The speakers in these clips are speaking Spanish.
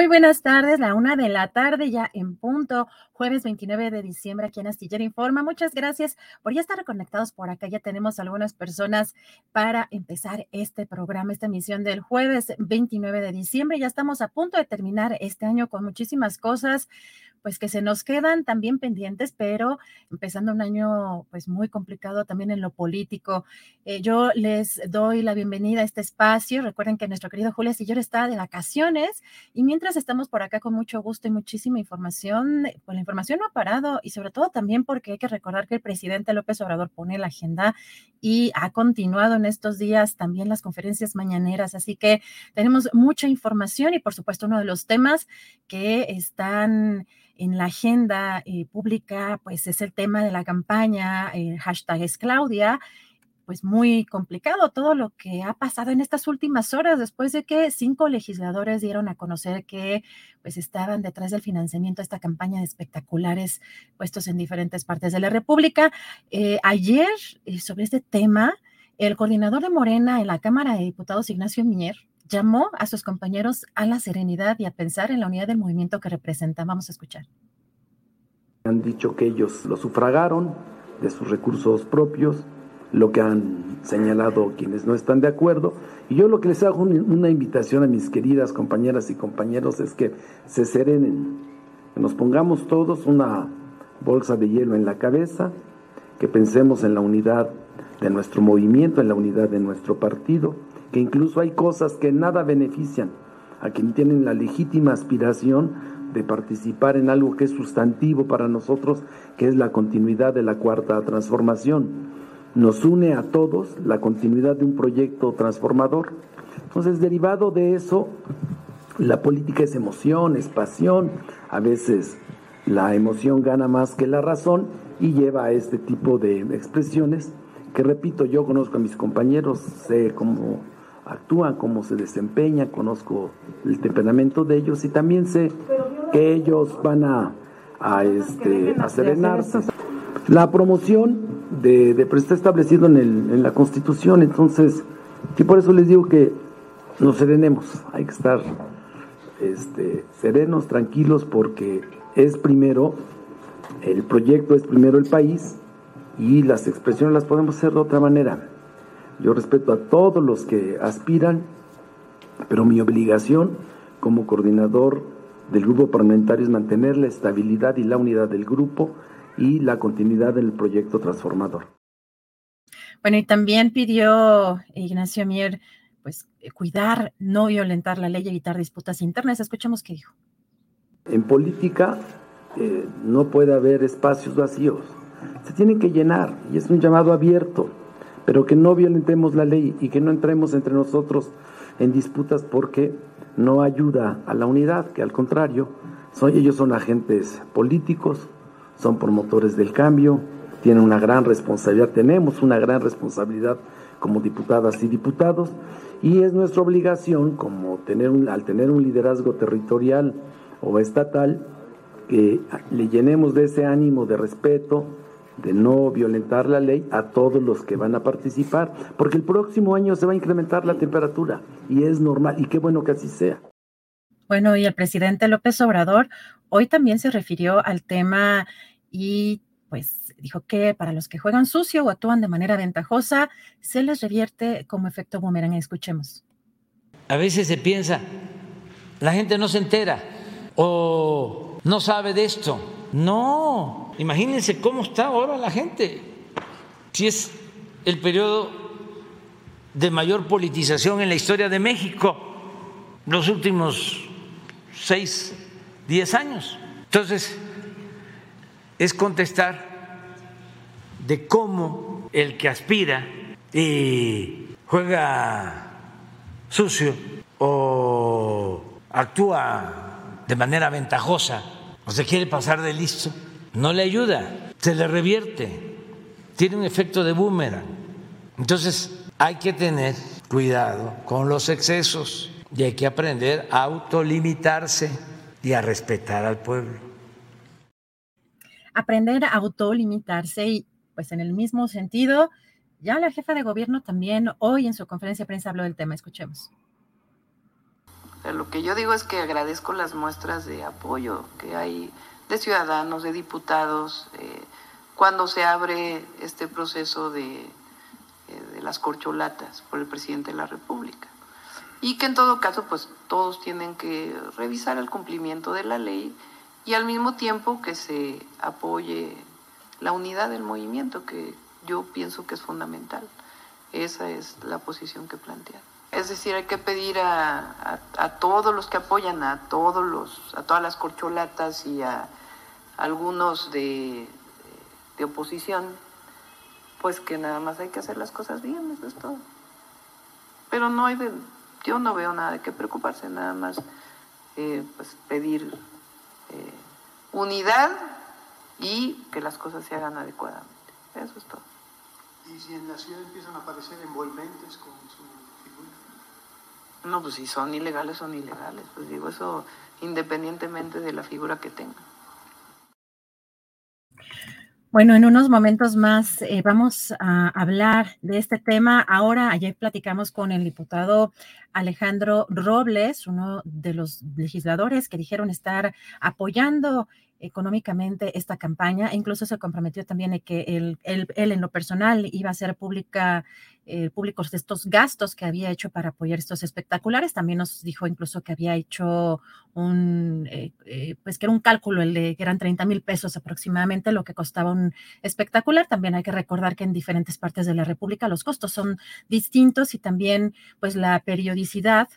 Muy buenas tardes, la una de la tarde ya en punto, jueves 29 de diciembre aquí en Astillero Informa. Muchas gracias por ya estar conectados por acá. Ya tenemos algunas personas para empezar este programa, esta emisión del jueves 29 de diciembre. Ya estamos a punto de terminar este año con muchísimas cosas pues que se nos quedan también pendientes, pero empezando un año pues muy complicado también en lo político. Eh, yo les doy la bienvenida a este espacio. Recuerden que nuestro querido Julio Sillor está de vacaciones y mientras estamos por acá con mucho gusto y muchísima información, la información no ha parado y sobre todo también porque hay que recordar que el presidente López Obrador pone la agenda y ha continuado en estos días también las conferencias mañaneras. Así que tenemos mucha información y por supuesto uno de los temas que están en la agenda eh, pública, pues es el tema de la campaña, el hashtag es Claudia, pues muy complicado todo lo que ha pasado en estas últimas horas después de que cinco legisladores dieron a conocer que pues estaban detrás del financiamiento de esta campaña de espectaculares puestos en diferentes partes de la República. Eh, ayer, eh, sobre este tema, el coordinador de Morena en la Cámara de Diputados, Ignacio Miñer, llamó a sus compañeros a la serenidad y a pensar en la unidad del movimiento que representan. Vamos a escuchar. Han dicho que ellos lo sufragaron de sus recursos propios, lo que han señalado quienes no están de acuerdo. Y yo lo que les hago una invitación a mis queridas compañeras y compañeros es que se serenen, que nos pongamos todos una bolsa de hielo en la cabeza, que pensemos en la unidad de nuestro movimiento, en la unidad de nuestro partido, que incluso hay cosas que nada benefician a quien tienen la legítima aspiración de participar en algo que es sustantivo para nosotros, que es la continuidad de la cuarta transformación. Nos une a todos la continuidad de un proyecto transformador. Entonces, derivado de eso, la política es emoción, es pasión, a veces la emoción gana más que la razón y lleva a este tipo de expresiones que, repito, yo conozco a mis compañeros, sé cómo actúan, cómo se desempeñan, conozco el temperamento de ellos y también sé que ellos van a, a, este, a serenarse. La promoción de, de está establecido en, el, en la Constitución, entonces, y por eso les digo que nos serenemos, hay que estar este, serenos, tranquilos, porque es primero, el proyecto es primero el país y las expresiones las podemos hacer de otra manera. Yo respeto a todos los que aspiran, pero mi obligación como coordinador del grupo parlamentario es mantener la estabilidad y la unidad del grupo y la continuidad del proyecto transformador. Bueno, y también pidió Ignacio Mier, pues, cuidar, no violentar la ley, evitar disputas internas. Escuchemos qué dijo. En política eh, no puede haber espacios vacíos, se tienen que llenar y es un llamado abierto, pero que no violentemos la ley y que no entremos entre nosotros en disputas porque no ayuda a la unidad, que al contrario Son, ellos son agentes políticos, son promotores del cambio, tienen una gran responsabilidad, tenemos una gran responsabilidad como diputadas y diputados, y es nuestra obligación, como tener al tener un liderazgo territorial o estatal, que le llenemos de ese ánimo de respeto, de no violentar la ley a todos los que van a participar, porque el próximo año se va a incrementar la temperatura y es normal, y qué bueno que así sea. Bueno, y el presidente López Obrador hoy también se refirió al tema y pues dijo que para los que juegan sucio o actúan de manera ventajosa, se les revierte como efecto boomerang. Escuchemos. A veces se piensa, la gente no se entera o no sabe de esto. No, imagínense cómo está ahora la gente. Si es el periodo de mayor politización en la historia de México, los últimos seis, diez años. Entonces, es contestar de cómo el que aspira y juega sucio o actúa de manera ventajosa o se quiere pasar de listo, no le ayuda, se le revierte, tiene un efecto de boomerang. Entonces hay que tener cuidado con los excesos y hay que aprender a autolimitarse y a respetar al pueblo aprender a autolimitarse y pues en el mismo sentido, ya la jefa de gobierno también hoy en su conferencia de prensa habló del tema. Escuchemos. Lo que yo digo es que agradezco las muestras de apoyo que hay de ciudadanos, de diputados, eh, cuando se abre este proceso de, eh, de las corcholatas por el presidente de la República. Y que en todo caso, pues todos tienen que revisar el cumplimiento de la ley y al mismo tiempo que se apoye la unidad del movimiento, que yo pienso que es fundamental. Esa es la posición que plantea. Es decir, hay que pedir a, todos los que apoyan, a todos los, a todas las corcholatas y a algunos de, de oposición, pues que nada más hay que hacer las cosas bien, eso es todo. Pero no hay de, yo no veo nada de qué preocuparse, nada más eh, pues pedir eh, unidad y que las cosas se hagan adecuadamente. Eso es todo. ¿Y si en la ciudad empiezan a aparecer envolventes con su figura? No, pues si son ilegales, son ilegales. Pues digo, eso independientemente de la figura que tengan. Bueno, en unos momentos más eh, vamos a hablar de este tema. Ahora, ayer platicamos con el diputado Alejandro Robles, uno de los legisladores que dijeron estar apoyando económicamente esta campaña. Incluso se comprometió también en que él, en lo personal iba a hacer pública, eh, públicos de estos gastos que había hecho para apoyar estos espectaculares. También nos dijo incluso que había hecho un, eh, eh, pues que era un cálculo, el de que eran 30 mil pesos aproximadamente lo que costaba un espectacular. También hay que recordar que en diferentes partes de la República los costos son distintos y también pues la periodicidad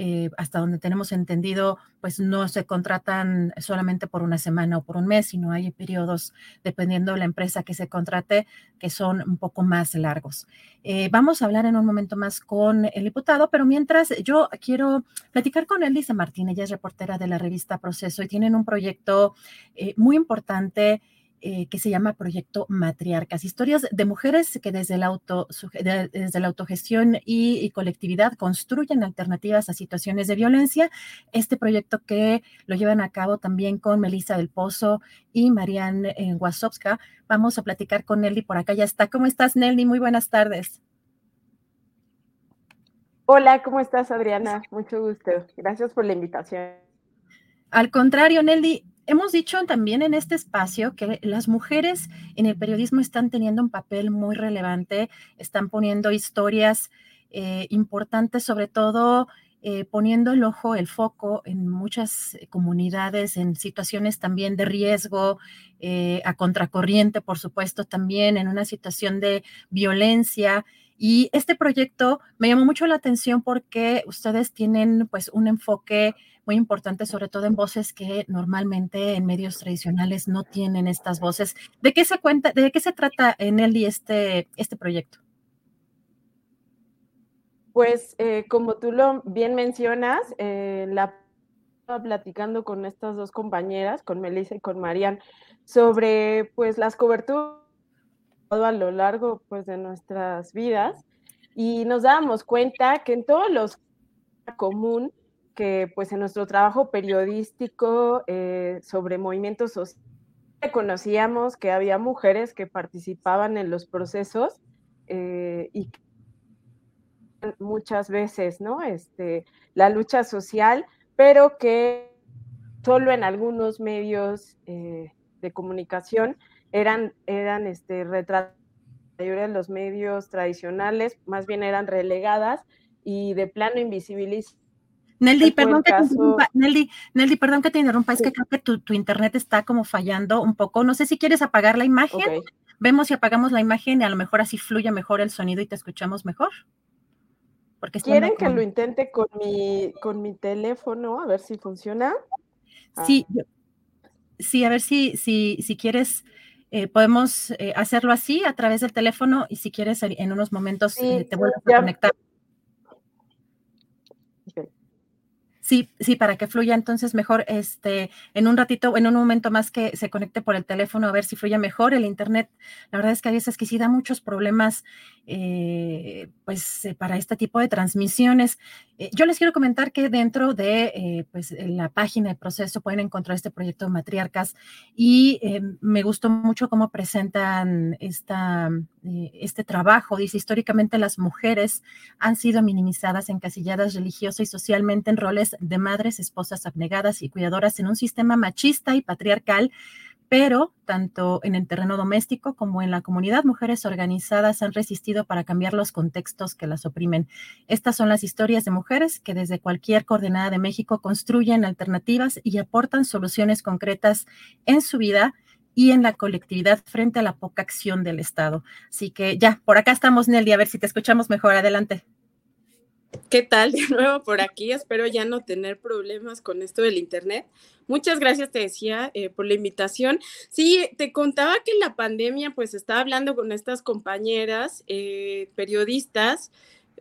eh, hasta donde tenemos entendido, pues no se contratan solamente por una semana o por un mes, sino hay periodos, dependiendo de la empresa que se contrate, que son un poco más largos. Eh, vamos a hablar en un momento más con el diputado, pero mientras yo quiero platicar con Elisa Martín, ella es reportera de la revista Proceso y tienen un proyecto eh, muy importante eh, que se llama Proyecto Matriarcas, historias de mujeres que desde la, auto, desde la autogestión y, colectividad construyen alternativas a situaciones de violencia. Este proyecto que lo llevan a cabo también con Melissa del Pozo y Marianne eh, Wasowska. Vamos a platicar con Nelly por acá, ya está. ¿Cómo estás, Nelly? Muy buenas tardes. Hola, ¿cómo estás, Adriana? Mucho gusto. Gracias por la invitación. Al contrario, Nelly, hemos dicho también en este espacio que las mujeres en el periodismo están teniendo un papel muy relevante, están poniendo historias eh, importantes, sobre todo eh, poniendo el ojo, el foco en muchas comunidades, en situaciones también de riesgo, eh, a contracorriente, por supuesto, también en una situación de violencia. Y este proyecto me llamó mucho la atención porque ustedes tienen pues un enfoque muy importante, sobre todo en voces que normalmente en medios tradicionales no tienen estas voces. ¿De qué se cuenta, de qué se trata en y este, este proyecto? Pues eh, como tú lo bien mencionas, eh, la platicando con estas dos compañeras, con Melissa y con Marian, sobre pues las coberturas a lo largo pues de nuestras vidas y nos dábamos cuenta que en todos los común que pues en nuestro trabajo periodístico eh, sobre movimientos sociales conocíamos que había mujeres que participaban en los procesos eh, y muchas veces, ¿no? Este, la lucha social, pero que solo en algunos medios eh, de comunicación eran, eran este, retratadas, de los medios tradicionales más bien eran relegadas y de plano invisibilizadas Nelly, perdón que, te perdón que te interrumpa, es que creo que tu, internet está como fallando un poco. No sé si quieres apagar la imagen. Vemos si apagamos la imagen y a lo mejor así fluye mejor el sonido y te escuchamos mejor. Porque ¿Quieren que lo intente con mi, con mi teléfono? A ver si funciona. Sí, ah. sí, a ver si, si, si quieres, eh, podemos eh, hacerlo así a través del teléfono y si quieres en unos momentos eh, te vuelvo a conectar. Sí, sí, para que fluya entonces mejor, este, en un ratito, en un momento más que se conecte por el teléfono a ver si fluye mejor el internet. La verdad es que a veces que sí da muchos problemas, eh, pues, eh, para este tipo de transmisiones. Eh, yo les quiero comentar que dentro de, pues, la página de proceso pueden encontrar este proyecto de matriarcas y me gustó mucho cómo presentan esta, este trabajo. Dice, históricamente las mujeres han sido minimizadas, encasilladas religiosa y socialmente en roles de madres, esposas abnegadas y cuidadoras en un sistema machista y patriarcal, pero tanto en el terreno doméstico como en la comunidad, mujeres organizadas han resistido para cambiar los contextos que las oprimen. Estas son las historias de mujeres que desde cualquier coordenada de México construyen alternativas y aportan soluciones concretas en su vida y en la colectividad frente a la poca acción del Estado. Así que ya, por acá estamos, Nelly, a ver si te escuchamos mejor. Adelante. ¿Qué tal? De nuevo por aquí. Espero ya no tener problemas con esto del Internet. Muchas gracias, te decía, eh, por la invitación. Sí, te contaba que en la pandemia, pues estaba hablando con estas compañeras eh, periodistas,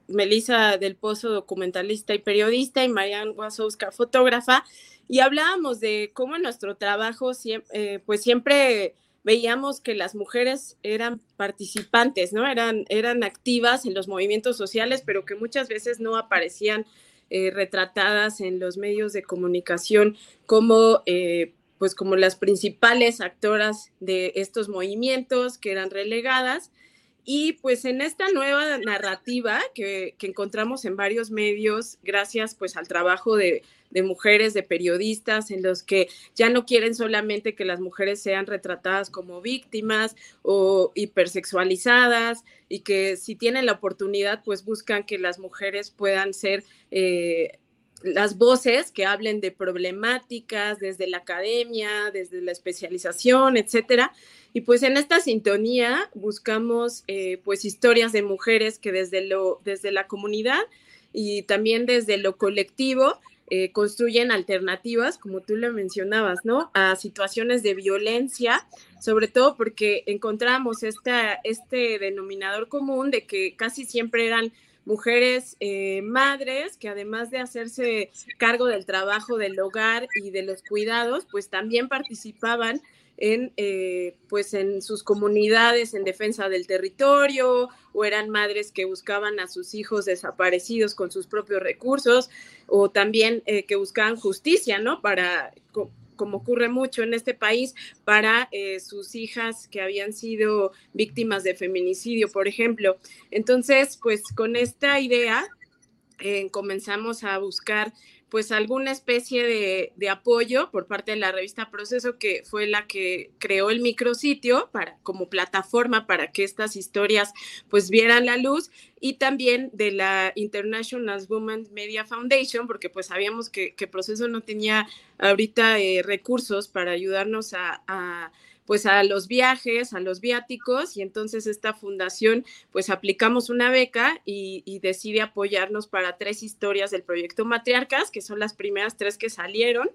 Melissa del Pozo, documentalista y periodista, y Marian Wasowska, fotógrafa, y hablábamos de cómo nuestro trabajo, eh, pues siempre veíamos que las mujeres eran participantes, ¿no? Eran, eran activas en los movimientos sociales, pero que muchas veces no aparecían eh, retratadas en los medios de comunicación como, eh, pues como las principales actoras de estos movimientos que eran relegadas. Y pues en esta nueva narrativa que, que encontramos en varios medios, gracias pues al trabajo de de mujeres, de periodistas, en los que ya no quieren solamente que las mujeres sean retratadas como víctimas o hipersexualizadas y que si tienen la oportunidad, pues buscan que las mujeres puedan ser... Eh, las voces que hablen de problemáticas desde la academia, desde la especialización, etcétera. Y pues en esta sintonía buscamos eh, pues historias de mujeres que desde, lo, desde la comunidad y también desde lo colectivo eh, construyen alternativas, como tú lo mencionabas, ¿no? A situaciones de violencia, sobre todo porque encontramos esta, este denominador común de que casi siempre eran mujeres eh, madres que además de hacerse cargo del trabajo del hogar y de los cuidados, pues también participaban en, eh, pues en sus comunidades en defensa del territorio o eran madres que buscaban a sus hijos desaparecidos con sus propios recursos o también eh, que buscaban justicia, ¿no? Para, como ocurre mucho en este país, para eh, sus hijas que habían sido víctimas de feminicidio, por ejemplo. Entonces, pues con esta idea comenzamos a buscar pues alguna especie de, apoyo por parte de la revista Proceso, que fue la que creó el micrositio para, como plataforma para que estas historias pues vieran la luz y también de la International Women Media Foundation, porque pues sabíamos que, Proceso no tenía ahorita eh, recursos para ayudarnos a pues a los viajes, a los viáticos y entonces esta fundación pues aplicamos una beca y, decide apoyarnos para tres historias del proyecto Matriarcas, que son las primeras tres que salieron.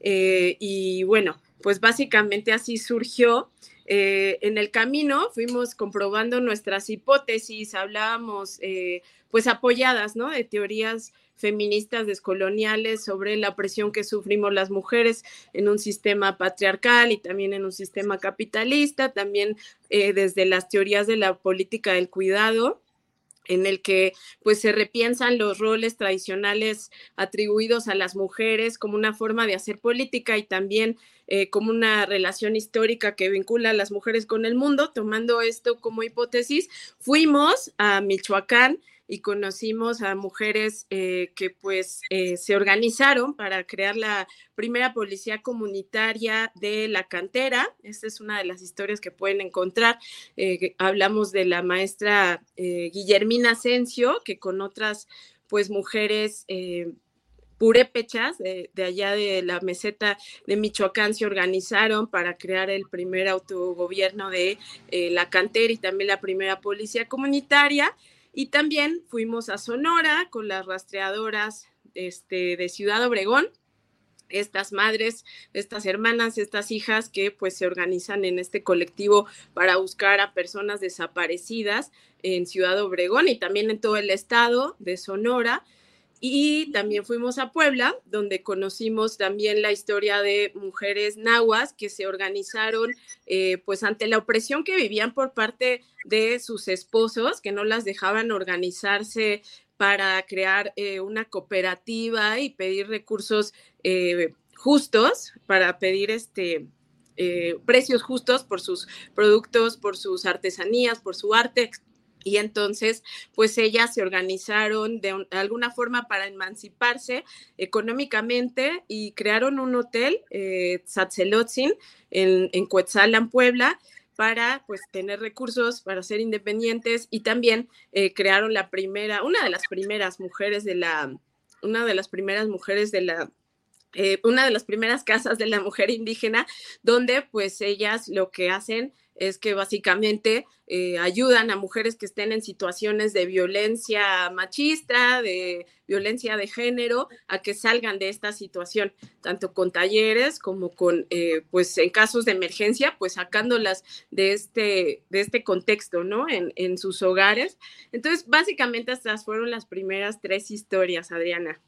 Eh, y bueno, pues básicamente así surgió eh, en el camino fuimos comprobando nuestras hipótesis, hablábamos eh, pues apoyadas, ¿no? De teorías feministas descoloniales sobre la presión que sufrimos las mujeres en un sistema patriarcal y también en un sistema capitalista, también eh, desde las teorías de la política del cuidado en el que pues se repiensan los roles tradicionales atribuidos a las mujeres como una forma de hacer política y también eh, como una relación histórica que vincula a las mujeres con el mundo. Tomando esto como hipótesis, fuimos a Michoacán y conocimos a mujeres eh, que pues eh, se organizaron para crear la primera policía comunitaria de la cantera. Esta es una de las historias que pueden encontrar. Eh, hablamos de la maestra Guillermina Asensio, que con otras pues mujeres purépechas de, de, allá de la meseta de Michoacán se organizaron para crear el primer autogobierno de la cantera y también la primera policía comunitaria. Y también fuimos a Sonora con las rastreadoras este, de Ciudad Obregón, estas madres, estas hermanas, estas hijas que pues se organizan en este colectivo para buscar a personas desaparecidas en Ciudad Obregón y también en todo el estado de Sonora. Y también fuimos a Puebla, donde conocimos también la historia de mujeres nahuas que se organizaron eh, pues ante la opresión que vivían por parte de sus esposos, que no las dejaban organizarse para crear eh, una cooperativa y pedir recursos eh, justos, para pedir este, precios justos por sus productos, por sus artesanías, por su arte, y entonces, pues ellas se organizaron de, alguna forma para emanciparse económicamente y crearon un hotel, eh, en, en Puebla, para pues tener recursos, para ser independientes y también eh, crearon la primera, una de las primeras mujeres de la, una de las primeras mujeres de la eh, una de las primeras casas de la mujer indígena, donde pues ellas lo que hacen es que básicamente eh, ayudan a mujeres que estén en situaciones de violencia machista, de violencia de género, a que salgan de esta situación, tanto con talleres como con, eh, pues en casos de emergencia, pues sacándolas de este, de este contexto, ¿no? En, en sus hogares. Entonces, básicamente estas fueron las primeras tres historias, Adriana.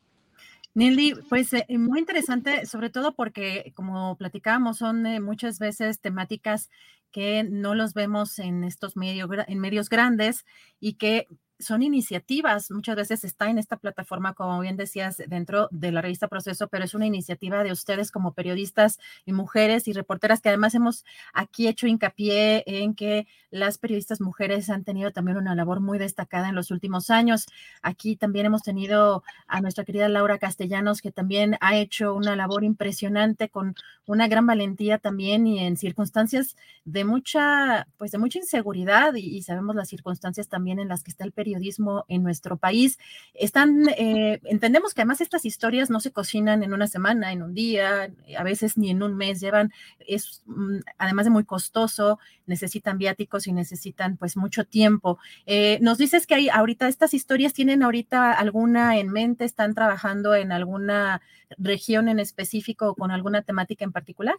Nelly, pues eh, muy interesante, sobre todo porque, como platicábamos, son muchas veces temáticas que no los vemos en estos medios, en medios grandes y que son iniciativas, muchas veces está en esta plataforma, como bien decías, dentro de la revista Proceso, pero es una iniciativa de ustedes como periodistas y mujeres y reporteras que además hemos aquí hecho hincapié en que las periodistas mujeres han tenido también una labor muy destacada en los últimos años. Aquí también hemos tenido a nuestra querida Laura Castellanos, que también ha hecho una labor impresionante con una gran valentía también y en circunstancias de mucha, pues de mucha inseguridad y, y sabemos las circunstancias también en las que está el periodismo periodismo en nuestro país. Están, eh, entendemos que además estas historias no se cocinan en una semana, en un día, a veces ni en un mes, llevan, es mm, además de muy costoso, necesitan viáticos y necesitan pues mucho tiempo. Eh, nos dices que hay ahorita estas historias, ¿tienen ahorita alguna en mente? ¿Están trabajando en alguna región en específico o con alguna temática en particular?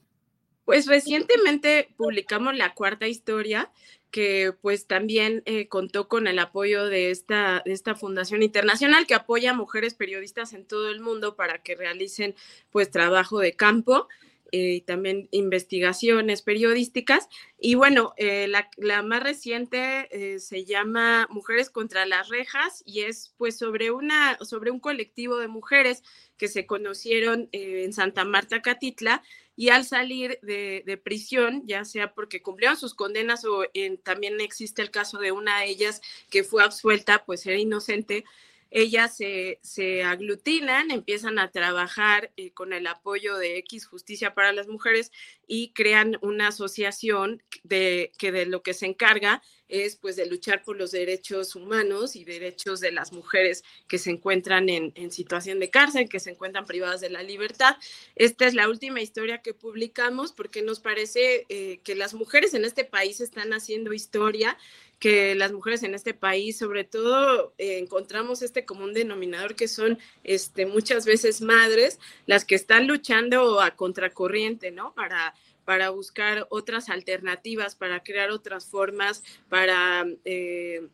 Pues recientemente publicamos la cuarta historia que pues también eh, contó con el apoyo de esta, de esta fundación internacional que apoya a mujeres periodistas en todo el mundo para que realicen pues trabajo de campo eh, y también investigaciones periodísticas. Y bueno, eh, la, la, más reciente se llama Mujeres contra las Rejas y es pues sobre, una, sobre un colectivo de mujeres que se conocieron en Santa Marta, Catitla, y al salir de, prisión, ya sea porque cumplieron sus condenas o también existe el caso de una de ellas que fue absuelta, pues era inocente, ellas se, aglutinan, empiezan a trabajar eh, con el apoyo de X Justicia para las Mujeres y crean una asociación de, que de lo que se encarga es pues de luchar por los derechos humanos y derechos de las mujeres que se encuentran en, situación de cárcel, que se encuentran privadas de la libertad. Esta es la última historia que publicamos porque nos parece eh, que las mujeres en este país están haciendo historia, que las mujeres en este país, sobre todo, eh, encontramos este común denominador que son este, muchas veces madres las que están luchando a contracorriente, ¿no? Para para buscar otras alternativas, para crear otras formas, para eh,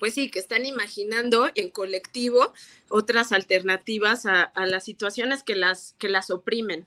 pues sí, que están imaginando en colectivo otras alternativas a, las situaciones que las, que las oprimen.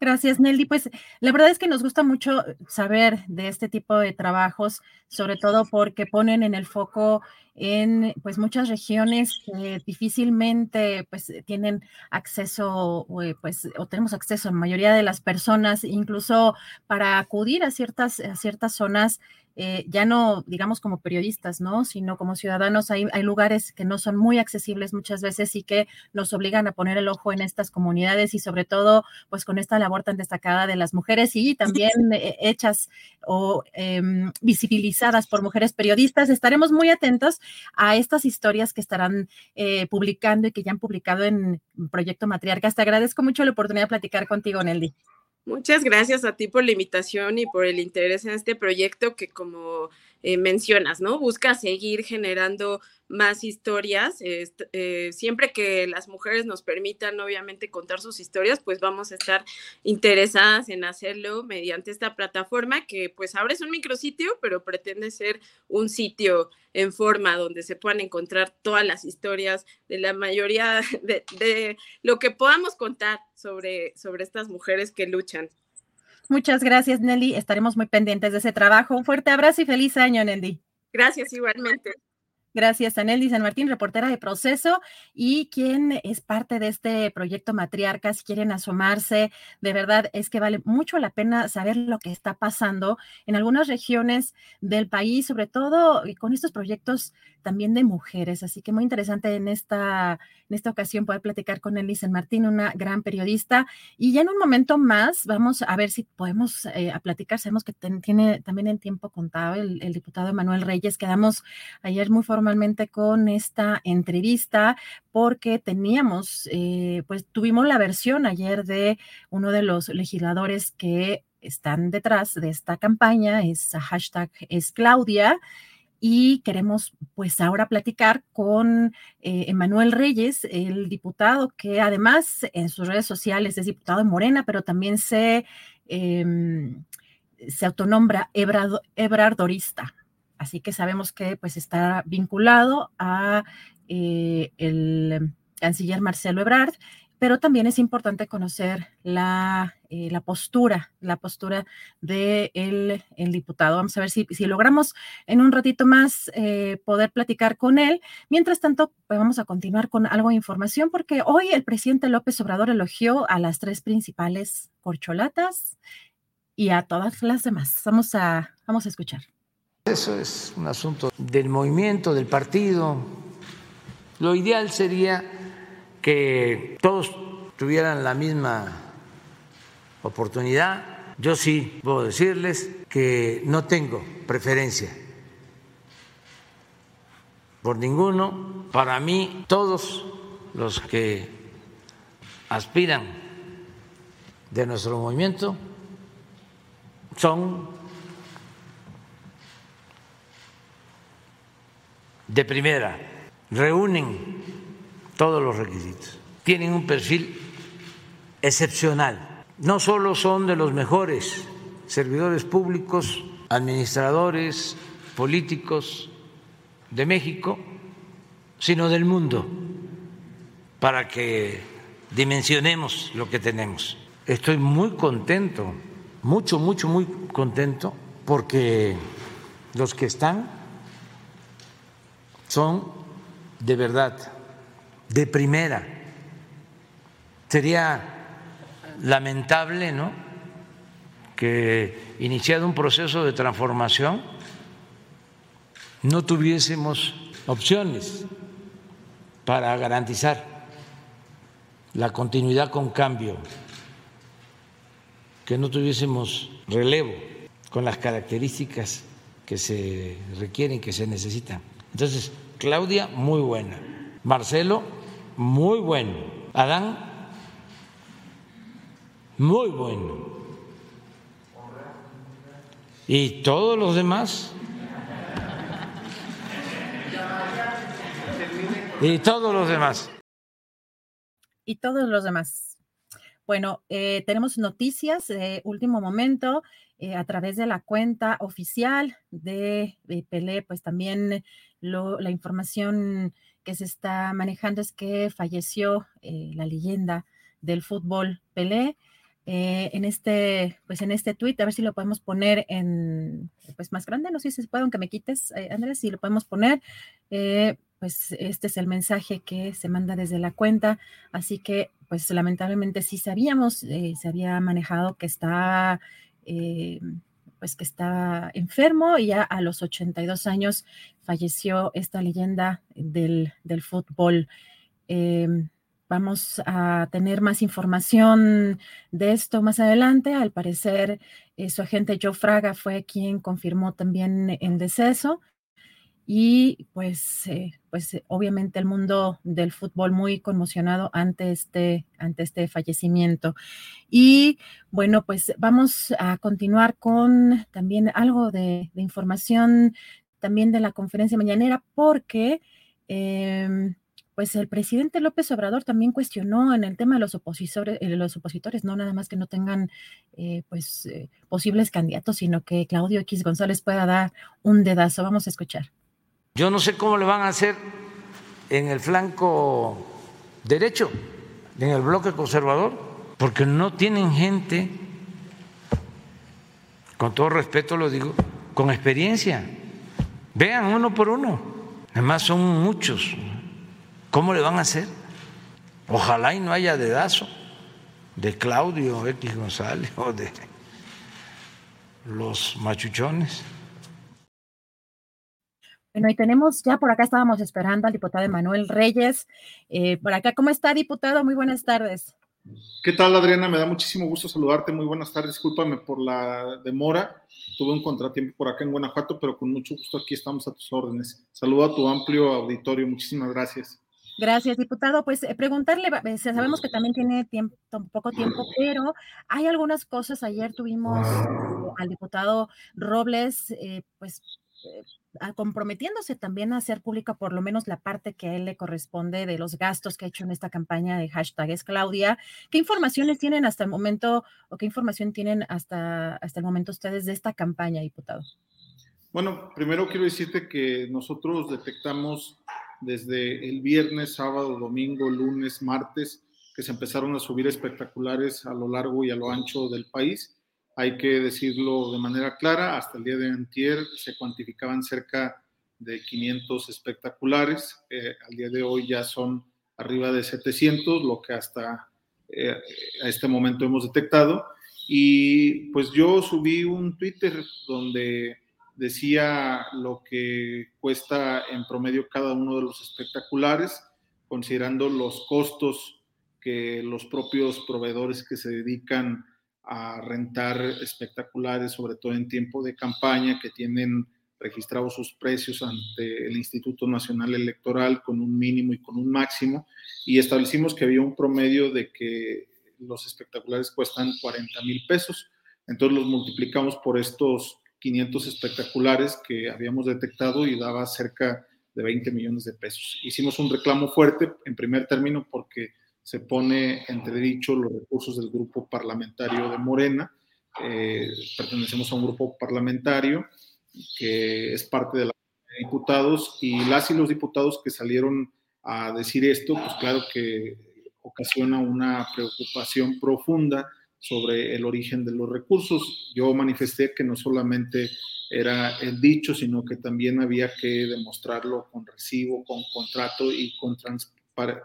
Gracias, Nelly. Pues la verdad es que nos gusta mucho saber de este tipo de trabajos, sobre todo porque ponen en el foco en pues muchas regiones que difícilmente pues tienen acceso pues o tenemos acceso la mayoría de las personas incluso para acudir a ciertas a ciertas zonas eh, ya no, digamos, como periodistas, ¿no? Sino como ciudadanos, hay, hay lugares que no son muy accesibles muchas veces y que nos obligan a poner el ojo en estas comunidades y sobre todo, pues con esta labor tan destacada de las mujeres y también eh, hechas o em, visibilizadas por mujeres periodistas. Estaremos muy atentos a estas historias que estarán eh, publicando y que ya han publicado en Proyecto Matriarcas. Te agradezco mucho la oportunidad de platicar contigo, Nelly. Muchas gracias a ti por la invitación y por el interés en este proyecto que como eh, mencionas, ¿no? Busca seguir generando más historias. Eh, siempre que las mujeres nos permitan, obviamente, contar sus historias, pues vamos a estar interesadas en hacerlo mediante esta plataforma que pues ahora es un micrositio, pero pretende ser un sitio en forma donde se puedan encontrar todas las historias de la mayoría de, de lo que podamos contar sobre, sobre estas mujeres que luchan. Muchas gracias, Nelly. Estaremos muy pendientes de ese trabajo. Un fuerte abrazo y feliz año, Nelly. Gracias igualmente. Gracias a Nelly San Martín, reportera de Proceso y quien es parte de este proyecto Matriarcas. Si quieren asomarse, de verdad es que vale mucho la pena saber lo que está pasando en algunas regiones del país, sobre todo con estos proyectos también de mujeres. Así que muy interesante en esta, en esta ocasión poder platicar con Nelly San Martín, una gran periodista. Y ya en un momento más vamos a ver si podemos eh, a platicar. Sabemos que tiene también el tiempo contado el, el diputado Manuel Reyes. Quedamos ayer muy con esta entrevista porque teníamos, eh, pues tuvimos la versión ayer de uno de los legisladores que están detrás de esta campaña, es hashtag es Claudia, y queremos pues ahora platicar con eh, Emanuel Reyes, el diputado que además en sus redes sociales es diputado de Morena, pero también se, em, se autonombra Ebrardorista. Así que sabemos que pues está vinculado a eh, el canciller Marcelo Ebrard pero también es importante conocer la, eh, la postura, la postura del de el diputado. Vamos a ver si, si, logramos en un ratito más eh, poder platicar con él. Mientras tanto, pues vamos a continuar con algo de información porque hoy el presidente López Obrador elogió a las tres principales corcholatas y a todas las demás. Vamos a, vamos a escuchar. Eso es un asunto del movimiento, del partido. Lo ideal sería que todos tuvieran la misma oportunidad. Yo sí puedo decirles que no tengo preferencia por ninguno. Para mí, todos los que aspiran de nuestro movimiento son de primera, reúnen todos los requisitos. Tienen un perfil excepcional. No solo son de los mejores servidores públicos, administradores, políticos de México, sino del mundo, para que dimensionemos lo que tenemos. Estoy muy contento, mucho, mucho, muy contento, porque los que están son de verdad de primera. Sería lamentable, ¿no? Que iniciado un proceso de transformación no tuviésemos opciones para garantizar la continuidad con cambio, que no tuviésemos relevo con las características que se requieren, que se necesitan. Entonces, Claudia, muy buena. Marcelo, muy bueno. Adán, muy bueno. Y todos los demás. Y todos los demás. Y todos los demás. Bueno, eh, tenemos noticias de último momento eh, a través de la cuenta oficial de Pelé, pues también lo, la información que se está manejando es que falleció eh, la leyenda del fútbol Pelé. Eh, en este, pues en este tweet, a ver si lo podemos poner en, pues más grande, no sé si se puede, aunque me quites, eh, Andrés, si lo podemos poner, pues este es el mensaje que se manda desde la cuenta, así que pues lamentablemente sí sabíamos, se había manejado que está, pues que está enfermo y ya a los 82 años falleció esta leyenda del, del fútbol. Em, Vamos a tener más información de esto más adelante. Al parecer, eh, su agente Joe Fraga fue quien confirmó también el deceso. Y pues, eh, pues eh, obviamente el mundo del fútbol muy conmocionado ante este, ante este fallecimiento. Y bueno, pues vamos a continuar con también algo de, información también de la conferencia mañanera, porque eh, pues el presidente López Obrador también cuestionó en el tema de los opositores, eh, los opositores no nada más que no tengan eh, pues eh, posibles candidatos, sino que Claudio X González pueda dar un dedazo. Vamos a escuchar. Yo no sé cómo le van a hacer en el flanco derecho, en el bloque conservador, porque no tienen gente, con todo respeto lo digo, con experiencia. Vean uno por uno. Además son muchos. ¿Cómo le van a hacer? Ojalá y no haya dedazo de Claudio X González o de los machuchones. Bueno, y tenemos ya por acá, estábamos esperando al diputado Emanuel Reyes. Eh, por acá, ¿cómo está, diputado? Muy buenas tardes. ¿Qué tal, Adriana? Me da muchísimo gusto saludarte. Muy buenas tardes. Discúlpame por la demora. Tuve un contratiempo por acá en Guanajuato, pero con mucho gusto aquí estamos a tus órdenes. Saludo a tu amplio auditorio. Muchísimas gracias. Gracias, diputado. Pues eh, preguntarle, eh, sabemos que también tiene tiempo, poco tiempo, pero hay algunas cosas. Ayer tuvimos eh, al diputado Robles, eh, pues eh, comprometiéndose también a hacer pública por lo menos la parte que a él le corresponde de los gastos que ha hecho en esta campaña de hashtag es Claudia. ¿Qué informaciones tienen hasta el momento o qué información tienen hasta, hasta el momento ustedes de esta campaña, diputado? Bueno, primero quiero decirte que nosotros detectamos desde el viernes, sábado, domingo, lunes, martes, que se empezaron a subir espectaculares a lo largo y a lo ancho del país. Hay que decirlo de manera clara, hasta el día de antier se cuantificaban cerca de 500 espectaculares, eh, al día de hoy ya son arriba de 700, lo que hasta eh, a este momento hemos detectado. Y pues yo subí un Twitter donde decía lo que cuesta en promedio cada uno de los espectaculares, considerando los costos que los propios proveedores que se dedican a rentar espectaculares, sobre todo en tiempo de campaña, que tienen registrados sus precios ante el Instituto Nacional Electoral con un mínimo y con un máximo, y establecimos que había un promedio de que los espectaculares cuestan 40 mil pesos. Entonces los multiplicamos por estos 500 espectaculares que habíamos detectado y daba cerca de 20 millones de pesos. Hicimos un reclamo fuerte, en primer término, porque se pone entredicho los recursos del grupo parlamentario de Morena. Eh, pertenecemos a un grupo parlamentario que es parte de la de diputados y las y los diputados que salieron a decir esto, pues claro que ocasiona una preocupación profunda sobre el origen de los recursos. Yo manifesté que no solamente era el dicho, sino que también había que demostrarlo con recibo, con contrato y con, trans,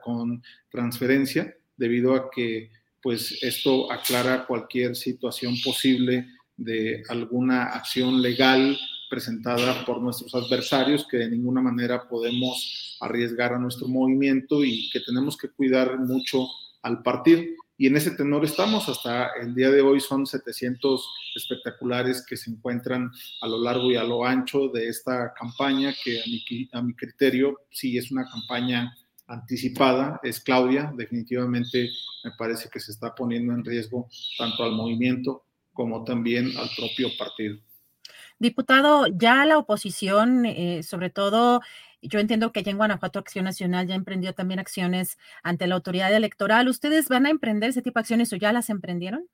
con transferencia, debido a que pues esto aclara cualquier situación posible de alguna acción legal presentada por nuestros adversarios que de ninguna manera podemos arriesgar a nuestro movimiento y que tenemos que cuidar mucho al partir y en ese tenor estamos. Hasta el día de hoy son 700 espectaculares que se encuentran a lo largo y a lo ancho de esta campaña, que a mi, a mi criterio sí es una campaña anticipada, es Claudia, definitivamente me parece que se está poniendo en riesgo tanto al movimiento como también al propio partido. Diputado, ya la oposición, eh, sobre todo yo entiendo que allá en Guanajuato Acción Nacional ya emprendió también acciones ante la autoridad electoral. ¿Ustedes van a emprender ese tipo de acciones o ya las emprendieron?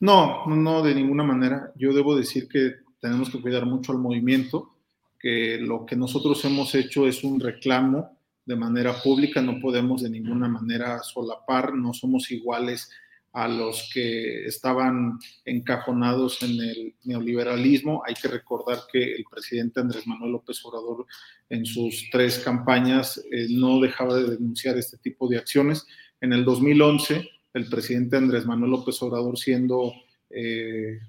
No, no, de ninguna manera. Yo debo decir que tenemos que cuidar mucho al movimiento, que lo que nosotros hemos hecho es un reclamo de manera pública, no podemos de ninguna manera solapar, no somos iguales a los que estaban encajonados en el neoliberalismo. Hay que recordar que el presidente Andrés Manuel López Obrador en sus tres campañas eh, no dejaba de denunciar este tipo de acciones. En el 2011, el presidente Andrés Manuel López Obrador, siendo eh,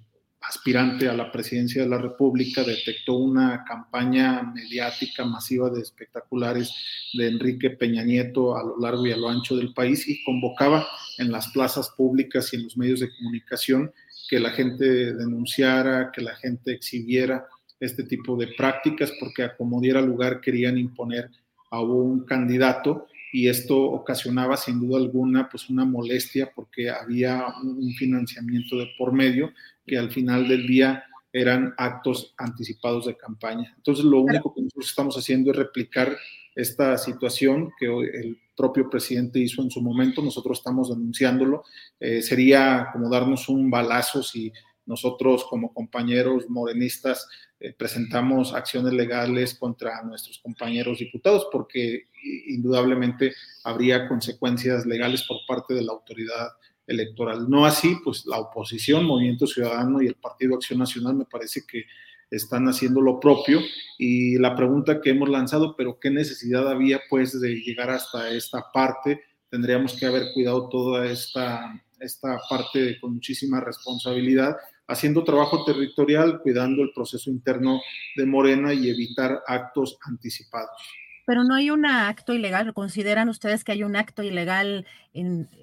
aspirante a la presidencia de la República, detectó una campaña mediática masiva de espectaculares de Enrique Peña Nieto a lo largo y a lo ancho del país y convocaba en las plazas públicas y en los medios de comunicación que la gente denunciara, que la gente exhibiera este tipo de prácticas, porque a como diera lugar querían imponer a un candidato y esto ocasionaba sin duda alguna pues una molestia porque había un financiamiento de por medio que al final del día eran actos anticipados de campaña. Entonces lo único que nosotros estamos haciendo es replicar esta situación que el propio presidente hizo en su momento, nosotros estamos denunciándolo. Eh, sería como darnos un balazo si nosotros como compañeros morenistas eh, presentamos acciones legales contra nuestros compañeros diputados porque indudablemente habría consecuencias legales por parte de la autoridad electoral. No así, pues la oposición, Movimiento Ciudadano y el Partido Acción Nacional me parece que están haciendo lo propio y la pregunta que hemos lanzado, pero qué necesidad había pues de llegar hasta esta parte, tendríamos que haber cuidado toda esta, esta parte con muchísima responsabilidad, haciendo trabajo territorial, cuidando el proceso interno de Morena y evitar actos anticipados. Pero no hay un acto ilegal. ¿Consideran ustedes que hay un acto ilegal?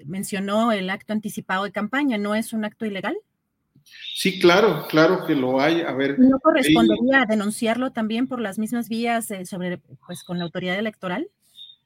mencionó el acto anticipado de campaña. ¿No es un acto ilegal? Sí, claro, claro que lo hay. A ver. ¿No correspondería denunciarlo también por las mismas vías eh, sobre, pues, con la autoridad electoral?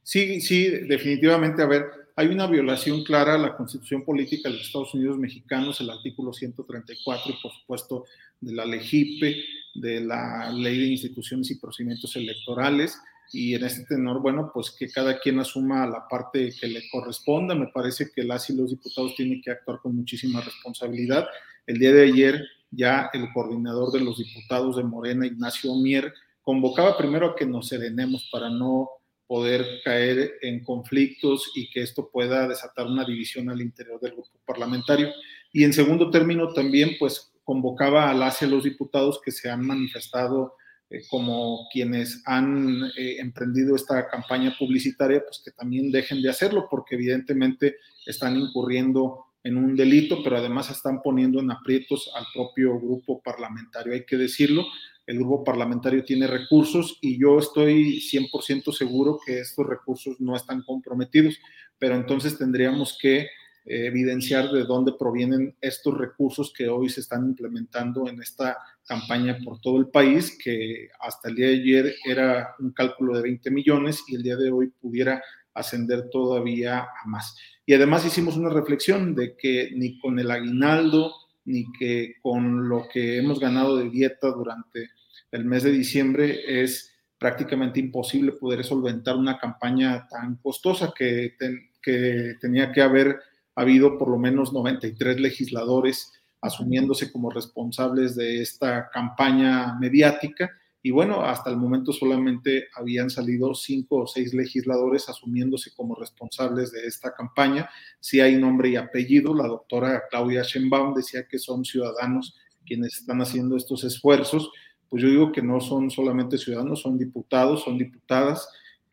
Sí, sí, definitivamente. A ver, hay una violación clara a la Constitución Política de los Estados Unidos Mexicanos, el artículo 134 y por supuesto de la LEGIPE, de la Ley de Instituciones y Procedimientos Electorales y en este tenor, bueno, pues que cada quien asuma la parte que le corresponda. Me parece que las y los diputados tienen que actuar con muchísima responsabilidad. El día de ayer ya el coordinador de los diputados de Morena, Ignacio Mier, convocaba primero a que nos serenemos para no poder caer en conflictos y que esto pueda desatar una división al interior del grupo parlamentario. Y en segundo término también, pues convocaba a las y los diputados que se han manifestado eh, como quienes han eh, emprendido esta campaña publicitaria, pues que también dejen de hacerlo, porque evidentemente están incurriendo en un delito, pero además están poniendo en aprietos al propio grupo parlamentario, hay que decirlo. El grupo parlamentario tiene recursos y yo estoy 100% seguro que estos recursos no están comprometidos, pero entonces tendríamos que evidenciar de dónde provienen estos recursos que hoy se están implementando en esta campaña por todo el país, que hasta el día de ayer era un cálculo de 20 millones y el día de hoy pudiera ascender todavía a más. Y además hicimos una reflexión de que ni con el aguinaldo, ni que con lo que hemos ganado de dieta durante el mes de diciembre es prácticamente imposible poder solventar una campaña tan costosa que, que tenía que haber ha habido por lo menos 93 legisladores asumiéndose como responsables de esta campaña mediática. Y bueno, hasta el momento solamente habían salido cinco o seis legisladores asumiéndose como responsables de esta campaña. Si hay nombre y apellido, la doctora Claudia Schenbaum decía que son ciudadanos quienes están haciendo estos esfuerzos. Pues yo digo que no son solamente ciudadanos, son diputados, son diputadas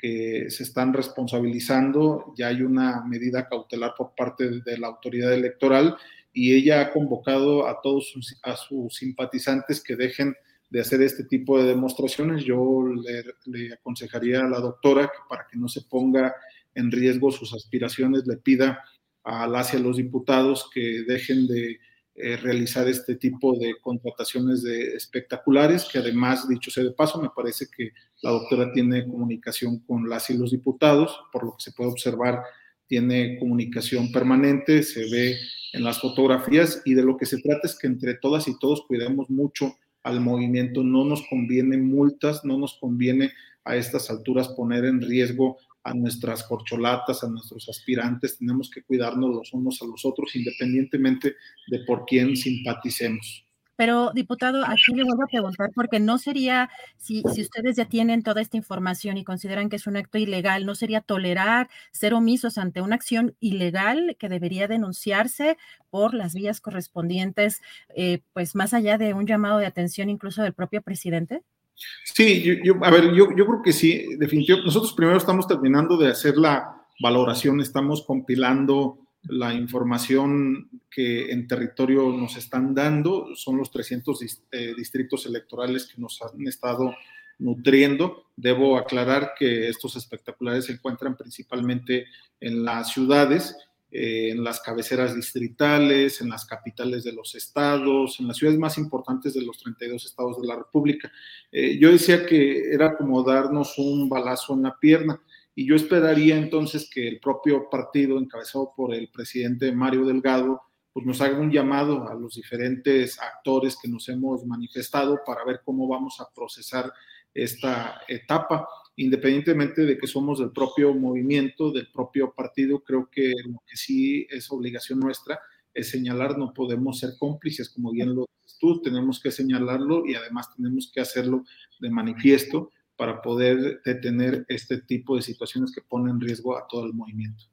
que se están responsabilizando, ya hay una medida cautelar por parte de la autoridad electoral y ella ha convocado a todos sus, a sus simpatizantes que dejen de hacer este tipo de demostraciones. Yo le, aconsejaría a la doctora que para que no se ponga en riesgo sus aspiraciones, le pida a las y a los diputados que dejen de eh, realizar este tipo de contrataciones de espectaculares, que además, dicho sea de paso, me parece que la doctora tiene comunicación con las y los diputados, por lo que se puede observar, tiene comunicación permanente, se ve en las fotografías y de lo que se trata es que entre todas y todos cuidemos mucho al movimiento, no nos conviene multas, no nos conviene a estas alturas poner en riesgo a nuestras corcholatas, a nuestros aspirantes, tenemos que cuidarnos los unos a los otros independientemente de por quién simpaticemos. Pero, diputado, aquí le vuelvo a preguntar, porque no sería, si, si ustedes ya tienen toda esta información y consideran que es un acto ilegal, ¿no sería tolerar ser omisos ante una acción ilegal que debería denunciarse por las vías correspondientes, eh, pues más allá de un llamado de atención incluso del propio presidente? Sí, yo, a ver, yo, yo creo que sí, definitivamente. Nosotros primero estamos terminando de hacer la valoración, estamos compilando la información que en territorio nos están dando, son los 300 eh, distritos electorales que nos han estado nutriendo. Debo aclarar que estos espectaculares se encuentran principalmente en las ciudades, eh, en las cabeceras distritales, en las capitales de los estados, en las ciudades más importantes de los 32 estados de la República. Eh, yo decía que era como darnos un balazo en la pierna y yo esperaría entonces que el propio partido encabezado por el presidente Mario Delgado pues nos haga un llamado a los diferentes actores que nos hemos manifestado para ver cómo vamos a procesar esta etapa, independientemente de que somos del propio movimiento, del propio partido, creo que lo que sí es obligación nuestra es señalar, no podemos ser cómplices, como bien lo dices tú, tenemos que señalarlo y además tenemos que hacerlo de manifiesto para poder detener este tipo de situaciones que ponen en riesgo a todo el movimiento.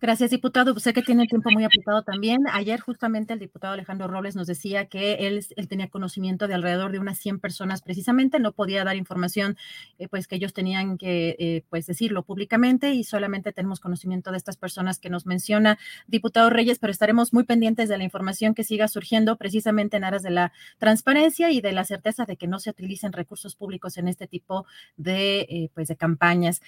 Gracias, diputado. Sé que tiene tiempo muy apretado también. Ayer justamente el diputado Alejandro Robles nos decía que él, él tenía conocimiento de alrededor de unas 100 personas precisamente, no podía dar información eh, pues que ellos tenían que eh, pues decirlo públicamente y solamente tenemos conocimiento de estas personas que nos menciona diputado Reyes, pero estaremos muy pendientes de la información que siga surgiendo precisamente en aras de la transparencia y de la certeza de que no se utilicen recursos públicos en este tipo de eh, pues de campañas.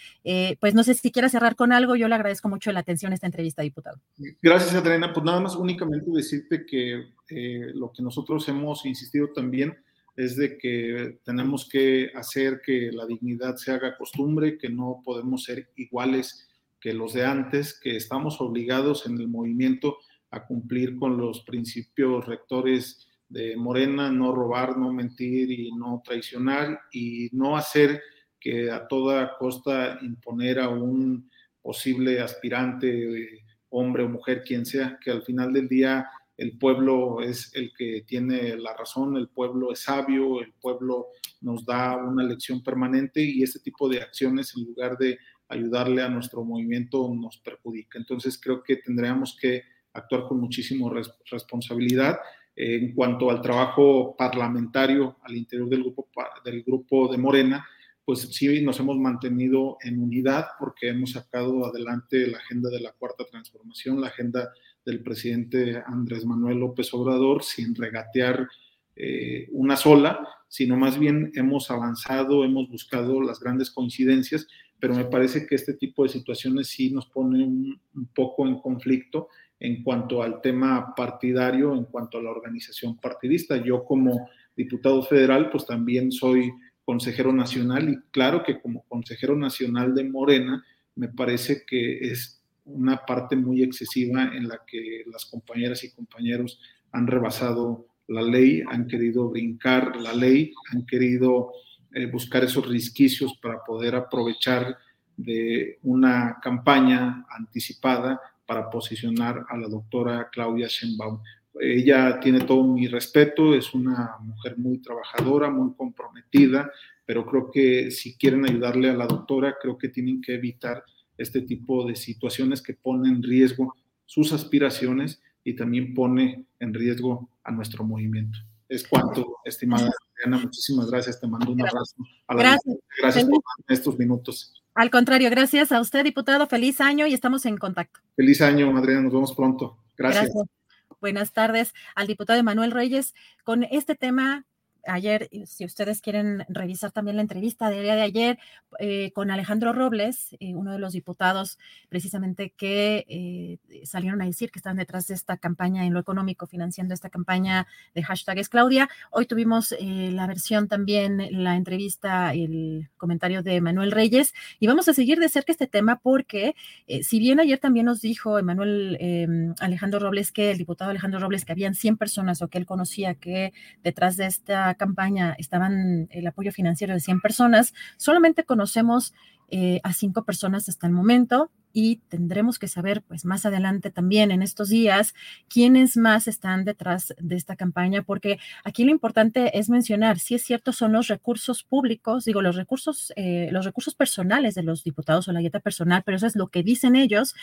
pues no sé si quiera cerrar con algo, yo le agradezco mucho la atención esta entrevista, diputado. Gracias, Adriana. Pues nada más únicamente decirte que eh, lo que nosotros hemos insistido también es de que tenemos que hacer que la dignidad se haga costumbre, que no podemos ser iguales que los de antes, que estamos obligados en el movimiento a cumplir con los principios rectores de Morena, no robar, no mentir y no traicionar y no hacer que a toda costa imponer a un posible aspirante, hombre o mujer, quien sea, que al final del día el pueblo es el que tiene la razón, el pueblo es sabio, el pueblo nos da una lección permanente y este tipo de acciones en lugar de ayudarle a nuestro movimiento nos perjudica. Entonces creo que tendríamos que actuar con muchísima responsabilidad. En cuanto al trabajo parlamentario al interior del grupo, del grupo de Morena, pues sí nos hemos mantenido en unidad porque hemos sacado adelante la agenda de la cuarta transformación, la agenda del presidente Andrés Manuel López Obrador, sin regatear eh, una sola, sino más bien hemos avanzado, hemos buscado las grandes coincidencias, pero me parece que este tipo de situaciones sí nos pone un, un poco en conflicto en cuanto al tema partidario, en cuanto a la organización partidista. Yo como diputado federal, pues también soy consejero nacional y claro que como consejero nacional de Morena me parece que es una parte muy excesiva en la que las compañeras y compañeros han rebasado la ley, han querido brincar la ley, han querido eh, buscar esos risquicios para poder aprovechar de una campaña anticipada para posicionar a la doctora Claudia Sheinbaum. Ella tiene todo mi respeto, es una mujer muy trabajadora, muy comprometida, pero creo que si quieren ayudarle a la doctora, creo que tienen que evitar este tipo de situaciones que ponen en riesgo sus aspiraciones y también pone en riesgo a nuestro movimiento. Es cuanto, estimada Adriana, muchísimas gracias, te mando un abrazo. A la gracias. Gracias por estos minutos. Al contrario, gracias a usted, diputado, feliz año y estamos en contacto. Feliz año, Adriana, nos vemos pronto. gracias. gracias buenas tardes al diputado Emanuel Reyes. Con este tema ayer, si ustedes quieren revisar también la entrevista del día de ayer eh, con Alejandro Robles, eh, uno de los diputados precisamente que eh, salieron a decir que están detrás de esta campaña en lo económico, financiando esta campaña de hashtag es Claudia. Hoy tuvimos la versión también, la entrevista, el comentario de Manuel Reyes y vamos a seguir de cerca este tema porque si bien ayer también nos dijo Emanuel em, Alejandro Robles que el diputado Alejandro Robles que habían 100 personas o que él conocía que detrás de esta campaña estaban el apoyo financiero de 100 personas, solamente conocemos eh, a cinco personas hasta el momento y tendremos que saber pues más adelante también en estos días quiénes más están detrás de esta campaña porque aquí lo importante es mencionar si es cierto son los recursos públicos digo los recursos eh, los recursos personales de los diputados o la dieta personal pero eso es lo que dicen ellos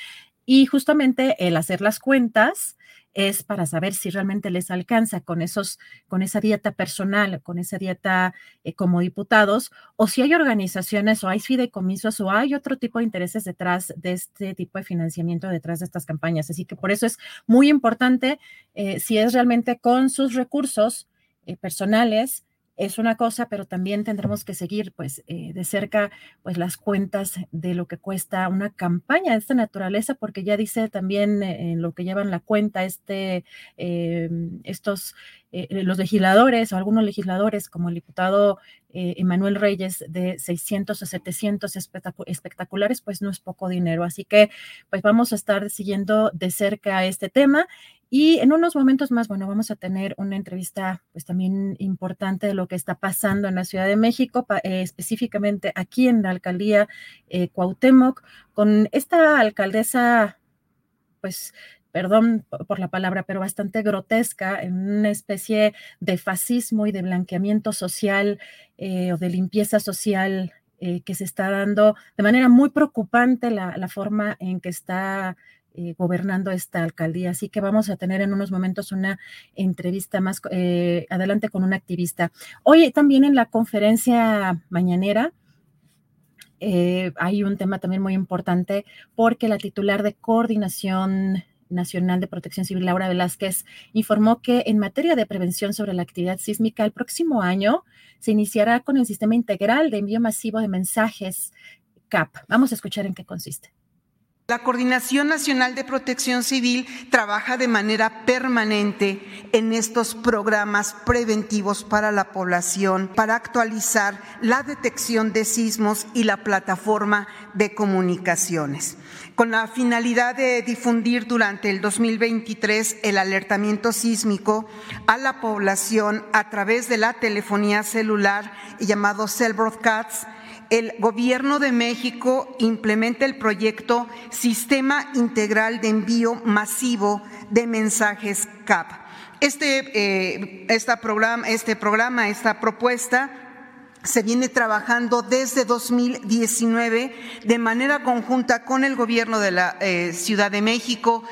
y justamente el hacer las cuentas es para saber si realmente les alcanza con esos, con esa dieta personal, con esa dieta eh, como diputados, o si hay organizaciones o hay fideicomisos o hay otro tipo de intereses detrás de este tipo de financiamiento detrás de estas campañas. Así que por eso es muy importante eh, si es realmente con sus recursos eh, personales es una cosa, pero también tendremos que seguir pues eh, de cerca pues las cuentas de lo que cuesta una campaña de esta naturaleza, porque ya dice también eh, en lo que llevan la cuenta este, eh, estos, los legisladores o algunos legisladores como el diputado Emanuel Reyes de 600 a 700 espectaculares, pues no es poco dinero. Así que pues vamos a estar siguiendo de cerca este tema y en unos momentos más, bueno, vamos a tener una entrevista pues también importante de lo que está pasando en la Ciudad de México, eh, específicamente aquí en la alcaldía eh, Cuauhtémoc, con esta alcaldesa, pues perdón por la palabra, pero bastante grotesca, en una especie de fascismo y de blanqueamiento social eh, o de limpieza social que se está dando de manera muy preocupante la forma en que está eh, gobernando esta alcaldía. Así que vamos a tener en unos momentos una entrevista más eh, adelante con un activista. Hoy también en la conferencia mañanera. Eh, hay un tema también muy importante porque la titular de coordinación Nacional de Protección Civil, Laura Velázquez, informó que en materia de prevención sobre la actividad sísmica, el próximo año se iniciará con el sistema integral de envío masivo de mensajes CAP. Vamos a escuchar en qué consiste. La Coordinación Nacional de Protección Civil trabaja de manera permanente en estos programas preventivos para la población, para actualizar la detección de sismos y la plataforma de comunicaciones. Con la finalidad de difundir durante el 2023 el alertamiento sísmico a la población a través de la telefonía celular llamado Cell Broadcasts, el Gobierno de México implementa el proyecto Sistema Integral de Envío Masivo de Mensajes CAP. Este, eh, programa, este programa, esta propuesta se viene trabajando desde 2019 de manera conjunta con el Gobierno de la eh, Ciudad de México,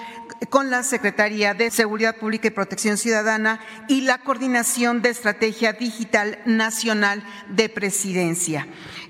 con la Secretaría de Seguridad Pública y Protección Ciudadana y la Coordinación de Estrategia Digital Nacional de Presidencia.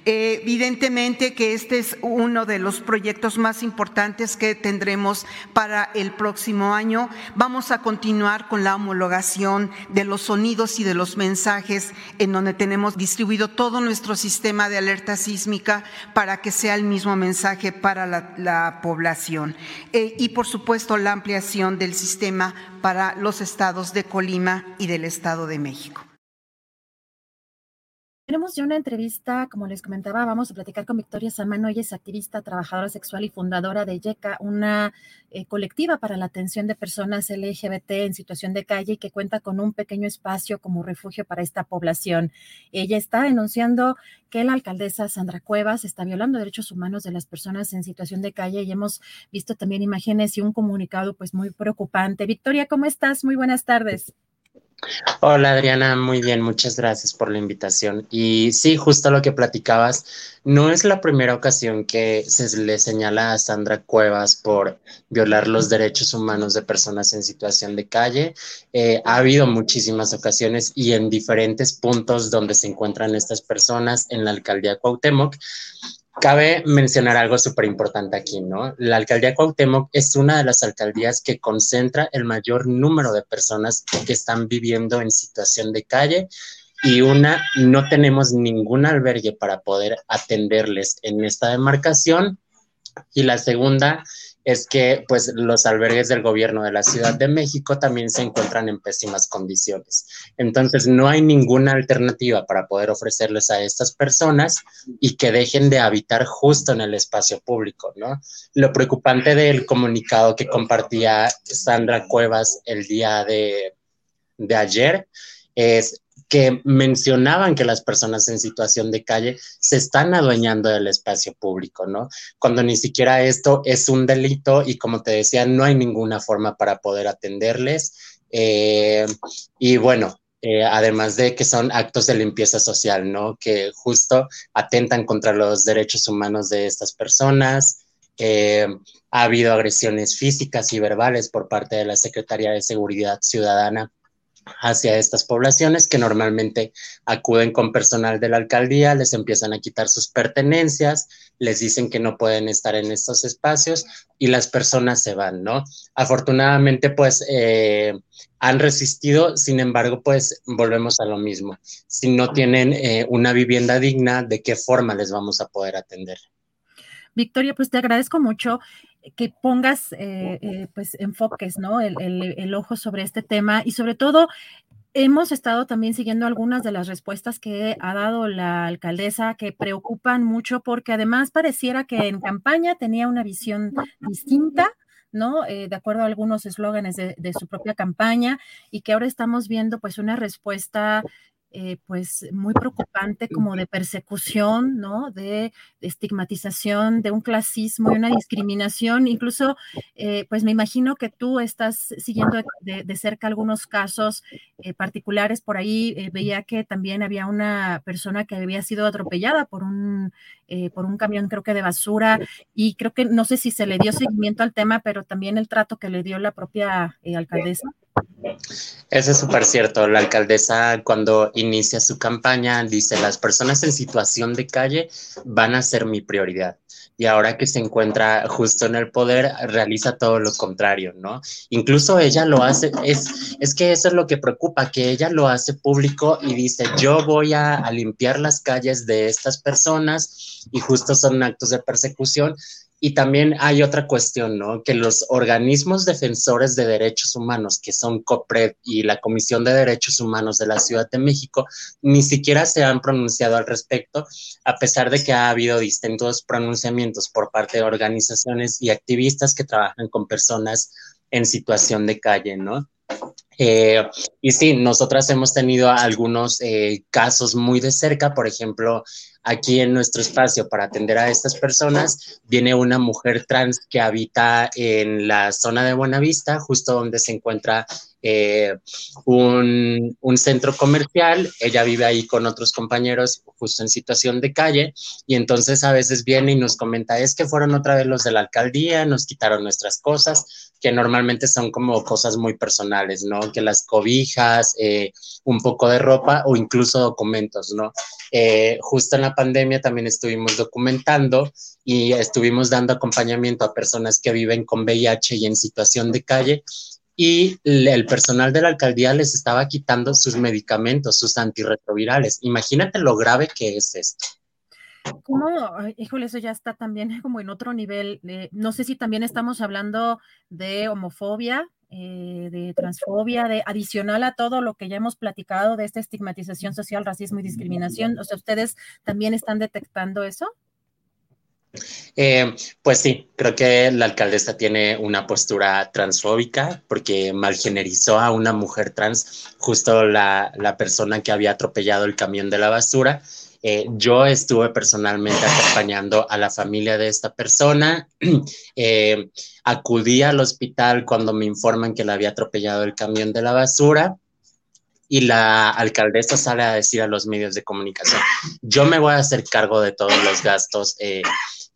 Evidentemente que este es uno de los proyectos más importantes que tendremos para el próximo año. Vamos a continuar con la homologación de los sonidos y de los mensajes en donde tenemos distribuido todo nuestro sistema de alerta sísmica para que sea el mismo mensaje para la, población. Eh, y por supuesto la ampliación del sistema para los estados de Colima y del Estado de México. Tenemos ya una entrevista, como les comentaba, vamos a platicar con Victoria Samano, ella es activista, trabajadora sexual y fundadora de YECA, una eh, colectiva para la atención de personas LGBT en situación de calle y que cuenta con un pequeño espacio como refugio para esta población. Ella está denunciando que la alcaldesa Sandra Cuevas está violando derechos humanos de las personas en situación de calle y hemos visto también imágenes y un comunicado pues muy preocupante. Victoria, ¿cómo estás? Muy buenas tardes. Hola Adriana, muy bien, muchas gracias por la invitación. Y sí, justo lo que platicabas, no es la primera ocasión que se le señala a Sandra Cuevas por violar los derechos humanos de personas en situación de calle. Eh, ha habido muchísimas ocasiones y en diferentes puntos donde se encuentran estas personas en la alcaldía Cuauhtémoc. Cabe mencionar algo súper importante aquí, ¿no? La alcaldía Cuauhtémoc es una de las alcaldías que concentra el mayor número de personas que están viviendo en situación de calle y una, no tenemos ningún albergue para poder atenderles en esta demarcación. Y la segunda es que pues los albergues del gobierno de la Ciudad de México también se encuentran en pésimas condiciones. Entonces no hay ninguna alternativa para poder ofrecerles a estas personas y que dejen de habitar justo en el espacio público, ¿no? Lo preocupante del comunicado que compartía Sandra Cuevas el día de, de ayer es que mencionaban que las personas en situación de calle se están adueñando del espacio público, ¿no? Cuando ni siquiera esto es un delito y como te decía, no hay ninguna forma para poder atenderles. Eh, y bueno, eh, además de que son actos de limpieza social, ¿no? Que justo atentan contra los derechos humanos de estas personas. Ha habido agresiones físicas y verbales por parte de la Secretaría de Seguridad Ciudadana hacia estas poblaciones que normalmente acuden con personal de la alcaldía, les empiezan a quitar sus pertenencias, les dicen que no pueden estar en estos espacios y las personas se van, ¿no? Afortunadamente, pues eh, han resistido, sin embargo, pues volvemos a lo mismo. Si no tienen eh, una vivienda digna, ¿de qué forma les vamos a poder atender? Victoria, pues te agradezco mucho que pongas eh, eh, pues enfoques, ¿no? El, ojo sobre este tema y sobre todo hemos estado también siguiendo algunas de las respuestas que ha dado la alcaldesa que preocupan mucho porque además pareciera que en campaña tenía una visión distinta. ¿no? Eh, de acuerdo a algunos eslóganes de, de, su propia campaña y que ahora estamos viendo pues una respuesta eh, pues muy preocupante como de persecución, ¿no? De, estigmatización, de un clasismo y una discriminación. Incluso, eh, pues me imagino que tú estás siguiendo de, cerca algunos casos eh, particulares. Por ahí veía que también había una persona que había sido atropellada por un, por un camión, creo que de basura, y creo que no sé si se le dio seguimiento al tema, pero también el trato que le dio la propia alcaldesa. Eso es súper cierto. La alcaldesa cuando inicia su campaña dice, las personas en situación de calle van a ser mi prioridad. Y ahora que se encuentra justo en el poder, realiza todo lo contrario, ¿no? Incluso ella lo hace, es, es que eso es lo que preocupa, que ella lo hace público y dice, yo voy a, a limpiar las calles de estas personas y justo son actos de persecución y también hay otra cuestión, ¿no? Que los organismos defensores de derechos humanos, que son COPRED y la Comisión de Derechos Humanos de la Ciudad de México, ni siquiera se han pronunciado al respecto, a pesar de que ha habido distintos pronunciamientos por parte de organizaciones y activistas que trabajan con personas en situación de calle, ¿no? Eh, y sí, nosotras hemos tenido algunos eh, casos muy de cerca, por ejemplo, aquí en nuestro espacio para atender a estas personas, viene una mujer trans que habita en la zona de Buenavista, justo donde se encuentra eh, un, centro comercial. Ella vive ahí con otros compañeros justo en situación de calle y entonces a veces viene y nos comenta, es que fueron otra vez los de la alcaldía, nos quitaron nuestras cosas, que normalmente son como cosas muy personales, ¿no? Que las cobijas, eh, un poco de ropa o incluso documentos, ¿no? Eh, justo en la pandemia también estuvimos documentando y estuvimos dando acompañamiento a personas que viven con VIH y en situación de calle y el personal de la alcaldía les estaba quitando sus medicamentos, sus antirretrovirales. Imagínate lo grave que es esto. ¿Cómo? Híjole, eso ya está también como en otro nivel. no sé si también estamos hablando de homofobia, eh, de transfobia, de adicional a todo lo que ya hemos platicado de esta estigmatización social, racismo y discriminación. O sea, ¿ustedes también están detectando eso? Eh, pues sí, creo que la alcaldesa tiene una postura transfóbica porque malgenerizó a una mujer trans, justo la, la persona que había atropellado el camión de la basura. Eh, yo estuve personalmente acompañando a la familia de esta persona. Eh, acudí al hospital cuando me informan que le había atropellado el camión de la basura y la alcaldesa sale a decir a los medios de comunicación, yo me voy a hacer cargo de todos los gastos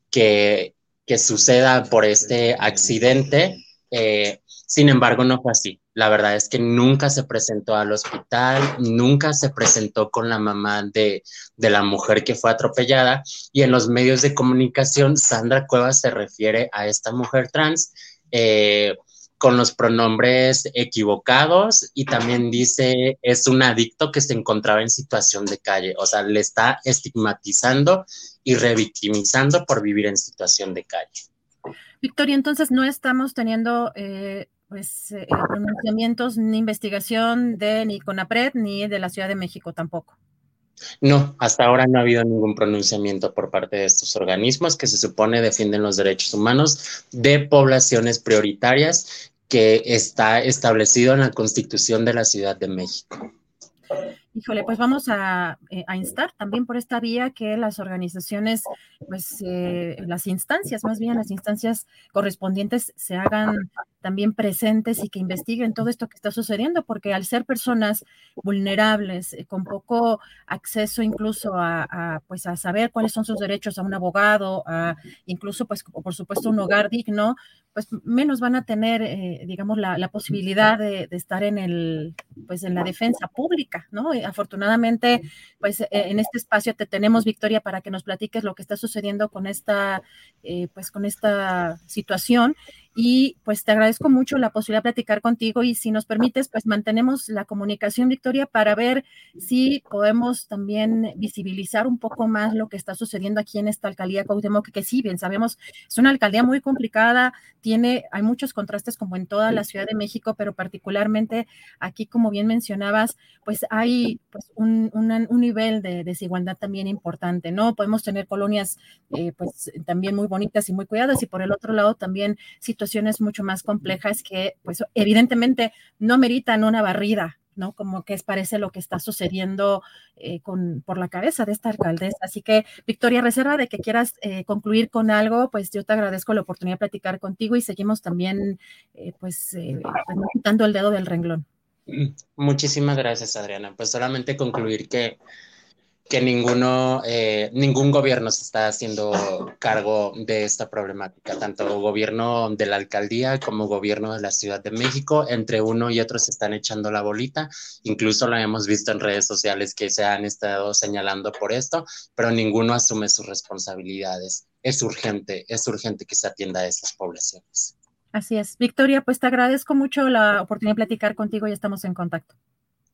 que, suceda por este accidente. Eh, sin embargo, no fue así. La verdad es que nunca se presentó al hospital, nunca se presentó con la mamá de, de, la mujer que fue atropellada y en los medios de comunicación Sandra Cuevas se refiere a esta mujer trans eh, con los pronombres equivocados y también dice es un adicto que se encontraba en situación de calle, o sea, le está estigmatizando y revictimizando por vivir en situación de calle. Victoria, entonces no estamos teniendo eh, pues eh, pronunciamientos ni investigación de ni CONAPRED ni de la Ciudad de México tampoco. No, hasta ahora no ha habido ningún pronunciamiento por parte de estos organismos que se supone defienden los derechos humanos de poblaciones prioritarias que está establecido en la Constitución de la Ciudad de México. Híjole, pues vamos a, eh, a, instar también por esta vía que las organizaciones, pues eh, las instancias, más bien las instancias correspondientes se hagan también presentes y que investiguen todo esto que está sucediendo, porque al ser personas vulnerables, eh, con poco acceso incluso a, pues a saber cuáles son sus derechos a un abogado, a incluso pues por supuesto un hogar digno, pues menos van a tener, eh, digamos, la, posibilidad de, estar en el, pues en la defensa pública, ¿no? afortunadamente, pues e, en este espacio te tenemos, Victoria, para que nos platiques lo que está sucediendo con esta, eh, pues con esta situación y pues te agradezco mucho la posibilidad de platicar contigo y si nos permites, pues mantenemos la comunicación, Victoria, para ver si podemos también visibilizar un poco más lo que está sucediendo aquí en esta alcaldía Cuauhtémoc, que sí, bien sabemos, es una alcaldía muy complicada, tiene, hay muchos contrastes como en toda la Ciudad de México, pero particularmente aquí, como bien mencionabas, pues hay pues un, un nivel de desigualdad también importante, ¿no? Podemos tener colonias eh, pues también muy bonitas y muy cuidadas y por el otro lado también situaciones mucho más complejas que pues evidentemente no meritan una barrida, ¿no? Como que es parece lo que está sucediendo eh, con, por la cabeza de esta alcaldesa. Así que, Victoria, reserva de que quieras eh, concluir con algo, pues yo te agradezco la oportunidad de platicar contigo y seguimos también, eh, pues, pues quitando el dedo del renglón. Muchísimas gracias, Adriana. Pues solamente concluir que que ninguno, eh, ningún gobierno se está haciendo cargo de esta problemática, tanto gobierno de la alcaldía como gobierno de la Ciudad de México, entre uno y otro se están echando la bolita, incluso lo hemos visto en redes sociales que se han estado señalando por esto, pero ninguno asume sus responsabilidades. Es urgente, es urgente que se atienda a estas poblaciones. Así es. Victoria, pues te agradezco mucho la oportunidad de platicar contigo y estamos en contacto.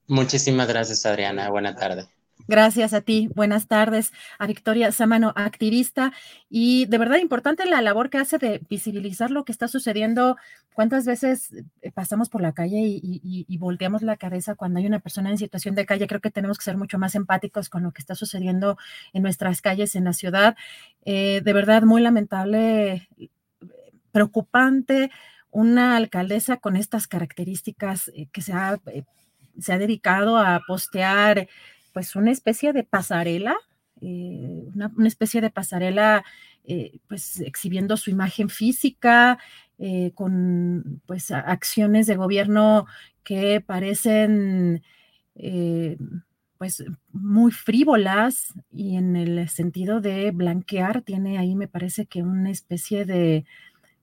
Muchísimas gracias, Adriana. Buena tarde. Gracias a ti. Buenas tardes a Victoria Samano, activista. Y de verdad importante la labor que hace de visibilizar lo que está sucediendo. ¿Cuántas veces eh, pasamos por la calle y, volteamos la cabeza cuando hay una persona en situación de calle? Creo que tenemos que ser mucho más empáticos con lo que está sucediendo en nuestras calles, en la ciudad. Eh, de verdad, muy lamentable, preocupante una alcaldesa con estas características eh, que se ha, se ha dedicado a postear pues una especie de pasarela, eh, una, especie de pasarela, eh, pues exhibiendo su imagen física, eh, con pues acciones de gobierno que parecen pues muy frívolas y en el sentido de blanquear, tiene ahí me parece que una especie de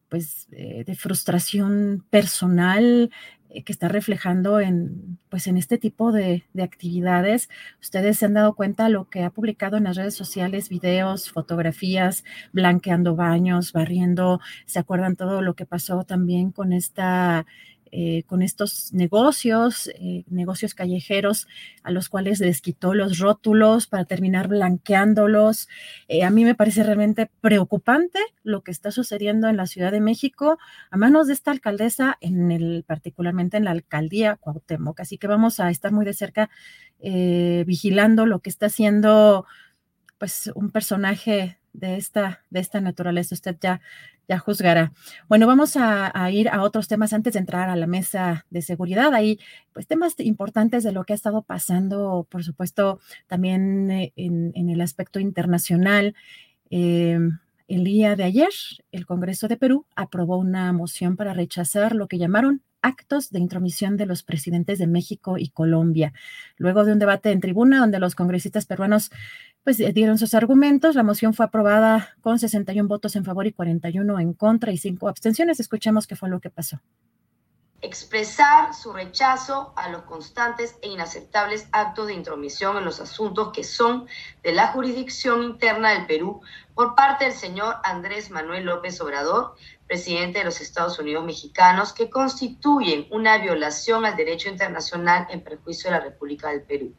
pues de frustración personal, que está reflejando en, pues, en este tipo de, de, actividades. Ustedes se han dado cuenta lo que ha publicado en las redes sociales, videos, fotografías, blanqueando baños, barriendo. ¿Se acuerdan todo lo que pasó también con esta eh, con estos negocios, eh, negocios callejeros a los cuales les quitó los rótulos para terminar blanqueándolos. Eh, a mí me parece realmente preocupante lo que está sucediendo en la Ciudad de México a manos de esta alcaldesa, en el, particularmente en la alcaldía Cuauhtémoc. Así que vamos a estar muy de cerca vigilando lo que está haciendo pues un personaje de esta, de esta naturaleza. Usted ya, ya juzgará. Bueno, vamos a, ir a otros temas antes de entrar a la mesa de seguridad. Hay pues temas importantes de lo que ha estado pasando, por supuesto, también eh, en, el aspecto internacional. Eh, el día de ayer, el Congreso de Perú aprobó una moción para rechazar lo que llamaron actos de intromisión de los presidentes de México y Colombia. Luego de un debate en tribuna donde los congresistas peruanos pues eh, dieron sus argumentos, la moción fue aprobada con 61 votos en favor y 41 en contra y 5 abstenciones. Escuchemos qué fue lo que pasó expresar su rechazo a los constantes e inaceptables actos de intromisión en los asuntos que son de la jurisdicción interna del Perú por parte del señor Andrés Manuel López Obrador, presidente de los Estados Unidos mexicanos, que constituyen una violación al derecho internacional en perjuicio de la República del Perú.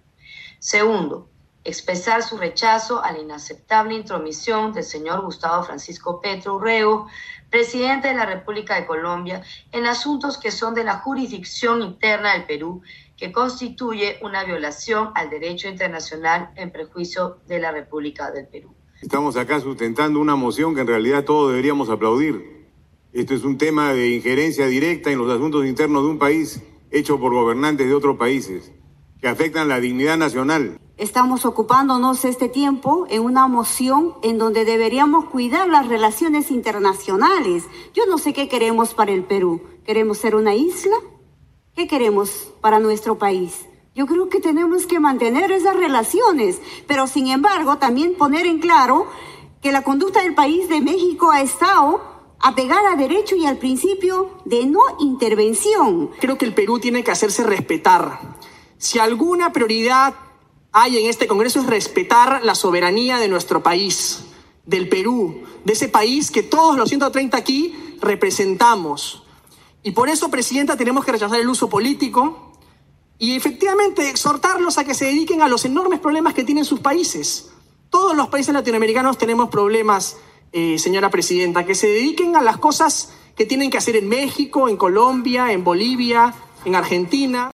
Segundo, expresar su rechazo a la inaceptable intromisión del señor Gustavo Francisco Petro Urrego, presidente de la República de Colombia, en asuntos que son de la jurisdicción interna del Perú, que constituye una violación al derecho internacional en prejuicio de la República del Perú. Estamos acá sustentando una moción que en realidad todos deberíamos aplaudir. Esto es un tema de injerencia directa en los asuntos internos de un país hecho por gobernantes de otros países que afectan la dignidad nacional. Estamos ocupándonos este tiempo en una moción en donde deberíamos cuidar las relaciones internacionales. Yo no sé qué queremos para el Perú. ¿Queremos ser una isla? ¿Qué queremos para nuestro país? Yo creo que tenemos que mantener esas relaciones, pero sin embargo también poner en claro que la conducta del país de México ha estado apegada a derecho y al principio de no intervención. Creo que el Perú tiene que hacerse respetar. Si alguna prioridad hay en este Congreso es respetar la soberanía de nuestro país, del Perú, de ese país que todos los 130 aquí representamos. Y por eso, Presidenta, tenemos que rechazar el uso político y efectivamente exhortarlos a que se dediquen a los enormes problemas que tienen sus países. Todos los países latinoamericanos tenemos problemas, eh, señora Presidenta, que se dediquen a las cosas que tienen que hacer en México, en Colombia, en Bolivia, en Argentina.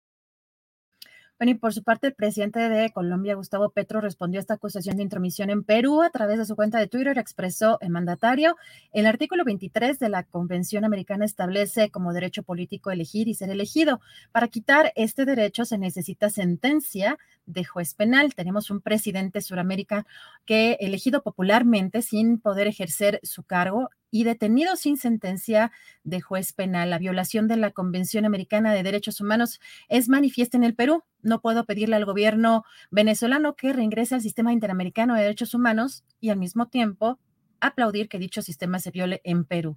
Bueno, y por su parte, el presidente de Colombia, Gustavo Petro, respondió a esta acusación de intromisión en Perú a través de su cuenta de Twitter. Expresó el mandatario, el artículo 23 de la Convención Americana establece como derecho político elegir y ser elegido. Para quitar este derecho se necesita sentencia de juez penal. Tenemos un presidente suramérica que elegido popularmente sin poder ejercer su cargo y detenido sin sentencia de juez penal. La violación de la Convención Americana de Derechos Humanos es manifiesta en el Perú. No puedo pedirle al gobierno venezolano que reingrese al sistema interamericano de derechos humanos y al mismo tiempo aplaudir que dicho sistema se viole en Perú.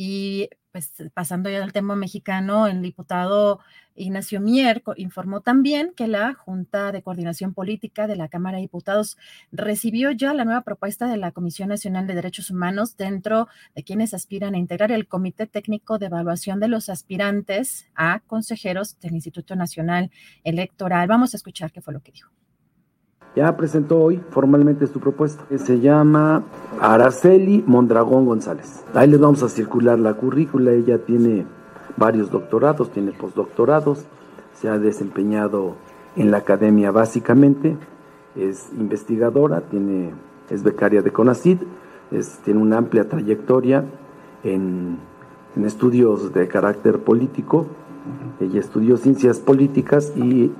Y pues pasando ya al tema mexicano, el diputado Ignacio Mier informó también que la Junta de Coordinación Política de la Cámara de Diputados recibió ya la nueva propuesta de la Comisión Nacional de Derechos Humanos dentro de quienes aspiran a integrar el Comité Técnico de Evaluación de los aspirantes a consejeros del Instituto Nacional Electoral. Vamos a escuchar qué fue lo que dijo ya presentó hoy formalmente su propuesta, que se llama Araceli Mondragón González. Ahí les vamos a circular la currícula, ella tiene varios doctorados, tiene postdoctorados, se ha desempeñado en la academia básicamente, es investigadora, tiene, es becaria de CONACID, tiene una amplia trayectoria en, en estudios de carácter político, ella estudió ciencias políticas y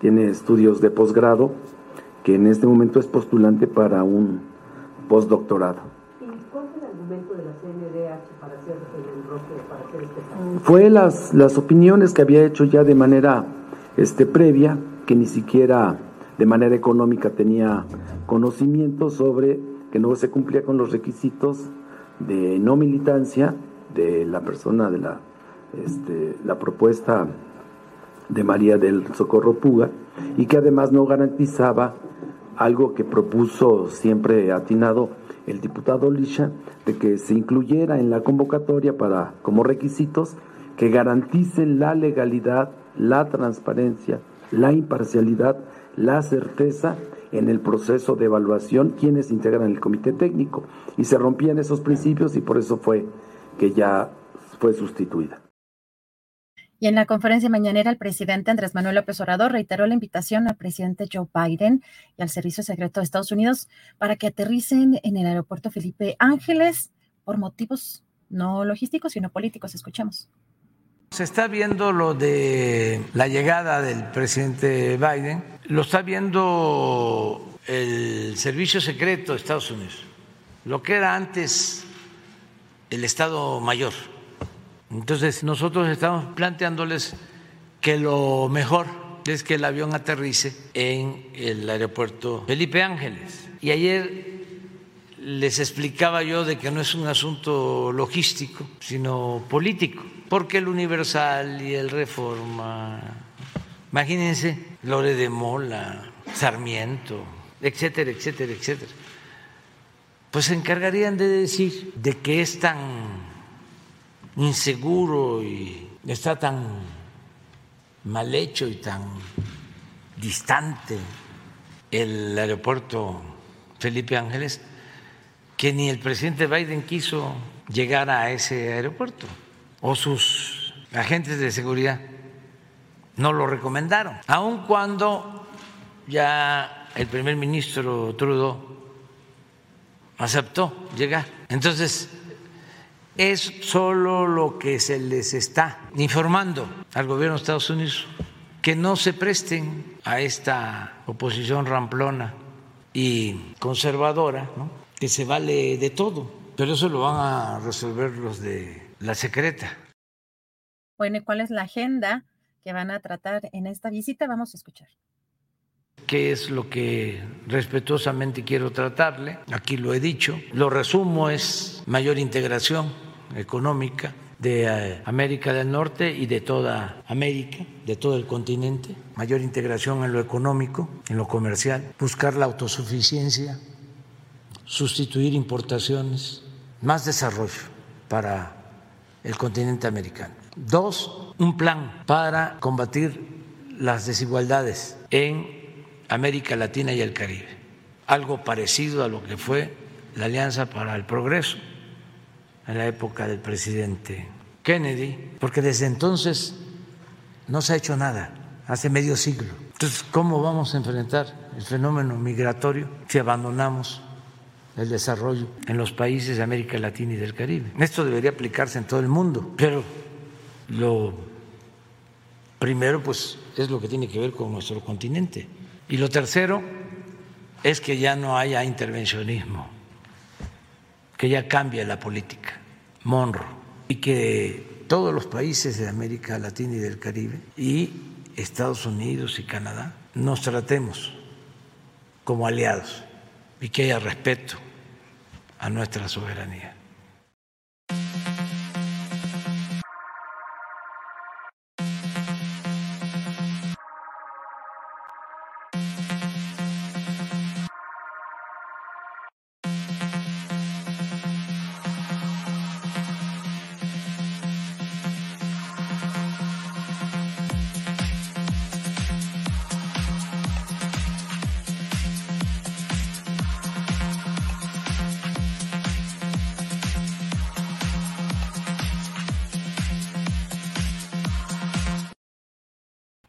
tiene estudios de posgrado que en este momento es postulante para un postdoctorado. ¿Cuál fue el argumento de la CNDH para hacer el enroque, para hacer este Fue las, las opiniones que había hecho ya de manera este, previa, que ni siquiera de manera económica tenía conocimiento sobre que no se cumplía con los requisitos de no militancia de la persona de la, este, la propuesta de María del Socorro Puga y que además no garantizaba algo que propuso siempre atinado el diputado Lisha, de que se incluyera en la convocatoria para como requisitos que garanticen la legalidad, la transparencia, la imparcialidad, la certeza en el proceso de evaluación quienes integran el comité técnico. Y se rompían esos principios y por eso fue que ya fue sustituida. Y en la conferencia mañanera, el presidente Andrés Manuel López Obrador reiteró la invitación al presidente Joe Biden y al Servicio Secreto de Estados Unidos para que aterricen en el aeropuerto Felipe Ángeles por motivos no logísticos, sino políticos. Escuchemos. Se está viendo lo de la llegada del presidente Biden, lo está viendo el Servicio Secreto de Estados Unidos, lo que era antes el Estado Mayor entonces nosotros estamos planteándoles que lo mejor es que el avión aterrice en el aeropuerto Felipe Ángeles. Y ayer les explicaba yo de que no es un asunto logístico, sino político, porque el Universal y el Reforma, imagínense, Lore de Mola, Sarmiento, etcétera, etcétera, etcétera, pues se encargarían de decir de que es tan inseguro y está tan mal hecho y tan distante el aeropuerto Felipe Ángeles que ni el presidente Biden quiso llegar a ese aeropuerto o sus agentes de seguridad no lo recomendaron, aun cuando ya el primer ministro Trudeau aceptó llegar. Entonces, es solo lo que se les está informando al gobierno de Estados Unidos que no se presten a esta oposición ramplona y conservadora, que se vale de todo, pero eso lo van a resolver los de la secreta. Bueno, ¿y cuál es la agenda que van a tratar en esta visita? Vamos a escuchar. ¿Qué es lo que respetuosamente quiero tratarle? Aquí lo he dicho. Lo resumo, es mayor integración económica de eh, América del Norte y de toda América, de todo el continente, mayor integración en lo económico, en lo comercial, buscar la autosuficiencia, sustituir importaciones, más desarrollo para el continente americano. Dos, un plan para combatir las desigualdades en América Latina y el Caribe, algo parecido a lo que fue la Alianza para el Progreso en la época del presidente Kennedy, porque desde entonces no se ha hecho nada, hace medio siglo. Entonces, ¿cómo vamos a enfrentar el fenómeno migratorio si abandonamos el desarrollo en los países de América Latina y del Caribe? Esto debería aplicarse en todo el mundo, pero lo primero pues es lo que tiene que ver con nuestro continente. Y lo tercero es que ya no haya intervencionismo, que ya cambie la política, Monro, y que todos los países de América Latina y del Caribe y Estados Unidos y Canadá nos tratemos como aliados y que haya respeto a nuestra soberanía.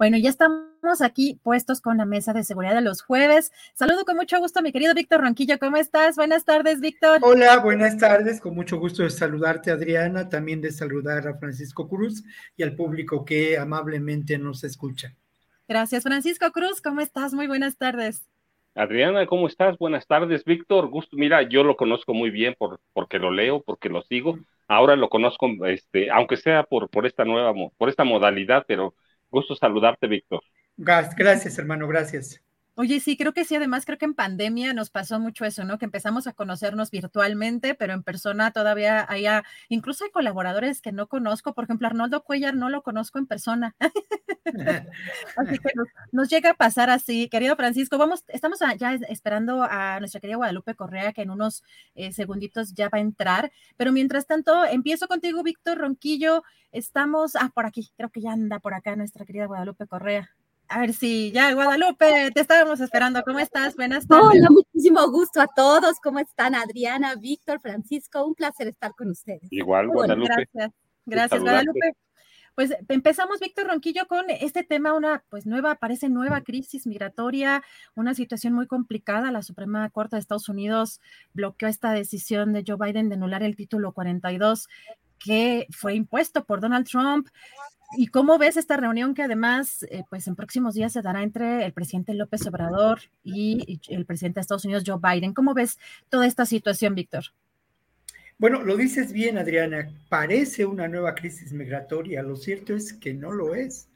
Bueno, ya estamos aquí puestos con la mesa de seguridad de los jueves. Saludo con mucho gusto a mi querido Víctor Ronquillo. ¿Cómo estás? Buenas tardes, Víctor. Hola, buenas tardes. Con mucho gusto de saludarte, Adriana, también de saludar a Francisco Cruz y al público que amablemente nos escucha. Gracias, Francisco Cruz. ¿Cómo estás? Muy buenas tardes. Adriana, ¿cómo estás? Buenas tardes, Víctor. Gusto, mira, yo lo conozco muy bien por, porque lo leo, porque lo sigo. Ahora lo conozco, este, aunque sea por, por esta nueva, por esta modalidad, pero Gusto saludarte, Víctor. Gracias, hermano, gracias. Oye, sí, creo que sí, además creo que en pandemia nos pasó mucho eso, ¿no? Que empezamos a conocernos virtualmente, pero en persona todavía hay, incluso hay colaboradores que no conozco, por ejemplo, Arnoldo Cuellar no lo conozco en persona. así que nos, llega a pasar así, querido Francisco, vamos, estamos ya esperando a nuestra querida Guadalupe Correa, que en unos eh, segunditos ya va a entrar, pero mientras tanto, empiezo contigo, Víctor Ronquillo, estamos, ah, por aquí, creo que ya anda por acá nuestra querida Guadalupe Correa. A ver si ya, Guadalupe, te estábamos esperando. ¿Cómo estás? Buenas tardes. Hola, muchísimo gusto a todos. ¿Cómo están, Adriana, Víctor, Francisco? Un placer estar con ustedes. Igual, Guadalupe. gracias, gracias, Guadalupe. Pues empezamos, Víctor Ronquillo, con este tema, una pues nueva, parece nueva crisis migratoria, una situación muy complicada. La Suprema Corte de Estados Unidos bloqueó esta decisión de Joe Biden de anular el título 42 que fue impuesto por Donald Trump. ¿Y cómo ves esta reunión que además, eh, pues en próximos días se dará entre el presidente López Obrador y el presidente de Estados Unidos, Joe Biden? ¿Cómo ves toda esta situación, Víctor? Bueno, lo dices bien, Adriana, parece una nueva crisis migratoria, lo cierto es que no lo es.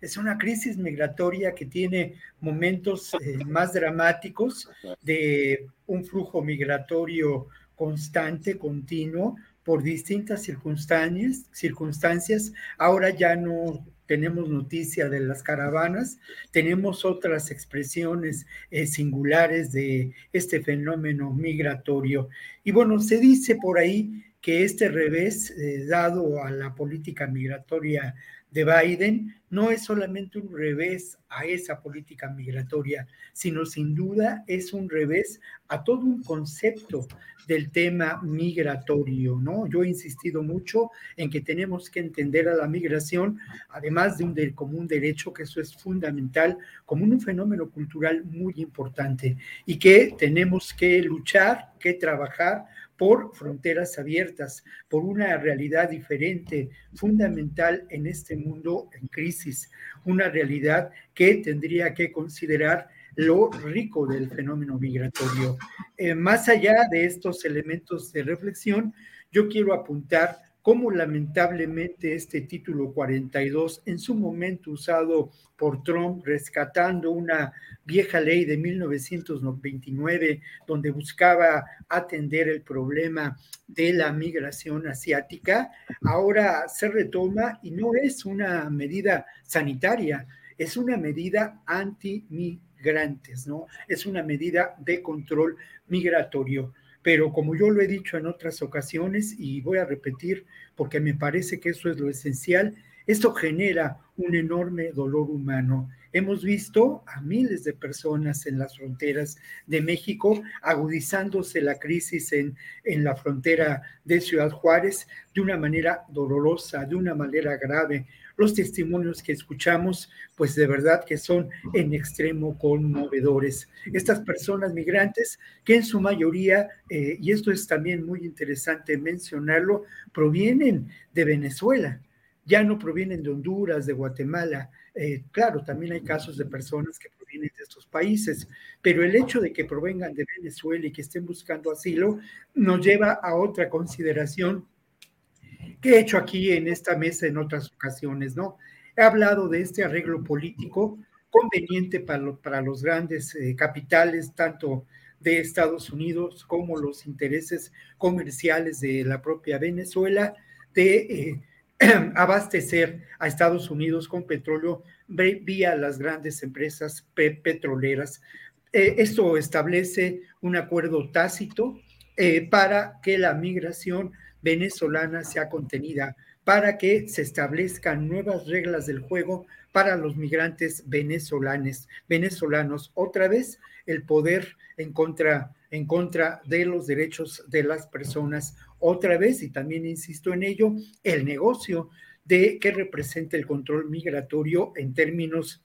Es una crisis migratoria que tiene momentos eh, más dramáticos de un flujo migratorio constante, continuo, por distintas circunstancias, circunstancias. Ahora ya no tenemos noticia de las caravanas, tenemos otras expresiones eh, singulares de este fenómeno migratorio. Y bueno, se dice por ahí que este revés eh, dado a la política migratoria de Biden no es solamente un revés a esa política migratoria, sino sin duda es un revés a todo un concepto del tema migratorio, ¿no? Yo he insistido mucho en que tenemos que entender a la migración, además de un del común derecho, que eso es fundamental, como un fenómeno cultural muy importante y que tenemos que luchar, que trabajar por fronteras abiertas, por una realidad diferente, fundamental en este mundo en crisis, una realidad que tendría que considerar lo rico del fenómeno migratorio. Eh, más allá de estos elementos de reflexión, yo quiero apuntar cómo lamentablemente este título 42, en su momento usado por Trump, rescatando una vieja ley de 1929, donde buscaba atender el problema de la migración asiática, ahora se retoma y no es una medida sanitaria, es una medida antimigrantes, ¿no? Es una medida de control migratorio pero como yo lo he dicho en otras ocasiones y voy a repetir porque me parece que eso es lo esencial, esto genera un enorme dolor humano. Hemos visto a miles de personas en las fronteras de México, agudizándose la crisis en, en la frontera de Ciudad Juárez de una manera dolorosa, de una manera grave los testimonios que escuchamos, pues de verdad que son en extremo conmovedores. Estas personas migrantes, que en su mayoría, eh, y esto es también muy interesante mencionarlo, provienen de Venezuela, ya no provienen de Honduras, de Guatemala. Eh, claro, también hay casos de personas que provienen de estos países, pero el hecho de que provengan de Venezuela y que estén buscando asilo nos lleva a otra consideración que he hecho aquí en esta mesa en otras ocasiones, ¿no? He hablado de este arreglo político conveniente para, para los grandes eh, capitales, tanto de Estados Unidos como los intereses comerciales de la propia Venezuela, de eh, abastecer a Estados Unidos con petróleo vía las grandes empresas petroleras. Eh, esto establece un acuerdo tácito para que la migración venezolana sea contenida, para que se establezcan nuevas reglas del juego para los migrantes venezolanos. venezolanos. Otra vez, el poder en contra, en contra de los derechos de las personas. Otra vez, y también insisto en ello, el negocio de que representa el control migratorio en términos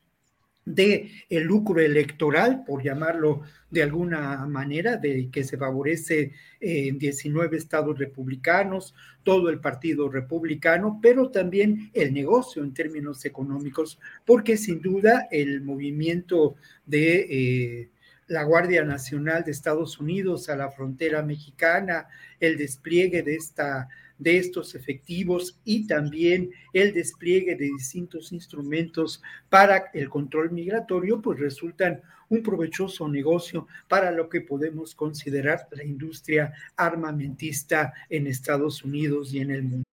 de el lucro electoral, por llamarlo de alguna manera, de que se favorece en 19 estados republicanos, todo el partido republicano, pero también el negocio en términos económicos, porque sin duda el movimiento de eh, la Guardia Nacional de Estados Unidos a la frontera mexicana, el despliegue de esta de estos efectivos y también el despliegue de distintos instrumentos para el control migratorio, pues resultan un provechoso negocio para lo que podemos considerar la industria armamentista en Estados Unidos y en el mundo.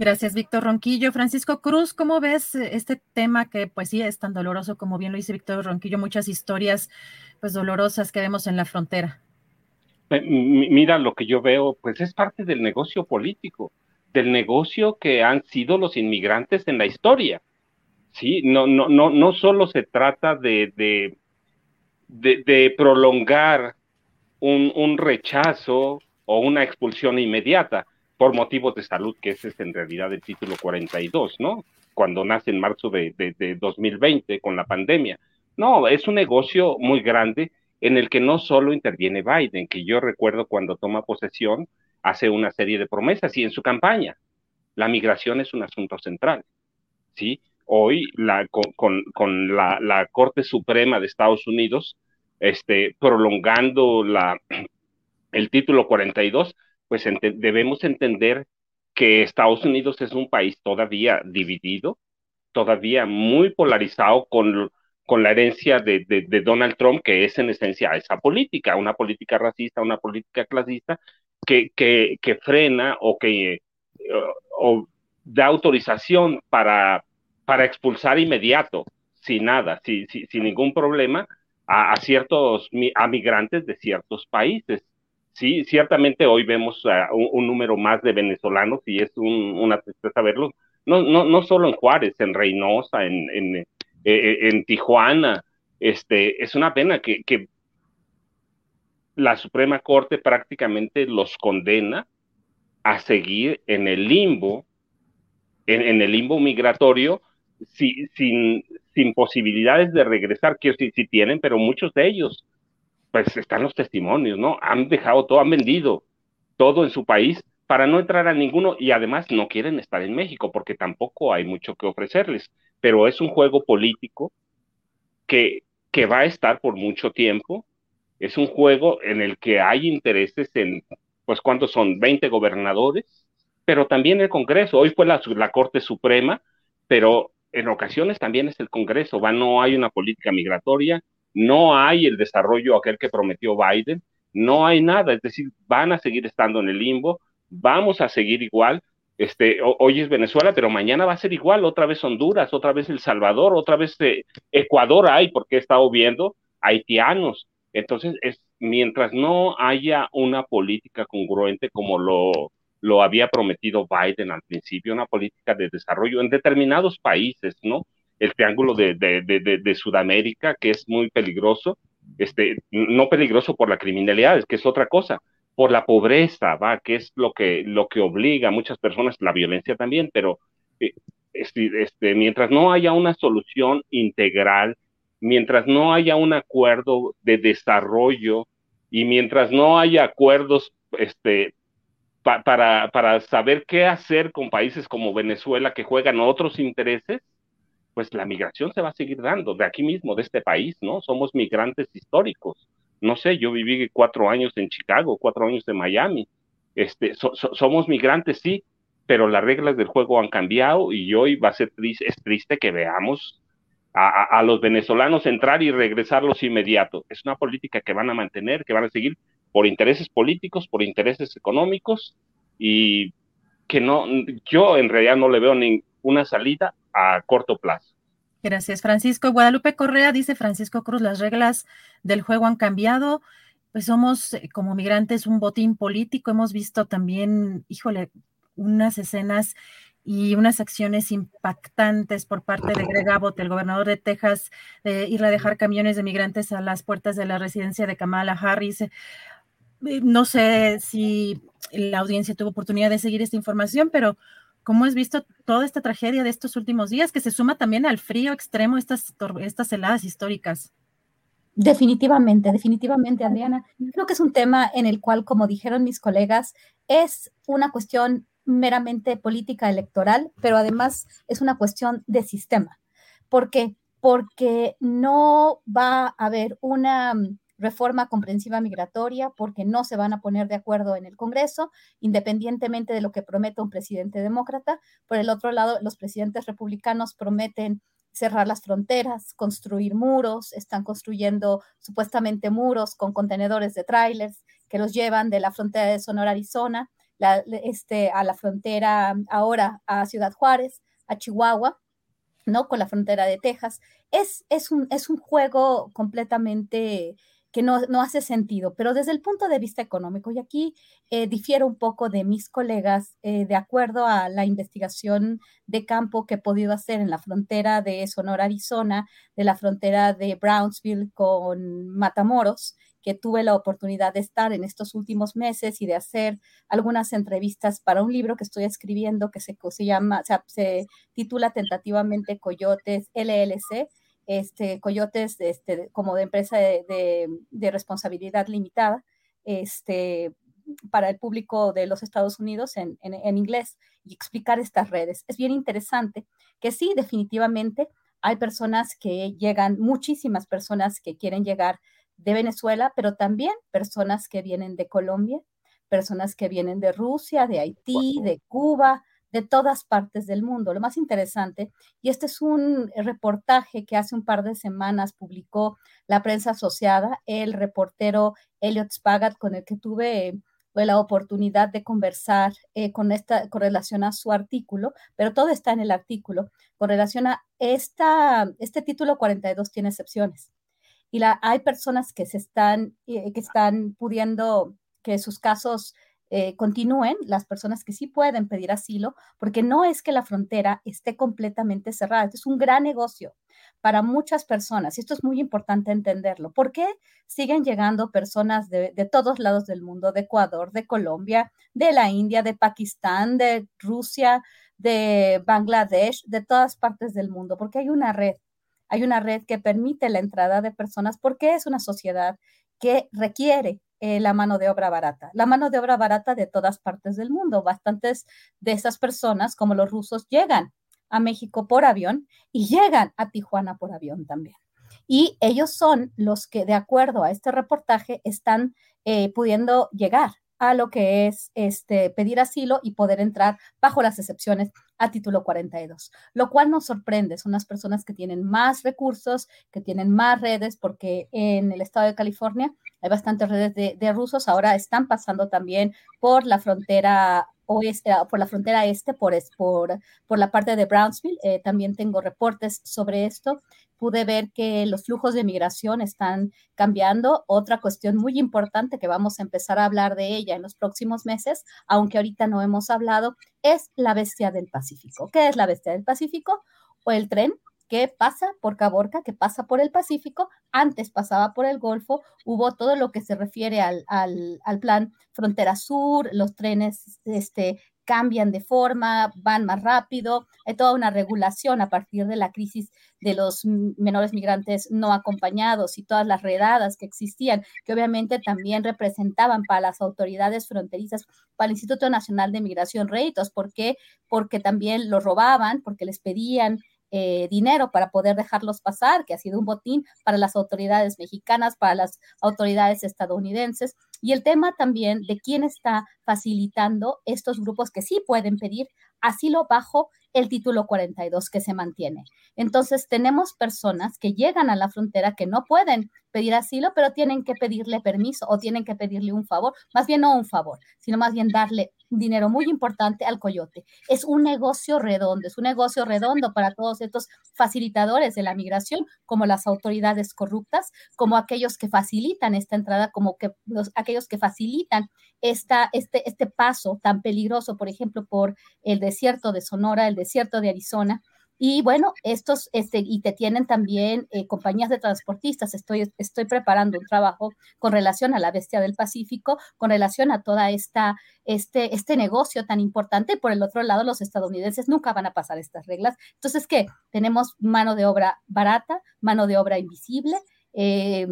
Gracias, Víctor Ronquillo. Francisco Cruz, ¿cómo ves eh, este tema que pues sí es tan doloroso como bien lo dice Víctor Ronquillo, muchas historias pues dolorosas que vemos en la frontera? Eh, mira, lo que yo veo pues es parte del negocio político, del negocio que han sido los inmigrantes en la historia. Sí, no, no, no, no solo se trata de, de, prolongar un, un rechazo o una expulsión inmediata, por motivos de salud, que ese es en realidad el título 42, ¿no? Cuando nace en marzo de, 2020 con la pandemia. No, es un negocio muy grande en el que no solo interviene Biden, que yo recuerdo cuando toma posesión, hace una serie de promesas y en su campaña, la migración es un asunto central, ¿sí? hoy la, con, con la, la, Corte Suprema de Estados Unidos este, prolongando la, el título 42, pues debemos entender que Estados Unidos es un país todavía dividido, todavía muy polarizado con, con la herencia de, de, Donald Trump, que es en esencia esa política, una política racista, una política clasista, que, que, que frena o que o da autorización para, para expulsar inmediato, sin nada, sin, sin, ningún problema, a, ciertos a migrantes de ciertos países. Sí, ciertamente hoy vemos un, número más de venezolanos y es una tristeza verlos, no, no, no solo en Juárez, en Reynosa, en, en, eh, eh, en Tijuana. Este, es una pena que, que la Suprema Corte prácticamente los condena a seguir en el limbo, en, el limbo migratorio, sin, sin posibilidades de regresar, que sí, sí tienen, pero muchos de ellos, pues están los testimonios, ¿no? Han dejado todo, han vendido todo en su país para no entrar a ninguno y además no quieren estar en México porque tampoco hay mucho que ofrecerles, pero es un juego político que, que va a estar por mucho tiempo, es un juego en el que hay intereses en pues ¿cuántos son? 20 gobernadores, pero también el Congreso. Hoy fue la, la Corte Suprema, pero en ocasiones también es el Congreso. Va, no hay una política migratoria, no hay el desarrollo aquel que prometió Biden, no hay nada. Es decir, van a seguir estando en el limbo, vamos a seguir igual. Este, hoy es Venezuela, pero mañana va a ser igual, otra vez Honduras, otra vez El Salvador, otra vez eh, Ecuador hay, porque he estado viendo haitianos. Entonces, es, mientras no haya una política congruente como lo, lo había prometido Biden al principio, una política de desarrollo en determinados países, ¿no? El triángulo de, de, de, de Sudamérica, que es muy peligroso, este, no peligroso por la criminalidad, es que es otra cosa, por la pobreza, ¿va? Que es lo que, lo que obliga a muchas personas, la violencia también, pero eh, este, este, mientras no haya una solución integral mientras no haya un acuerdo de desarrollo y mientras no haya acuerdos este, para, para saber qué hacer con países como Venezuela que juegan otros intereses, pues la migración se va a seguir dando de aquí mismo, de este país, ¿no? Somos migrantes históricos. No sé, yo viví cuatro años en Chicago, cuatro años en Miami. Este, somos migrantes, sí, pero las reglas del juego han cambiado y hoy va a ser triste, es triste que veamos a, los venezolanos entrar y regresarlos inmediato. Es una política que van a mantener, que van a seguir por intereses políticos, por intereses económicos y que no, yo en realidad no le veo ninguna salida a corto plazo. Gracias, Francisco. Guadalupe Correa dice Francisco Cruz, las reglas del juego han cambiado. Pues somos eh, como migrantes un botín político. Hemos visto también, híjole, unas escenas y unas acciones impactantes por parte de Greg Abbott, el gobernador de Texas, de ir a dejar camiones de migrantes a las puertas de la residencia de Kamala Harris. Eh, no sé si la audiencia tuvo oportunidad de seguir esta información, pero ¿cómo has visto toda esta tragedia de estos últimos días que se suma también al frío extremo, estas, estas heladas históricas? Definitivamente, definitivamente, Adriana. Creo que es un tema en el cual, como dijeron mis colegas, es una cuestión meramente política electoral, pero además es una cuestión de sistema. ¿Por qué? Porque no va a haber una reforma comprensiva migratoria, porque no se van a poner de acuerdo en el Congreso, independientemente de lo que prometa un presidente demócrata. Por el otro lado, los presidentes republicanos prometen cerrar las fronteras, construir muros, están construyendo supuestamente muros con contenedores de trailers que los llevan de la frontera de Sonora, Arizona, este, a la frontera ahora a Ciudad Juárez, a Chihuahua, ¿no? Con la frontera de Texas. Es, es, un, es un juego completamente que no, no, hace sentido, pero desde el punto de vista económico, y aquí eh, difiero un poco de mis colegas, eh, de acuerdo a la investigación de campo que he podido hacer en la frontera de Sonora, Arizona, de la frontera de Brownsville con Matamoros, que tuve la oportunidad de estar en estos últimos meses y de hacer algunas entrevistas para un libro que estoy escribiendo que se, llama, se titula tentativamente Coyotes LLC, este, Coyotes este, como de empresa de, responsabilidad limitada, este, para el público de los Estados Unidos en, en inglés y explicar estas redes. Es bien interesante que sí, definitivamente hay personas que llegan, muchísimas personas que quieren llegar de Venezuela, pero también personas que vienen de Colombia, personas que vienen de Rusia, de Haití, de Cuba, de todas partes del mundo. Lo más interesante, y este es un reportaje que hace un par de semanas publicó la prensa asociada, el reportero Elliot Spagat, con el que tuve la oportunidad de conversar eh, con, esta, con relación a su artículo, pero todo está en el artículo, con relación a esta, este título 42 tiene excepciones. Y hay personas que se están, eh, que están pudiendo que sus casos eh, continúen las personas que sí pueden pedir asilo, porque no es que la frontera esté completamente cerrada, es un gran negocio para muchas personas y esto es muy importante entenderlo. ¿Por qué siguen llegando personas de, de todos lados del mundo, de Ecuador, de Colombia, de la India, de Pakistán, de Rusia, de Bangladesh, de todas partes del mundo? Porque hay una red hay una red que permite la entrada de personas porque es una sociedad que requiere eh, la mano de obra barata, la mano de obra barata de todas partes del mundo. Bastantes de esas personas, como los rusos, llegan a México por avión y llegan a Tijuana por avión también. Y ellos son los que, de acuerdo a este reportaje, están eh, pudiendo llegar a lo que es este, pedir asilo y poder entrar bajo las excepciones a título 42, lo cual nos sorprende. Son las personas que tienen más recursos, que tienen más redes, porque en el estado de California hay bastantes redes de, rusos. Ahora están pasando también por la frontera oeste, ah, por la frontera este, por, por, por la parte de Brownsville. Eh, también tengo reportes sobre esto pude ver que los flujos de migración están cambiando. Otra cuestión muy importante que vamos a empezar a hablar de ella en los próximos meses, aunque ahorita no hemos hablado, es la bestia del Pacífico. ¿Qué es la bestia del Pacífico? O el tren que pasa por Caborca, que pasa por el Pacífico, antes pasaba por el Golfo, hubo todo lo que se refiere al, al, al plan Frontera Sur, los trenes este, cambian de forma, van más rápido, hay toda una regulación a partir de la crisis de los menores migrantes no acompañados y todas las redadas que existían, que obviamente también representaban para las autoridades fronterizas, para el Instituto Nacional de Migración réditos. ¿Por qué? Porque también los robaban, porque les pedían eh, dinero para poder dejarlos pasar, que ha sido un botín para las autoridades mexicanas, para las autoridades estadounidenses. Y el tema también de quién está facilitando estos grupos que sí pueden pedir asilo bajo el título 42 que se mantiene. Entonces, tenemos personas que llegan a la frontera que no pueden pedir asilo, pero tienen que pedirle permiso o tienen que pedirle un favor, más bien no un favor, sino más bien darle dinero muy importante al coyote. Es un negocio redondo, es un negocio redondo para todos estos facilitadores de la migración, como las autoridades corruptas, como aquellos que facilitan esta entrada, como que los, aquellos que facilitan esta, este, este paso tan peligroso, por ejemplo, por el desierto de Sonora, el desierto de Arizona, y bueno, estos, este, y te tienen también eh, compañías de transportistas. Estoy, estoy preparando un trabajo con relación a la bestia del Pacífico, con relación a toda esta, este, este negocio tan importante. Por el otro lado, los estadounidenses nunca van a pasar estas reglas. Entonces, ¿qué? Tenemos mano de obra barata, mano de obra invisible, eh,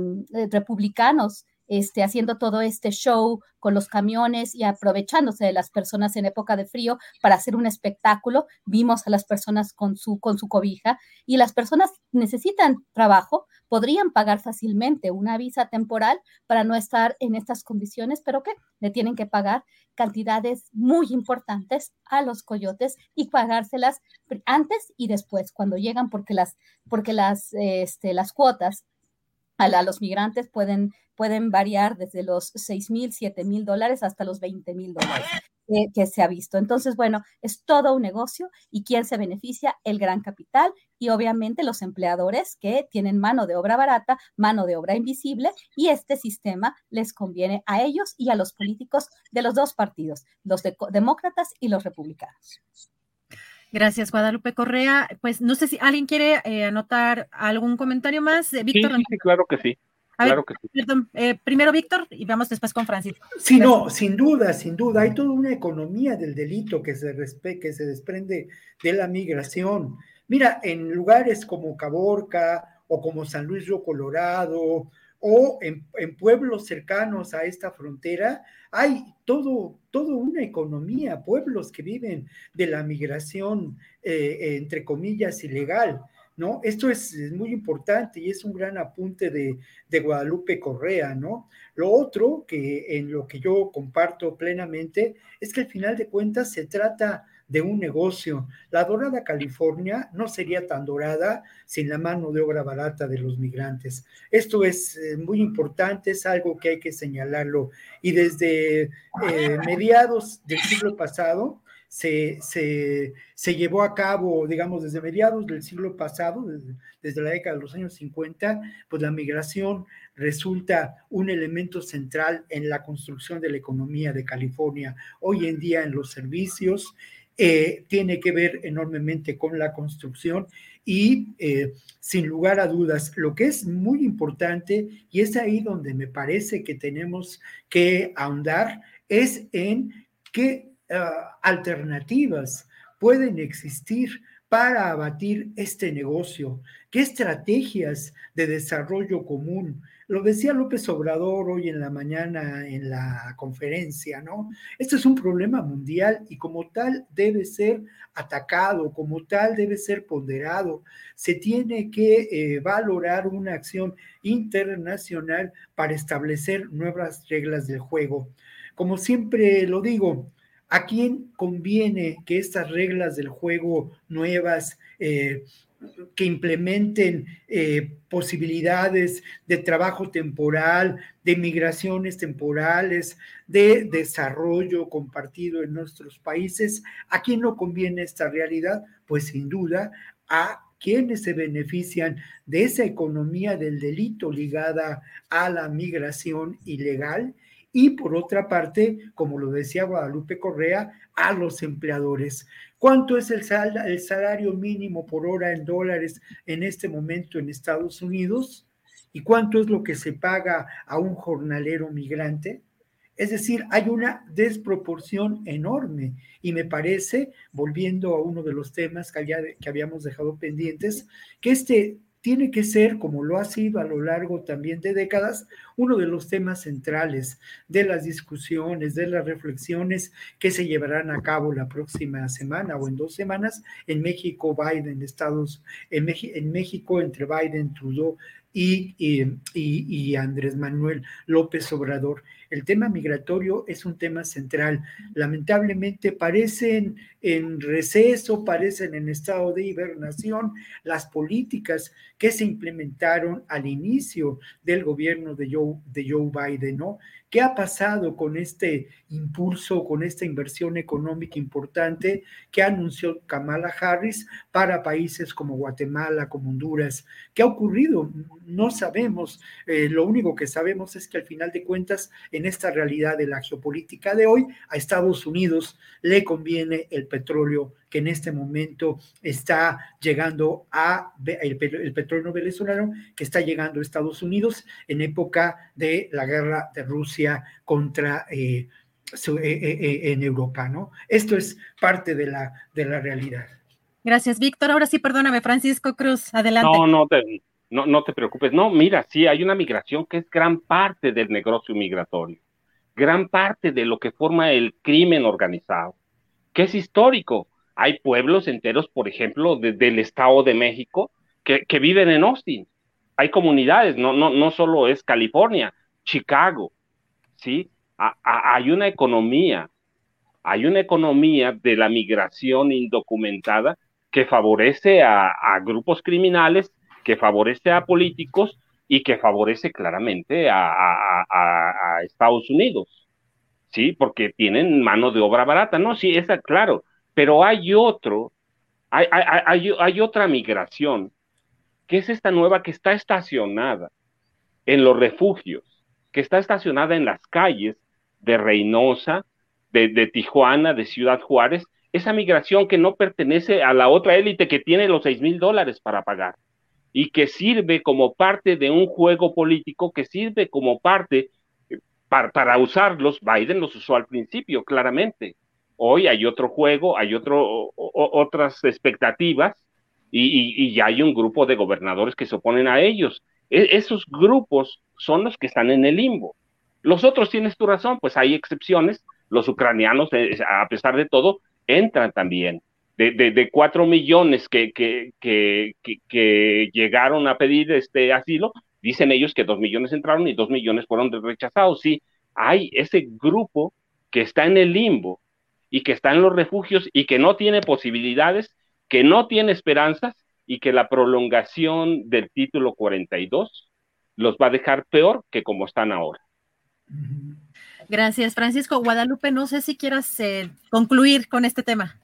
republicanos este, haciendo todo este show con los camiones y aprovechándose de las personas en época de frío para hacer un espectáculo. Vimos a las personas con su, con su cobija y las personas necesitan trabajo, podrían pagar fácilmente una visa temporal para no estar en estas condiciones, pero que le tienen que pagar cantidades muy importantes a los coyotes y pagárselas antes y después cuando llegan porque las, porque las, este, las cuotas a, los migrantes pueden, pueden variar desde los 6 mil, 7 mil dólares hasta los 20 mil dólares que se ha visto. Entonces, bueno, es todo un negocio y quién se beneficia, el gran capital y obviamente los empleadores que tienen mano de obra barata, mano de obra invisible y este sistema les conviene a ellos y a los políticos de los dos partidos, los demócratas y los republicanos. Gracias, Guadalupe Correa. Pues no sé si alguien quiere eh, anotar algún comentario más. Eh, Víctor. Sí, claro que sí. claro que sí. Eh, primero Víctor y vamos después con Francisco. Sí, no, sin duda, sin duda. Hay toda una economía del delito que se, que se desprende de la migración. Mira, en lugares como Caborca o como San Luis Río Colorado o en, pueblos cercanos a esta frontera hay todo, todo una economía, pueblos que viven de la migración, eh, entre comillas, ilegal. ¿no? Esto es, muy importante y es un gran apunte de, de, Guadalupe Correa, ¿no? Lo otro que en lo que yo comparto plenamente es que al final de cuentas se trata de un negocio. La dorada California no sería tan dorada sin la mano de obra barata de los migrantes. Esto es eh, muy importante, es algo que hay que señalarlo. Y desde eh, mediados del siglo pasado, se, se, llevó a cabo, digamos, desde mediados del siglo pasado, desde, desde, la década de los años 50, pues la migración resulta un elemento central en la construcción de la economía de California. Hoy en día en los servicios, eh, tiene que ver enormemente con la construcción y eh, sin lugar a dudas, lo que es muy importante y es ahí donde me parece que tenemos que ahondar es en qué ah, alternativas pueden existir para abatir este negocio, qué estrategias de desarrollo común lo decía López Obrador hoy en la mañana en la conferencia, ¿no? Este es un problema mundial y como tal debe ser atacado, como tal debe ser ponderado. Se tiene que eh, valorar una acción internacional para establecer nuevas reglas del juego. Como siempre lo digo, ¿a quién conviene que estas reglas del juego nuevas eh, que implementen eh, posibilidades de trabajo temporal, de migraciones temporales, de desarrollo compartido en nuestros países. ¿A quién no conviene esta realidad? Pues sin duda a quienes se benefician de esa economía del delito ligada a la migración ilegal y por otra parte, como lo decía Guadalupe Correa, a los empleadores. ¿Cuánto es el, el salario mínimo por hora en dólares en este momento en Estados Unidos? ¿Y cuánto es lo que se paga a un jornalero migrante? Es decir, hay una desproporción enorme y me parece, volviendo a uno de los temas que, que habíamos dejado pendientes, que este tiene que ser, como lo ha sido a lo largo también de décadas, uno de los temas centrales de las discusiones, de las reflexiones que se llevarán a cabo la próxima semana o en dos semanas en México, Biden, Estados, en, en México entre Biden, Trudeau y, y, Andrés Manuel López Obrador. El tema migratorio es un tema central. Lamentablemente parecen en receso, parecen en estado de hibernación las políticas que se implementaron al inicio del gobierno de Joe, de Joe Biden, ¿no? ¿Qué ha pasado con este impulso, con esta inversión económica importante que anunció Kamala Harris para países como Guatemala, como Honduras? ¿Qué ha ocurrido? No sabemos. Eh, lo único que sabemos es que al final de cuentas, en esta realidad de la geopolítica de hoy, a Estados Unidos le conviene el petróleo que en este momento está llegando a el, petróleo venezolano que está llegando a Estados Unidos en época de la guerra de Rusia contra eh, eh, eh, en Europa, ¿no? Esto es parte de la, de la realidad. Gracias, Víctor. Ahora sí, perdóname, Francisco Cruz, adelante. No, no te, no, no te preocupes. No, mira, sí, hay una migración que es gran parte del negocio migratorio, gran parte de lo que forma el crimen organizado, que es histórico hay pueblos enteros, por ejemplo, del Estado de México, que, viven en Austin. Hay comunidades, no, no, no solo es California, Chicago, ¿sí? hay una economía, hay una economía de la migración indocumentada que favorece a, grupos criminales, que favorece a políticos y que favorece claramente a, a, Estados Unidos, ¿sí? Porque tienen mano de obra barata, ¿no? Sí, es claro, pero hay otro, hay, hay, otra migración, que es esta nueva que está estacionada en los refugios, que está estacionada en las calles de Reynosa, de, Tijuana, de Ciudad Juárez, esa migración que no pertenece a la otra élite que tiene los seis mil dólares para pagar y que sirve como parte de un juego político, que sirve como parte eh, para, para usarlos, Biden los usó al principio, claramente, Hoy hay otro juego, hay otras expectativas y, ya hay un grupo de gobernadores que se oponen a ellos. E, esos grupos son los que están en el limbo. Los otros tienes tu razón, pues hay excepciones. Los ucranianos, eh, a pesar de todo, entran también. De, de, cuatro millones que, que, que, que, llegaron a pedir este asilo, dicen ellos que dos millones entraron y dos millones fueron rechazados. Sí, hay ese grupo que está en el limbo y que está en los refugios y que no tiene posibilidades, que no tiene esperanzas y que la prolongación del título 42 los va a dejar peor que como están ahora. Gracias, Francisco. Guadalupe, no sé si quieras eh, concluir con este tema.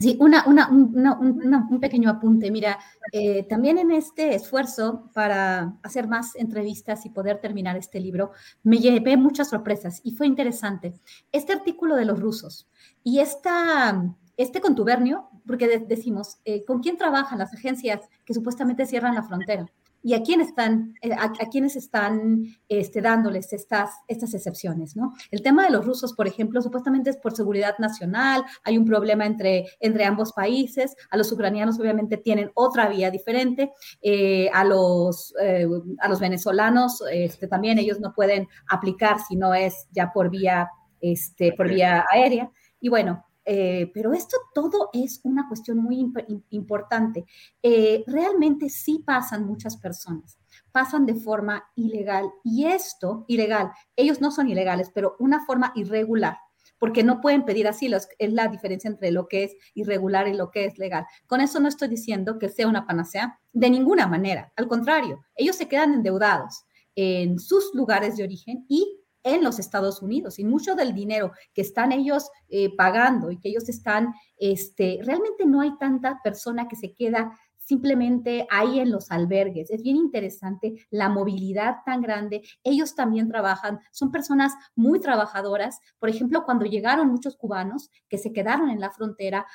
Sí, una, una, un pequeño apunte. Mira, eh, también en este esfuerzo para hacer más entrevistas y poder terminar este libro, me llevé muchas sorpresas y fue interesante. Este artículo de los rusos y esta, este contubernio, porque decimos, eh, ¿con quién trabajan las agencias que supuestamente cierran la frontera? Y a quién están, eh, a, quienes están este, dándoles estas, estas excepciones, ¿no? El tema de los rusos, por ejemplo, supuestamente es por seguridad nacional, hay un problema entre, entre ambos países, a los ucranianos obviamente tienen otra vía diferente, eh, a, los, eh, a los venezolanos este, también ellos no pueden aplicar si no es ya por vía, este, por vía aérea. Y bueno, eh, pero esto todo es una cuestión muy importante. Eh, realmente sí pasan muchas personas, pasan de forma ilegal y esto, ilegal, ellos no son ilegales, pero una forma irregular porque no pueden pedir asilo, es la diferencia entre lo que es irregular y lo que es legal. Con eso no estoy diciendo que sea una panacea, de ninguna manera, al contrario, ellos se quedan endeudados en sus lugares de origen y en los Estados Unidos y mucho del dinero que están ellos eh, pagando y que ellos están, este, realmente no hay tanta persona que se queda simplemente ahí en los albergues. Es bien interesante la movilidad tan grande. Ellos también trabajan, son personas muy trabajadoras. Por ejemplo, cuando llegaron muchos cubanos que se quedaron en la frontera,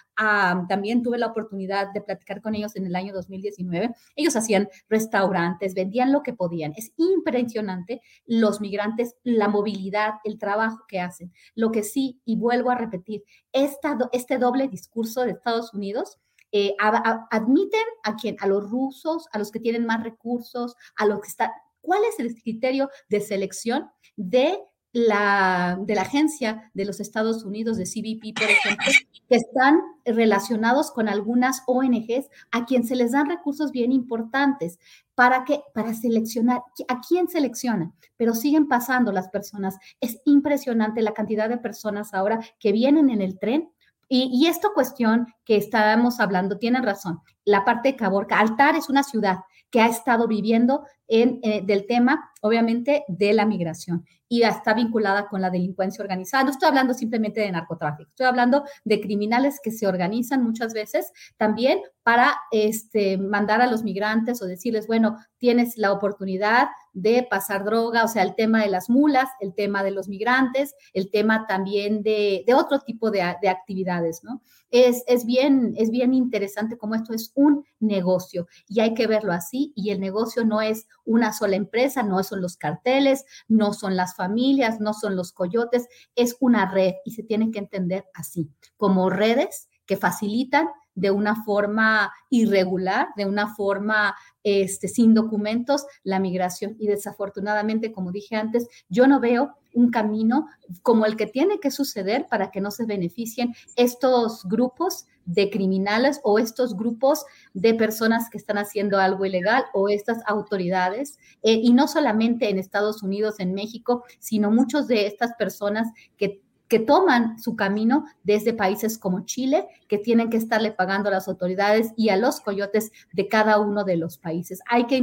también tuve la oportunidad de platicar con ellos en el año 2019. Ellos hacían restaurantes, vendían lo que podían. Es impresionante los migrantes, la movilidad, el trabajo que hacen. Lo que sí, y vuelvo a repetir, este doble discurso de Estados Unidos eh, admiten a quién, a los rusos, a los que tienen más recursos, a los que están. ¿Cuál es el criterio de selección de la, de la agencia de los Estados Unidos, de CBP, por ejemplo, que están relacionados con algunas ONGs a quien se les dan recursos bien importantes para que para seleccionar a quién seleccionan, pero siguen pasando las personas. Es impresionante la cantidad de personas ahora que vienen en el tren y, esta cuestión que estábamos hablando, tienen razón. La parte de Caborca, Altar es una ciudad que ha estado viviendo en, eh, del tema, obviamente, de la migración y está vinculada con la delincuencia organizada. No estoy hablando simplemente de narcotráfico, estoy hablando de criminales que se organizan muchas veces también para este, mandar a los migrantes o decirles, bueno, tienes la oportunidad de pasar droga, o sea, el tema de las mulas, el tema de los migrantes, el tema también de, otro tipo de, de actividades, ¿no? Es, es, bien, es bien interesante cómo esto es un negocio y hay que verlo así y el negocio no es una sola empresa, no son los carteles, no son las familias, no son los coyotes, es una red y se tiene que entender así, como redes que facilitan de una forma irregular, de una forma este, sin documentos, la migración. Y desafortunadamente, como dije antes, yo no veo un camino como el que tiene que suceder para que no se beneficien estos grupos de criminales o estos grupos de personas que están haciendo algo ilegal o estas autoridades. Eh, y no solamente en Estados Unidos, en México, sino muchos de estas personas que que toman su camino desde países como Chile, que tienen que estarle pagando a las autoridades y a los coyotes de cada uno de los países. Hay que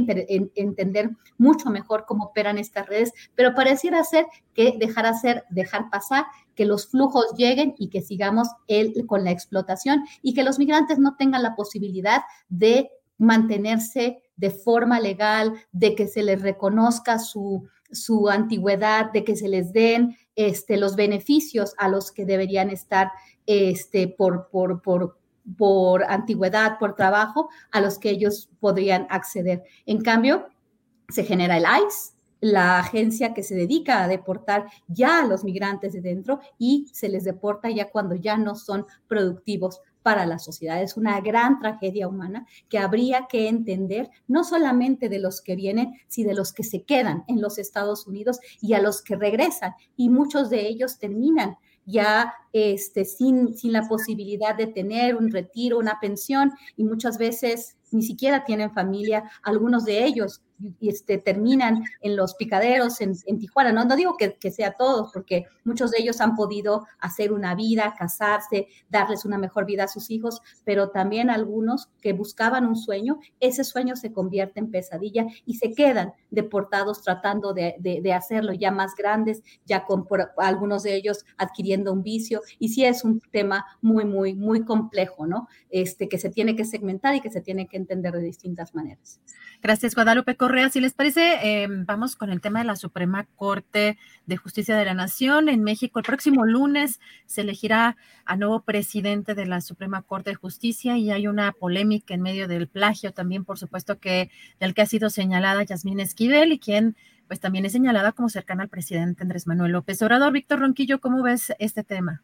entender mucho mejor cómo operan estas redes, pero pareciera ser que dejar hacer, dejar pasar, que los flujos lleguen y que sigamos el, con la explotación y que los migrantes no tengan la posibilidad de mantenerse de forma legal, de que se les reconozca su, su antigüedad, de que se les den este, los beneficios a los que deberían estar este, por, por, por, por antigüedad, por trabajo, a los que ellos podrían acceder. En cambio, se genera el ICE, la agencia que se dedica a deportar ya a los migrantes de dentro y se les deporta ya cuando ya no son productivos para la sociedad. Es una gran tragedia humana que habría que entender no solamente de los que vienen, sino de los que se quedan en los Estados Unidos y a los que regresan. Y muchos de ellos terminan ya este, sin, sin la posibilidad de tener un retiro, una pensión, y muchas veces ni siquiera tienen familia, algunos de ellos este, terminan en los picaderos en, Tijuana. No, no digo que, que, sea todos, porque muchos de ellos han podido hacer una vida, casarse, darles una mejor vida a sus hijos, pero también algunos que buscaban un sueño, ese sueño se convierte en pesadilla y se quedan deportados tratando de, de, hacerlo ya más grandes, ya con algunos de ellos adquiriendo un vicio. Y sí es un tema muy, muy, muy complejo, ¿no? Este, que se tiene que segmentar y que se tiene que entender de distintas maneras. Gracias, Guadalupe Correa. Si les parece, em, vamos con el tema de la Suprema Corte de Justicia de la Nación. En México, el próximo lunes se elegirá a nuevo presidente de la Suprema Corte de Justicia y hay una polémica en medio del plagio también, por supuesto, que del que ha sido señalada Yasmín Esquivel y quien pues también es señalada como cercana al presidente Andrés Manuel López Obrador. Víctor Ronquillo, ¿cómo ves este tema?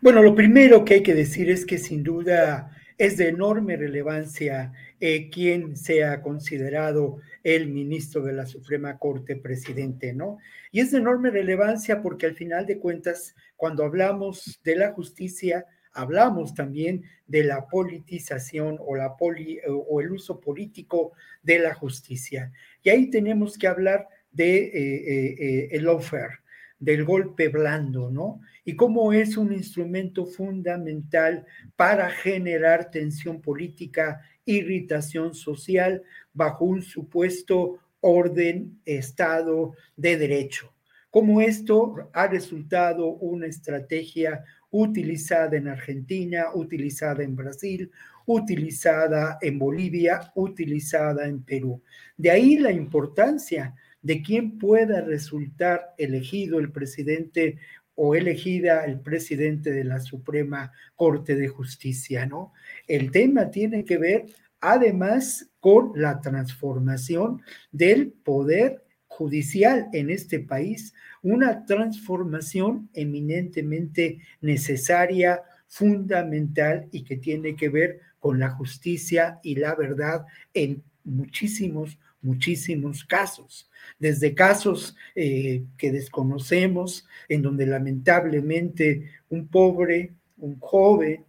Bueno, lo primero que hay que decir es que sin duda es de enorme relevancia eh, quien sea considerado el ministro de la Suprema Corte presidente, ¿no? Y es de enorme relevancia porque al final de cuentas, cuando hablamos de la justicia, hablamos también de la politización o, la poli, o el uso político de la justicia. Y ahí tenemos que hablar de eh, eh, el lawfare, del golpe blando, ¿no? Y cómo es un instrumento fundamental para generar tensión política, irritación social bajo un supuesto orden, estado de derecho. Cómo esto ha resultado una estrategia utilizada en Argentina, utilizada en Brasil, utilizada en Bolivia, utilizada en Perú. De ahí la importancia de quién pueda resultar elegido el presidente o elegida el presidente de la Suprema Corte de Justicia, ¿no? El tema tiene que ver además con la transformación del poder judicial en este país, una transformación eminentemente necesaria, fundamental y que tiene que ver con la justicia y la verdad en muchísimos muchísimos casos, desde casos eh, que desconocemos, en donde lamentablemente un pobre, un joven,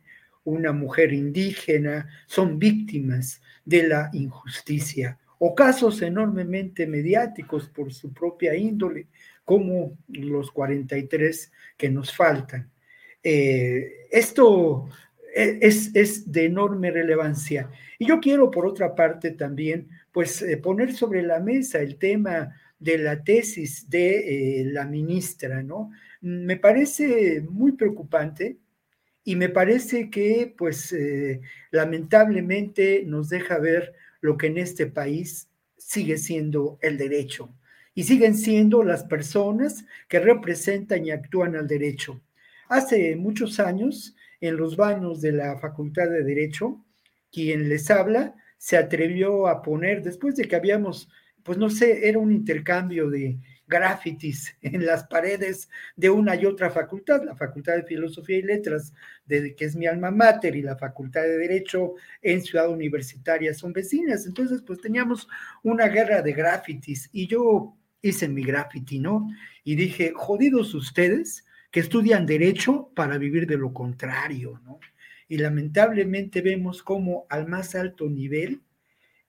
una mujer indígena son víctimas de la injusticia, o casos enormemente mediáticos por su propia índole, como los 43 que nos faltan. Eh, esto e, es, es, de enorme relevancia. Y yo quiero, por otra parte, también pues eh, poner sobre la mesa el tema de la tesis de eh, la ministra, ¿no? Me parece muy preocupante y me parece que, pues, eh, lamentablemente nos deja ver lo que en este país sigue siendo el derecho y siguen siendo las personas que representan y actúan al derecho. Hace muchos años, en los baños de la Facultad de Derecho, quien les habla se atrevió a poner, después de que habíamos, pues no sé, era un intercambio de grafitis en las paredes de una y otra facultad, la Facultad de Filosofía y Letras, de, que es mi alma mater, y la Facultad de Derecho en Ciudad Universitaria son vecinas. Entonces, pues teníamos una guerra de grafitis y yo hice mi graffiti, ¿no? Y dije, jodidos ustedes que estudian derecho para vivir de lo contrario, ¿no? Y lamentablemente vemos como al más alto nivel,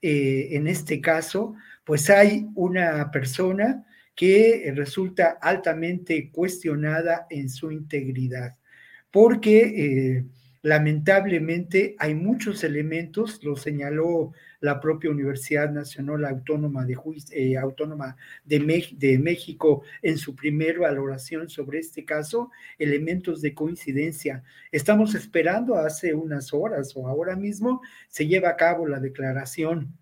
eh, en este caso, pues hay una persona que resulta altamente cuestionada en su integridad, porque eh, lamentablemente hay muchos elementos, lo señaló la propia Universidad Nacional Autónoma de, eh, Autónoma de, de, México en su primera valoración sobre este caso, elementos de coincidencia. Estamos esperando hace unas horas o ahora mismo se lleva a cabo la declaración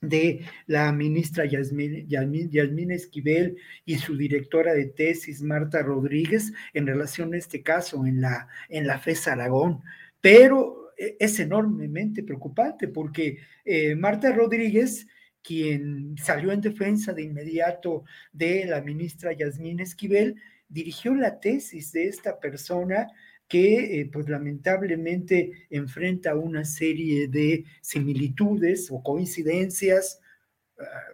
de la ministra Yasmín, Esquivel y su directora de tesis, Marta Rodríguez, en relación a este caso en la, en la FES Aragón. Pero e, es enormemente preocupante porque eh, Marta Rodríguez, quien salió en defensa de inmediato de la ministra Yasmín Esquivel, dirigió la tesis de esta persona que eh, pues lamentablemente enfrenta una serie de similitudes o coincidencias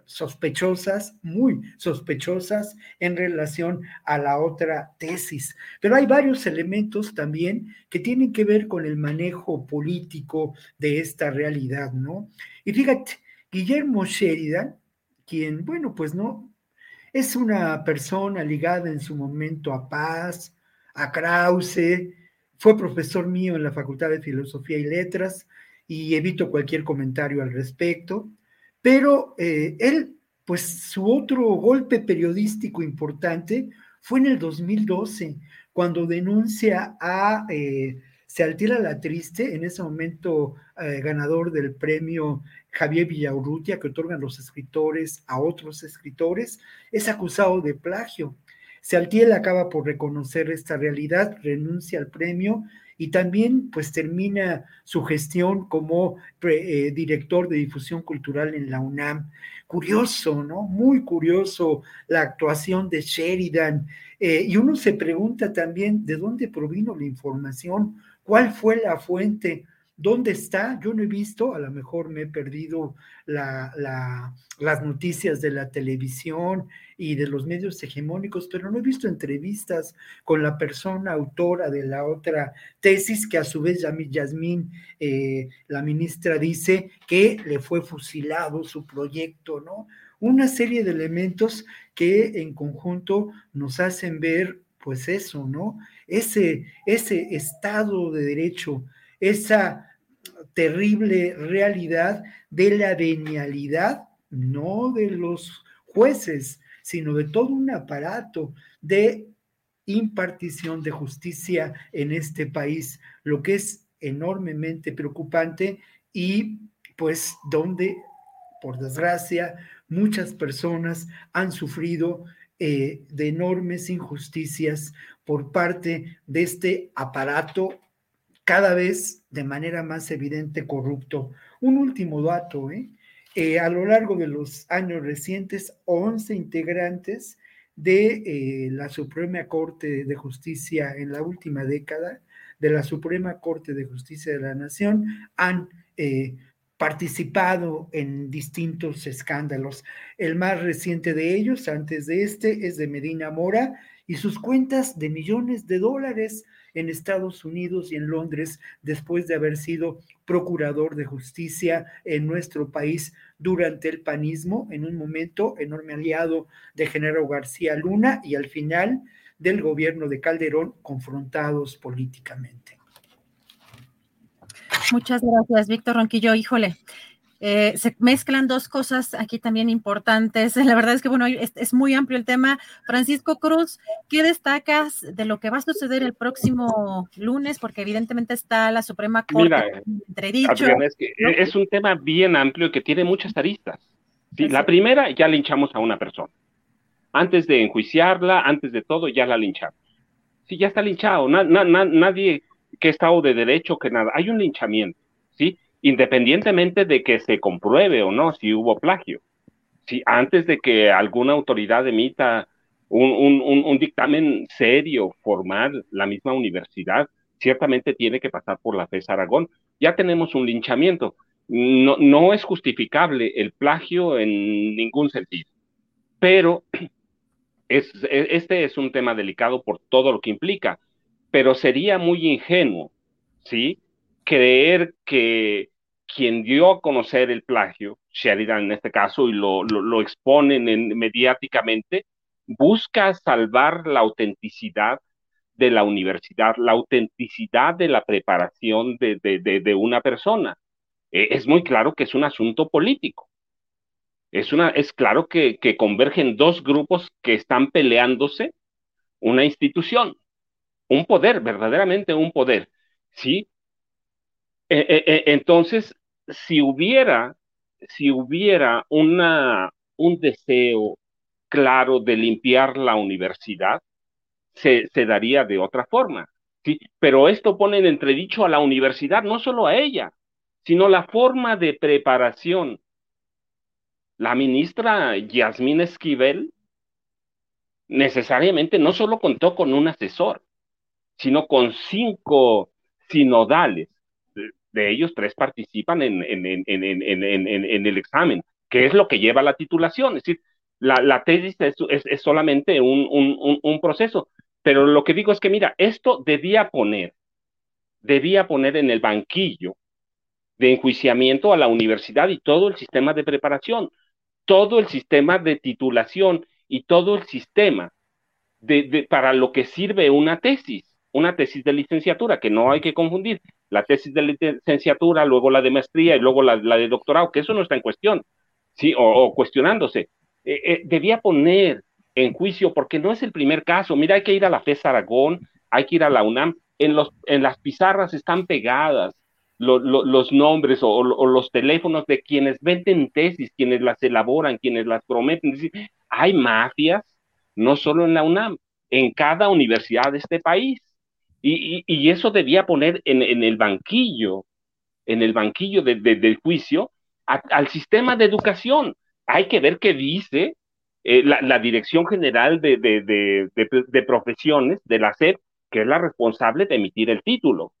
sospechosas, muy sospechosas en relación a la otra tesis. Pero hay varios elementos también que tienen que ver con el manejo político de esta realidad, ¿no? Y fíjate, Guillermo Sheridan, quien, bueno, pues no, es una persona ligada en su momento a Paz, a Krause, fue profesor mío en la Facultad de Filosofía y Letras y evito cualquier comentario al respecto, pero eh, él, pues su otro golpe periodístico importante fue en el 2012, cuando denuncia a eh, La Triste, en ese momento eh, ganador del premio Javier Villaurrutia, que otorgan los escritores a otros escritores, es acusado de plagio. Sealtiel acaba por reconocer esta realidad, renuncia al premio y también pues termina su gestión como eh, director de difusión cultural en la UNAM. Curioso, ¿no? Muy curioso la actuación de Sheridan. Eh, y uno se pregunta también de dónde provino la información, cuál fue la fuente ¿Dónde está? Yo no he visto, a lo mejor me he perdido las noticias de la televisión y de los medios hegemónicos, pero no he visto entrevistas con la persona autora de la otra tesis, que a su vez Yasmín, eh, la ministra, dice que le fue fusilado su proyecto, ¿no? Una serie de elementos que en conjunto nos hacen ver, pues eso, ¿no? Ese, ese Estado de Derecho esa terrible realidad de la venialidad, no de los jueces, sino de todo un aparato de impartición de justicia en este país, lo que es enormemente preocupante y pues donde, por desgracia, muchas personas han sufrido eh, de enormes injusticias por parte de este aparato cada vez de manera más evidente corrupto. Un último dato, ¿eh? Eh, a lo largo de los años recientes, 11 integrantes de eh, la Suprema Corte de Justicia en la última década, de la Suprema Corte de Justicia de la Nación, han participado en distintos escándalos. El más reciente de ellos, antes de este, es de Medina Mora y sus cuentas de millones de dólares en Estados Unidos y en Londres después de haber sido procurador de justicia en nuestro país durante el panismo, en un momento enorme aliado de Genaro García Luna y al final del gobierno de Calderón confrontados políticamente. Muchas gracias, Víctor Ronquillo. Híjole, eh, se mezclan dos cosas aquí también importantes. La verdad es que, bueno, es, muy amplio el tema. Francisco Cruz, ¿qué destacas de lo que va a suceder el próximo lunes? Porque evidentemente está la Suprema Corte Mira, es, que es un tema bien amplio que tiene muchas aristas. Sí, la primera, ya linchamos a una persona. Antes de enjuiciarla, antes de todo, ya la linchamos. Sí, ya está linchado. nadie que ha estado de derecho, que nada. Hay un linchamiento, ¿sí? Independientemente de que se compruebe o no si hubo plagio. Si antes de que alguna autoridad emita un, dictamen serio, formal, la misma universidad, ciertamente tiene que pasar por la FES Aragón. Ya tenemos un linchamiento. No, no es justificable el plagio en ningún sentido, pero es, este es un tema delicado por todo lo que implica, pero sería muy ingenuo, ¿sí? Creer que quien dio a conocer el plagio, Sheridan en este caso, y lo, lo, exponen mediáticamente, busca salvar la autenticidad de la universidad, la autenticidad de la preparación de, de, una persona. E, es muy claro que es un asunto político. Es, una, es claro que, que convergen dos grupos que están peleándose una institución, un poder, verdaderamente un poder. ¿sí? E, e, entonces, si hubiera, si hubiera una, un deseo claro de limpiar la universidad, se, daría de otra forma. Pero esto pone en entredicho a la universidad, no solo a ella, sino la forma de preparación. La ministra Yasmín Esquivel necesariamente no solo contó con un asesor, sino con cinco sinodales. De, ellos, tres participan en, el examen, que es lo que lleva la titulación. Es decir, la, tesis es, solamente un, proceso. Pero lo que digo es que, mira, esto debía poner, debía poner en el banquillo de enjuiciamiento a la universidad y todo el sistema de preparación, todo el sistema de titulación y todo el sistema para lo que sirve una tesis, una tesis de licenciatura, que no hay que confundir, la tesis de licenciatura, luego la de maestría y luego la, de doctorado, que eso no está en cuestión, ¿sí? O, cuestionándose. Eh, eh, debía poner en juicio, porque no es el primer caso, mira, hay que ir a la FES Aragón, hay que ir a la UNAM, en, los, en las pizarras están pegadas los nombres o, los teléfonos de quienes venden tesis, quienes las elaboran, quienes las prometen. hay mafias, no solo en la UNAM, en cada universidad de este país. Y, eso debía poner en, el banquillo, en el banquillo del juicio, al sistema de educación. Hay que ver qué dice eh, la, Dirección General de, de, Profesiones de la SEP, que es la responsable de emitir el título.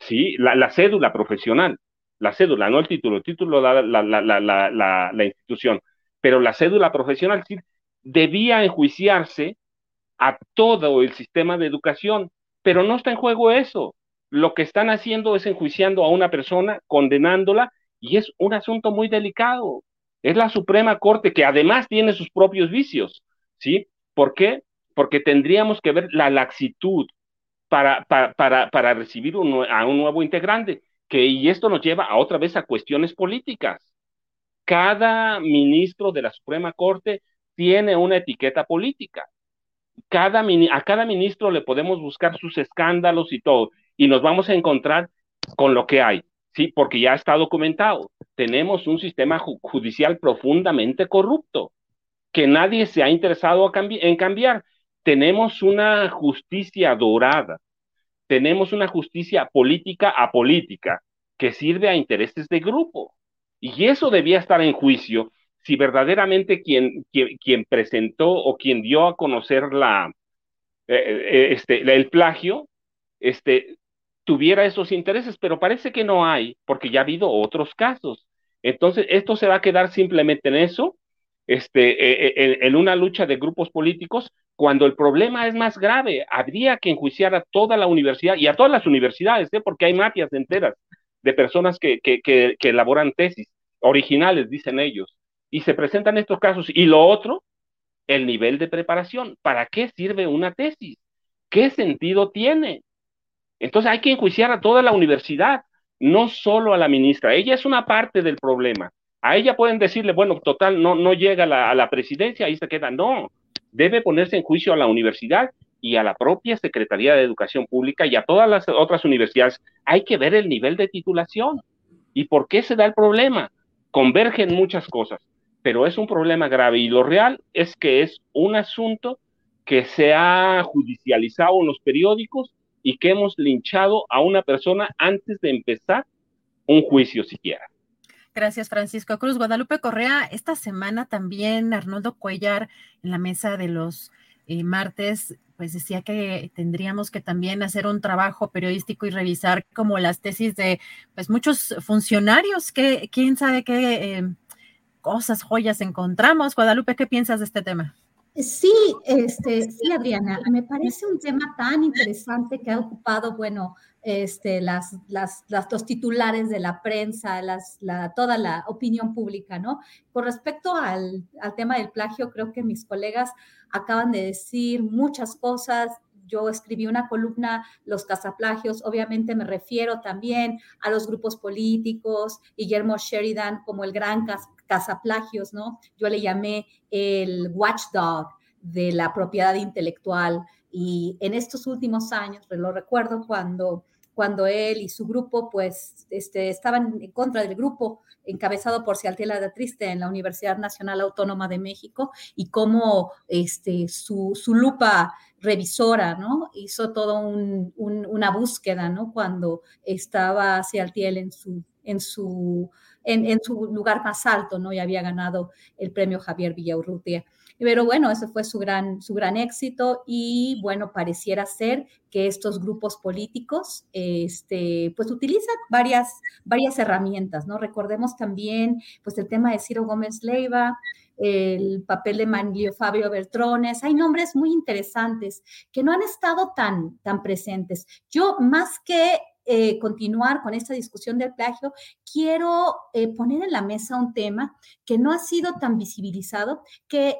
¿sí? La, cédula profesional, la cédula, no el título, el título da la, institución, pero la cédula profesional debía enjuiciarse a todo el sistema de educación, pero no está en juego eso. Lo que están haciendo es enjuiciando a una persona, condenándola, y es un asunto muy delicado. Es la Suprema Corte que además tiene sus propios vicios, ¿sí? ¿Por qué? Porque tendríamos que ver la laxitud, para, para, para, recibir a un nuevo integrante. Que, y esto nos lleva a otra vez a cuestiones políticas. Cada ministro de la Suprema Corte tiene una etiqueta política. Cada, a cada ministro le podemos buscar sus escándalos y todo, y nos vamos a encontrar con lo que hay, ¿sí? Porque ya está documentado. Tenemos un sistema judicial profundamente corrupto, que nadie se ha interesado en cambiar tenemos una justicia dorada, tenemos una justicia política apolítica que sirve a intereses de grupo. Y eso debía estar en juicio si verdaderamente quien, quien, presentó o quien dio a conocer la, eh, eh, este, el plagio este, tuviera esos intereses, pero parece que no hay, porque ya ha habido otros casos. Entonces, esto se va a quedar simplemente en eso, este, eh, en una lucha de grupos políticos, cuando el problema es más grave, habría que enjuiciar a toda la universidad y a todas las universidades, ¿eh? porque hay mafias enteras de personas que, que, que, elaboran tesis originales, dicen ellos, y se presentan estos casos. Y lo otro, el nivel de preparación. ¿Para qué sirve una tesis? ¿Qué sentido tiene? Entonces hay que enjuiciar a toda la universidad, no solo a la ministra. Ella es una parte del problema. A ella pueden decirle, bueno, total, no, no llega a la, a la presidencia, ahí se queda. No, debe ponerse en juicio a la universidad y a la propia Secretaría de Educación Pública y a todas las otras universidades. Hay que ver el nivel de titulación. ¿Y por qué se da el problema? Convergen muchas cosas, pero es un problema grave y lo real es que es un asunto que se ha judicializado en los periódicos y que hemos linchado a una persona antes de empezar un juicio siquiera. Gracias, Francisco Cruz. Guadalupe Correa, esta semana también Arnoldo Cuellar en la mesa de los eh, martes, pues decía que tendríamos que también hacer un trabajo periodístico y revisar como las tesis de pues muchos funcionarios que quién sabe qué eh, cosas, joyas encontramos. Guadalupe, ¿qué piensas de este tema? Sí, este, sí, Adriana, me parece un tema tan interesante que ha ocupado, bueno, este, las, las, los titulares de la prensa, las, la, toda la opinión pública, ¿no? Con respecto al, al tema del plagio, creo que mis colegas acaban de decir muchas cosas, yo escribí una columna, los cazaplagios, obviamente me refiero también a los grupos políticos, Guillermo Sheridan como el gran cazaplagios, ¿no? Yo le llamé el watchdog de la propiedad intelectual y en estos últimos años, lo recuerdo cuando cuando él y su grupo pues este, estaban en contra del grupo encabezado por Cialtela de Triste en la Universidad Nacional Autónoma de México y cómo este, su, su lupa revisora, ¿no? Hizo toda una búsqueda, ¿no? Cuando estaba Cialtiel en su, en su en, su lugar más alto, ¿no? Y había ganado el premio Javier Villaurrutia. Pero bueno, ese fue su gran, su gran éxito y bueno, pareciera ser que estos grupos políticos este, pues utilizan varias, varias herramientas, ¿no? Recordemos también pues el tema de Ciro Gómez Leiva, el papel de Manlio Fabio Beltrones, hay nombres muy interesantes que no han estado tan, tan presentes. Yo más que eh, continuar con esta discusión del plagio, quiero eh, poner en la mesa un tema que no ha sido tan visibilizado, que,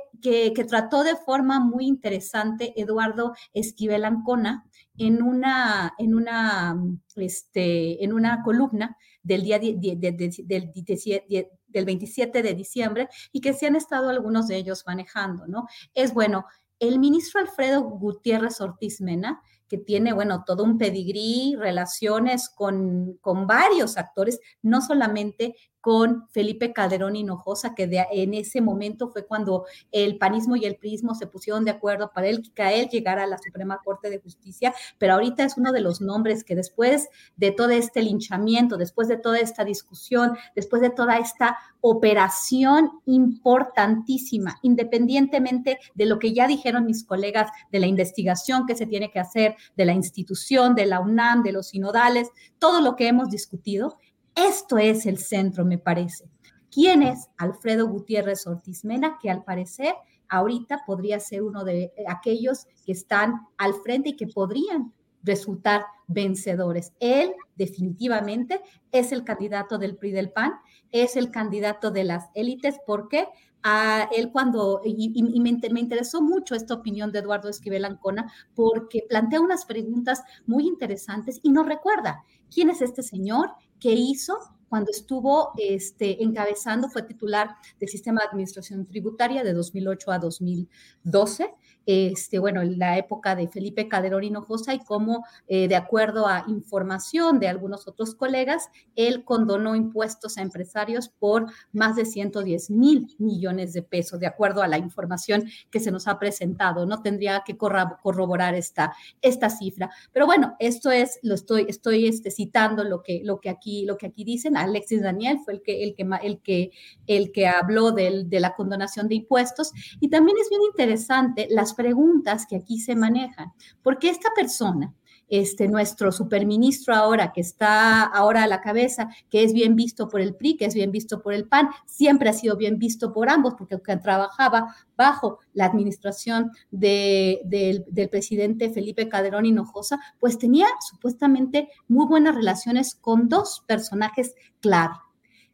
trató de forma muy interesante Eduardo Esquivel Ancona en una, en una, este, en una columna del día del, del 27 de diciembre y que se han estado algunos de ellos manejando, ¿no? Es bueno, el ministro Alfredo Gutiérrez Ortiz Mena que tiene, bueno, todo un pedigrí, relaciones con, con varios actores, no solamente con Felipe Calderón Hinojosa, que en ese momento fue cuando el panismo y el prismo se pusieron de acuerdo para él, que él llegara a la Suprema Corte de Justicia, pero ahorita es uno de los nombres que después de todo este linchamiento, después de toda esta discusión, después de toda esta operación importantísima, independientemente de lo que ya dijeron mis colegas de la investigación que se tiene que hacer, de la institución, de la UNAM, de los sinodales, todo lo que hemos discutido, esto es el centro, me parece. ¿Quién es Alfredo Gutiérrez Ortiz Mena? Que al parecer ahorita podría ser uno de aquellos que están al frente y que podrían resultar vencedores. Él definitivamente es el candidato del PRI del PAN, es el candidato de las élites, porque a él cuando, y, me, me, interesó mucho esta opinión de Eduardo Esquivel Ancona, porque plantea unas preguntas muy interesantes y nos recuerda quién es este señor, que hizo cuando estuvo este, encabezando, fue titular del sistema de administración tributaria de 2008 a 2012 este, bueno, en la época de Felipe Calderón Hinojosa y cómo, eh, de acuerdo a información de algunos otros colegas, él condonó impuestos a empresarios por más de 110 mil millones de pesos, de acuerdo a la información que se nos ha presentado. No tendría que corroborar esta, esta cifra. Pero bueno, esto es, lo estoy, estoy este, citando lo que, lo, que aquí, lo que aquí dicen. Alexis Daniel fue el que, el que, el que, el que habló de la condonación de impuestos. Y también es bien interesante las preguntas que aquí se manejan. Porque esta persona, este, nuestro superministro ahora, que está ahora a la cabeza, que es bien visto por el PRI, que es bien visto por el PAN, siempre ha sido bien visto por ambos, porque trabajaba bajo la administración del presidente Felipe Calderón Hinojosa, pues tenía supuestamente muy buenas relaciones con dos personajes clave,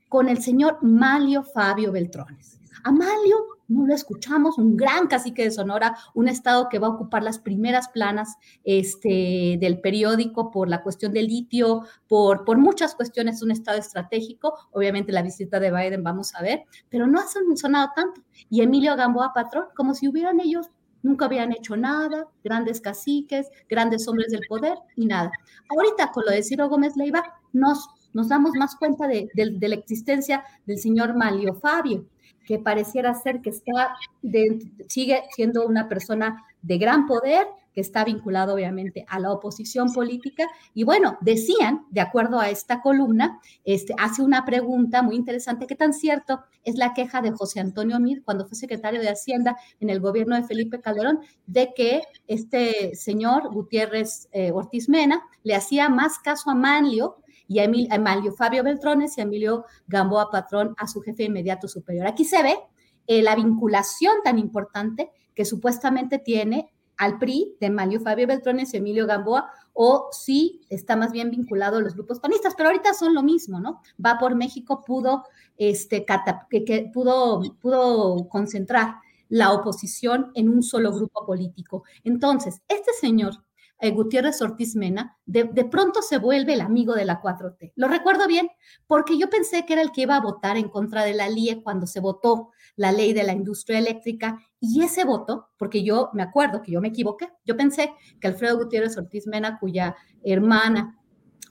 con el señor Malio Fabio Beltrones. Amalio no lo escuchamos, un gran cacique de Sonora, un estado que va a ocupar las primeras planas este, del periódico por la cuestión del litio, por, por muchas cuestiones, un estado estratégico, obviamente la visita de Biden vamos a ver, pero no ha sonado tanto. Y Emilio Gamboa Patrón, como si hubieran ellos nunca habían hecho nada, grandes caciques, grandes hombres del poder y nada. Ahorita con lo de Ciro Gómez Leiva nos, nos damos más cuenta de, de la existencia del señor Malio Fabio que pareciera ser que está sigue siendo una persona de gran poder, que está vinculado obviamente a la oposición política. Y bueno, decían, de acuerdo a esta columna, este, hace una pregunta muy interesante, ¿qué tan cierto es la queja de José Antonio Mir cuando fue secretario de Hacienda en el gobierno de Felipe Calderón, de que este señor Gutiérrez eh, Ortiz Mena le hacía más caso a Manlio y a, Emilio Fabio Beltrones y a Emilio Gamboa Patrón a su jefe inmediato superior. Aquí se ve eh, la vinculación tan importante que supuestamente tiene al PRI de Emilio Fabio Beltrones y Emilio Gamboa, o si está más bien vinculado a los grupos panistas, pero ahorita son lo mismo, ¿no? Va por México pudo, este, que, pudo, pudo concentrar la oposición en un solo grupo político. Entonces, este señor eh, Gutiérrez Ortiz Mena, de, pronto se vuelve el amigo de la 4T. Lo recuerdo bien, porque yo pensé que era el que iba a votar en contra de la LIE cuando se votó la ley de la industria eléctrica, y ese voto, porque yo me acuerdo que yo me equivoqué, yo pensé que Alfredo Gutiérrez Ortiz Mena, cuya hermana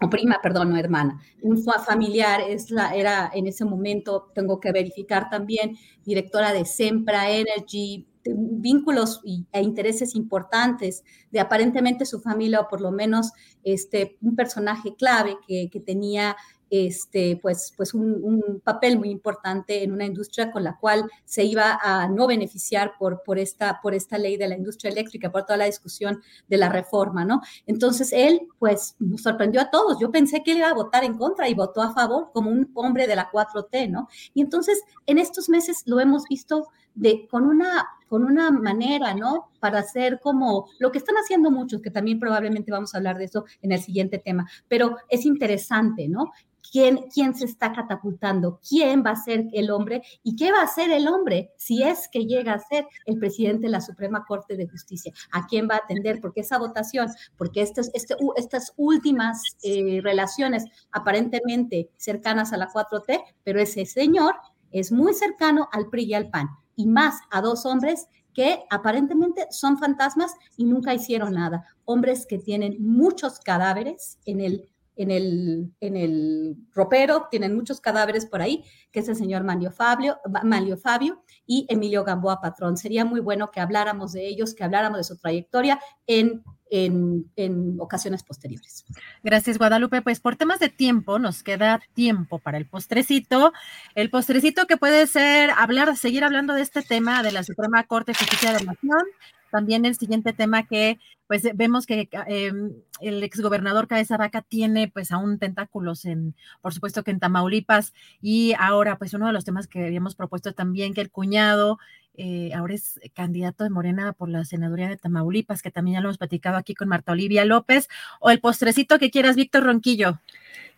o prima, perdón, no hermana, un familiar es la, era en ese momento, tengo que verificar también, directora de Sempra Energy, vínculos e intereses importantes de aparentemente su familia o por lo menos este, un personaje clave que, tenía este, pues, pues un, papel muy importante en una industria con la cual se iba a no beneficiar por, por, esta, por esta ley de la industria eléctrica, por toda la discusión de la reforma, ¿no? Entonces él, pues, sorprendió a todos. Yo pensé que él iba a votar en contra y votó a favor como un hombre de la 4T, ¿no? Y entonces, en estos meses lo hemos visto de, con, una, con una manera, ¿no? Para hacer como lo que están haciendo muchos, que también probablemente vamos a hablar de eso en el siguiente tema, pero es interesante, ¿no? ¿Quién, quién se está catapultando, quién va a ser el hombre y qué va a ser el hombre si es que llega a ser el presidente de la Suprema Corte de Justicia, a quién va a atender, porque esa votación, porque estas, este, estas últimas eh, relaciones aparentemente cercanas a la 4T, pero ese señor es muy cercano al PRI y al PAN y más a dos hombres que aparentemente son fantasmas y nunca hicieron nada. Hombres que tienen muchos cadáveres en el, en el, en el ropero, tienen muchos cadáveres por ahí, que es el señor Manlio Fabio, Manlio Fabio y Emilio Gamboa Patrón. Sería muy bueno que habláramos de ellos, que habláramos de su trayectoria en en, ocasiones posteriores. Gracias, Guadalupe. Pues por temas de tiempo, nos queda tiempo para el postrecito. El postrecito que puede ser hablar, seguir hablando de este tema de la Suprema Corte de Justicia de la Nación. También el siguiente tema que pues vemos que em, el exgobernador Cabeza Vaca tiene pues aún tentáculos en, por supuesto que en Tamaulipas y ahora pues uno de los temas que habíamos propuesto también que el cuñado eh, ahora es candidato de Morena por la senaduría de Tamaulipas, que también ya lo hemos platicado aquí con Marta Olivia López, o el postrecito que quieras, Víctor Ronquillo.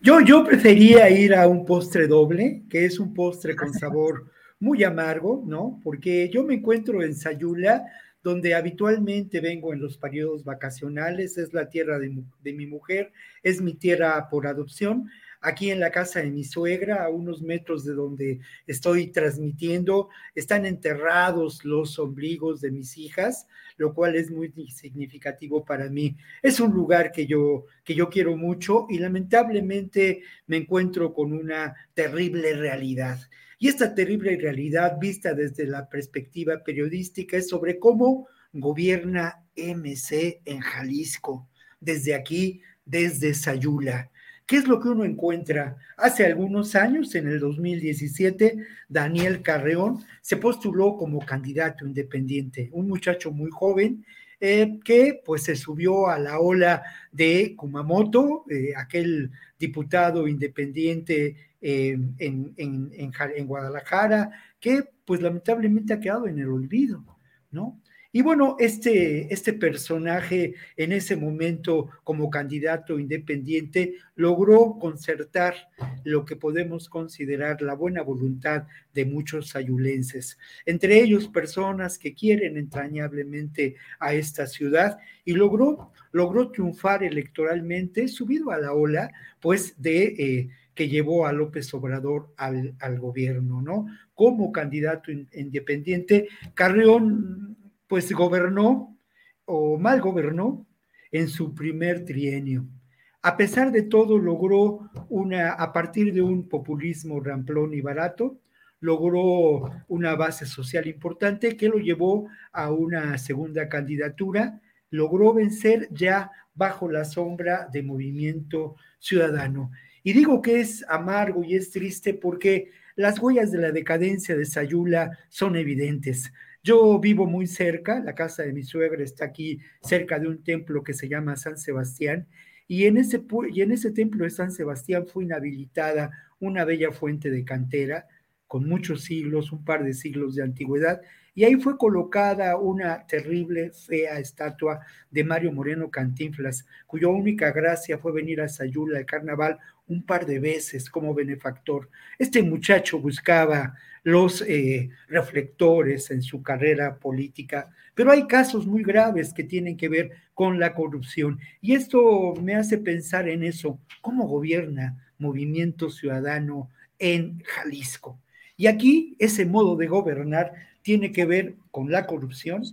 Yo, yo prefería ir a un postre doble, que es un postre con sabor muy amargo, ¿no? Porque yo me encuentro en Sayula, donde habitualmente vengo en los periodos vacacionales, es la tierra de, de mi mujer, es mi tierra por adopción aquí en la casa de mi suegra, a unos metros de donde estoy transmitiendo, están enterrados los ombligos de mis hijas, lo cual es muy significativo para mí. Es un lugar que yo, que yo quiero mucho y lamentablemente me encuentro con una terrible realidad. Y esta terrible realidad vista desde la perspectiva periodística es sobre cómo gobierna MC en Jalisco, desde aquí, desde Sayula. ¿Qué es lo que uno encuentra? Hace algunos años, en el 2017, Daniel Carreón se postuló como candidato independiente, un muchacho muy joven eh, que pues se subió a la ola de Kumamoto, eh, aquel diputado independiente eh, en, en, en Guadalajara, que pues lamentablemente ha quedado en el olvido, ¿no? Y bueno, este, este personaje en ese momento como candidato independiente logró concertar lo que podemos considerar la buena voluntad de muchos sayulenses, entre ellos personas que quieren entrañablemente a esta ciudad y logró, logró triunfar electoralmente subido a la ola pues de... Eh, que llevó a López Obrador al, al, gobierno, ¿no? Como candidato independiente, Carreón pues gobernó o mal gobernó en su primer trienio. A pesar de todo, logró una, a partir de un populismo ramplón y barato, logró una base social importante que lo llevó a una segunda candidatura, logró vencer ya bajo la sombra de Movimiento Ciudadano. Y digo que es amargo y es triste porque las huellas de la decadencia de Sayula son evidentes. Yo vivo muy cerca, la casa de mi suegra está aquí cerca de un templo que se llama San Sebastián, y en ese, y en ese templo de San Sebastián fue inhabilitada una bella fuente de cantera con muchos siglos, un par de siglos de antigüedad, y ahí fue colocada una terrible, fea estatua de Mario Moreno Cantinflas, cuya única gracia fue venir a Sayula al carnaval un par de veces como benefactor. Este muchacho buscaba los eh, reflectores en su carrera política, pero hay casos muy graves que tienen que ver con la corrupción. Y esto me hace pensar en eso, cómo gobierna Movimiento Ciudadano en Jalisco. Y aquí ese modo de gobernar tiene que ver con la corrupción,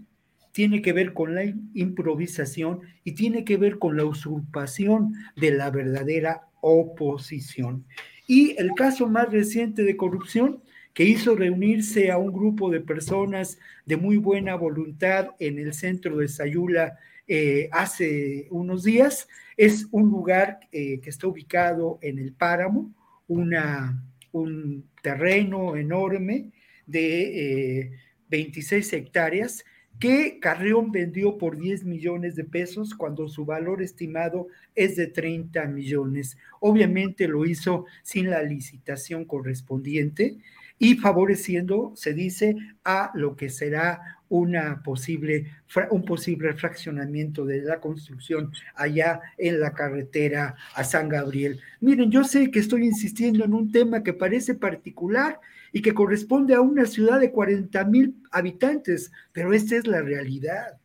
tiene que ver con la improvisación y tiene que ver con la usurpación de la verdadera oposición. Y el caso más reciente de corrupción que hizo reunirse a un grupo de personas de muy buena voluntad en el centro de Sayula eh, hace unos días, es un lugar eh, que está ubicado en el Páramo, una, un terreno enorme de 26 hectáreas que Carrión vendió por 10 millones de pesos cuando su valor estimado es de 30 millones. Obviamente lo hizo sin la licitación correspondiente y favoreciendo, se dice, a lo que será una posible, un posible fraccionamiento de la construcción allá en la carretera a San Gabriel. Miren, yo sé que estoy insistiendo en un tema que parece particular y que corresponde a una ciudad de 40 mil habitantes, pero esta es la realidad.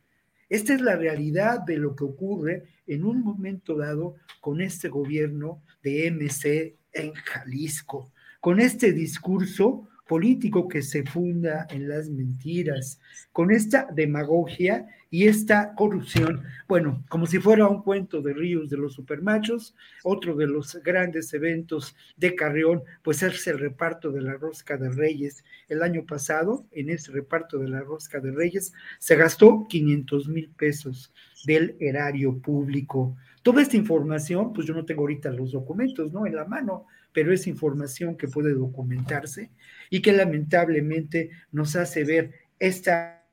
Esta es la realidad de lo que ocurre en un momento dado con este gobierno de MC en Jalisco, con este discurso político que se funda en las mentiras, con esta demagogia y esta corrupción. Bueno, como si fuera un cuento de Ríos de los Supermachos, otro de los grandes eventos de Carrión, pues es el reparto de la Rosca de Reyes. El año pasado, en ese reparto de la Rosca de Reyes, se gastó 500 mil pesos del erario público. Toda esta información, pues yo no tengo ahorita los documentos, ¿no? En la mano, pero es información que puede documentarse y que lamentablemente nos hace ver esta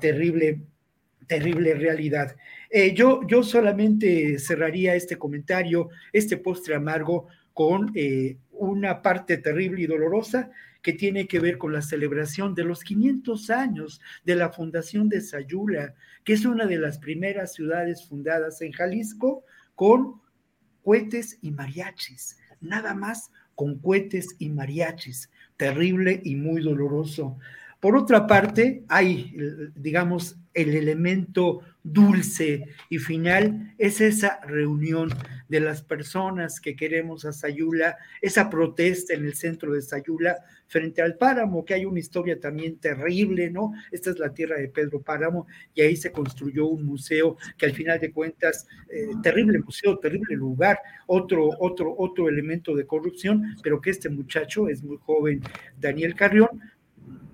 terrible, terrible realidad. Eh, yo, yo solamente cerraría este comentario, este postre amargo, con eh, una parte terrible y dolorosa que tiene que ver con la celebración de los 500 años de la fundación de Sayula, que es una de las primeras ciudades fundadas en Jalisco con cohetes y mariachis nada más con cohetes y mariachis, terrible y muy doloroso. Por otra parte, hay, digamos, el elemento dulce y final es esa reunión de las personas que queremos a Sayula, esa protesta en el centro de Sayula frente al páramo, que hay una historia también terrible, ¿no? Esta es la tierra de Pedro Páramo y ahí se construyó un museo que al final de cuentas, eh, terrible museo, terrible lugar, otro, otro, otro elemento de corrupción, pero que este muchacho es muy joven, Daniel Carrión,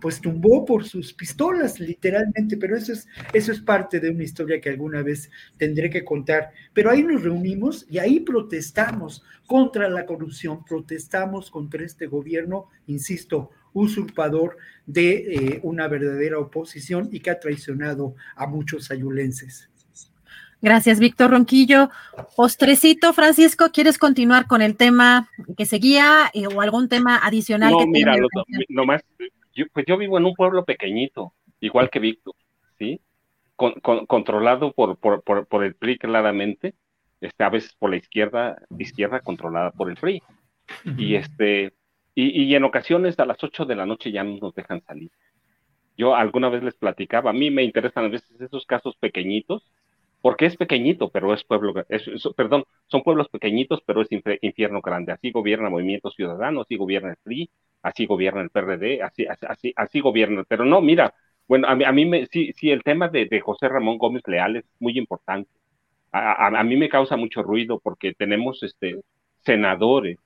pues tumbó por sus pistolas, literalmente, pero eso es, eso es parte de una historia que alguna vez tendré que contar. Pero ahí nos reunimos y ahí protestamos contra la corrupción, protestamos contra este gobierno, insisto, usurpador de eh, una verdadera oposición y que ha traicionado a muchos ayulenses. Gracias, Víctor Ronquillo. Postrecito, Francisco, ¿quieres continuar con el tema que seguía eh, o algún tema adicional? No, que mira, lo, nomás pues yo vivo en un pueblo pequeñito, igual que Víctor, ¿sí? controlado por, por, por, el PRI claramente, este, a veces por la izquierda, izquierda controlada por el PRI. Y este, y, y, en ocasiones a las 8 de la noche ya no nos dejan salir. Yo alguna vez les platicaba, a mí me interesan a veces esos casos pequeñitos, porque es pequeñito, pero es pueblo, es, perdón, son pueblos pequeñitos, pero es infierno grande. Así gobierna Movimiento Ciudadano, así gobierna el PRI, así gobierna el PRD, así, así, así gobierna. Pero no, mira, bueno, a mí, a mí me, sí, sí, el tema de, de José Ramón Gómez Leal es muy importante. A, a, mí me causa mucho ruido porque tenemos este, senadores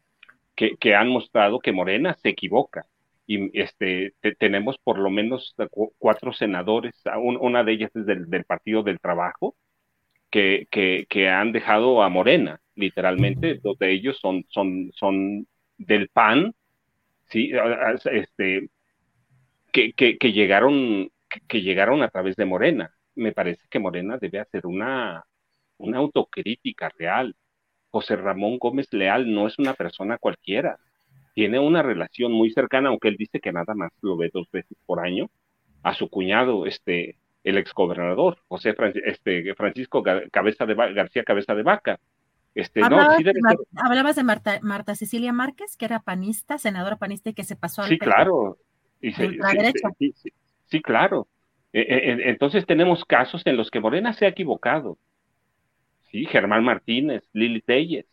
que, que han mostrado que Morena se equivoca. Y este, tenemos por lo menos cuatro senadores, una de ellas es del, del Partido del Trabajo, que, que, que, han dejado a Morena, literalmente, dos de ellos son, son, son del PAN ¿sí? Este, que, que, llegaron, que, llegaron a través de Morena. Me parece que Morena debe hacer una, una autocrítica real. José Ramón Gómez Leal no es una persona cualquiera. Tiene una relación muy cercana, aunque él dice que nada más lo ve dos veces por año, a su cuñado, este, el exgobernador, José este, Francisco García Cabeza de Vaca. Este, hablabas, de Marta, Marta, Cecilia Márquez, que era panista, senadora panista y que se pasó al Sí, claro. la derecha. Sí, claro. E, e, entonces tenemos casos en los que Morena se ha equivocado. Sí, Germán Martínez, Lili Telles.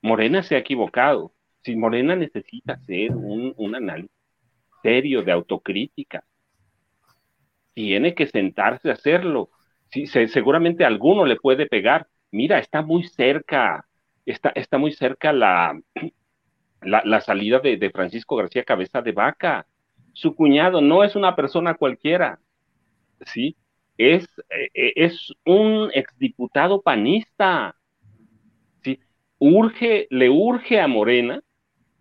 Morena se ha equivocado. Si Morena necesita hacer un, un análisis serio de autocrítica, tiene que sentarse a hacerlo. Sí, seguramente a alguno le puede pegar, mira, está muy cerca, está, está muy cerca la, la, salida de, Francisco García Cabeza de Vaca. Su cuñado no es una persona cualquiera, ¿sí? Es, eh, es un exdiputado panista, ¿sí? Urge, le urge a Morena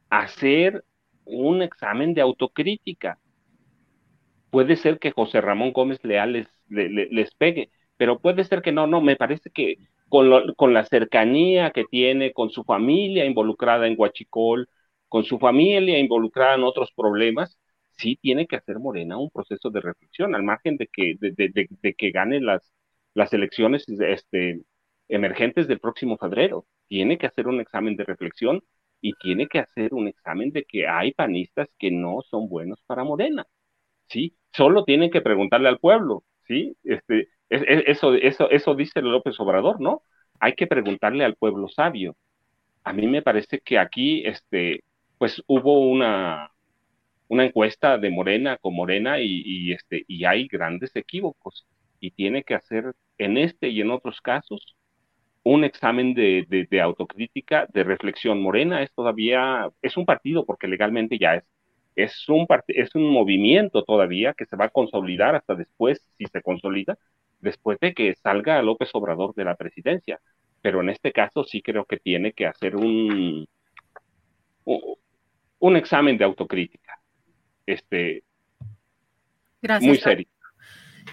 hacer un examen de autocrítica. Puede ser que José Ramón Gómez Leal les, les, pegue, pero puede ser que no, no, me parece que con, la cercanía que tiene, con su familia involucrada en Huachicol, con su familia involucrada en otros problemas, sí tiene que hacer Morena un proceso de reflexión, al margen de que, de, que gane las, las elecciones este, emergentes del próximo febrero. Tiene que hacer un examen de reflexión y tiene que hacer un examen de que hay panistas que no son buenos para Morena. ¿sí? Solo tienen que preguntarle al pueblo, ¿sí? Este, eso, eso, eso dice López Obrador, ¿no? Hay que preguntarle al pueblo sabio. A mí me parece que aquí, este, pues hubo una, una encuesta de Morena con Morena y, este, y hay grandes equívocos. Y tiene que hacer en este y en otros casos un examen de, de, autocrítica, de reflexión. Morena es todavía, es un partido porque legalmente ya es, es un, es un movimiento todavía que se va a consolidar hasta después, si se consolida, después de que salga López Obrador de la presidencia. Pero en este caso sí creo que tiene que hacer un, un examen de autocrítica. Este, gracias. Muy serio.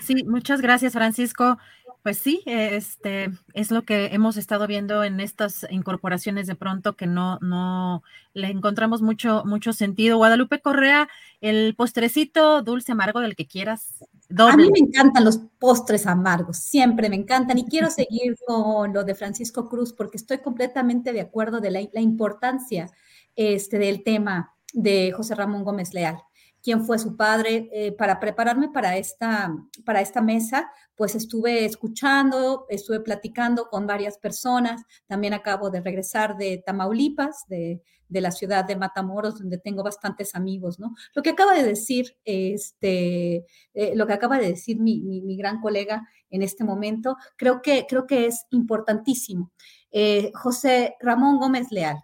Sí, muchas gracias, Francisco. Pues sí, este es lo que hemos estado viendo en estas incorporaciones de pronto que no, no le encontramos mucho, mucho sentido. Guadalupe Correa, el postrecito dulce amargo del que quieras. A mí me encantan los postres amargos, siempre me encantan y quiero seguir con lo de Francisco Cruz porque estoy completamente de acuerdo de la, importancia este, del tema de José Ramón Gómez Leal quién fue su padre. Eh, para prepararme para esta, para esta mesa, pues estuve escuchando, estuve platicando con varias personas. También acabo de regresar de Tamaulipas, de, la ciudad de Matamoros, donde tengo bastantes amigos, ¿no? Lo que acaba de decir, este, eh, lo que acaba de decir mi, gran colega en este momento, creo que, creo que es importantísimo. Eh, José Ramón Gómez Leal,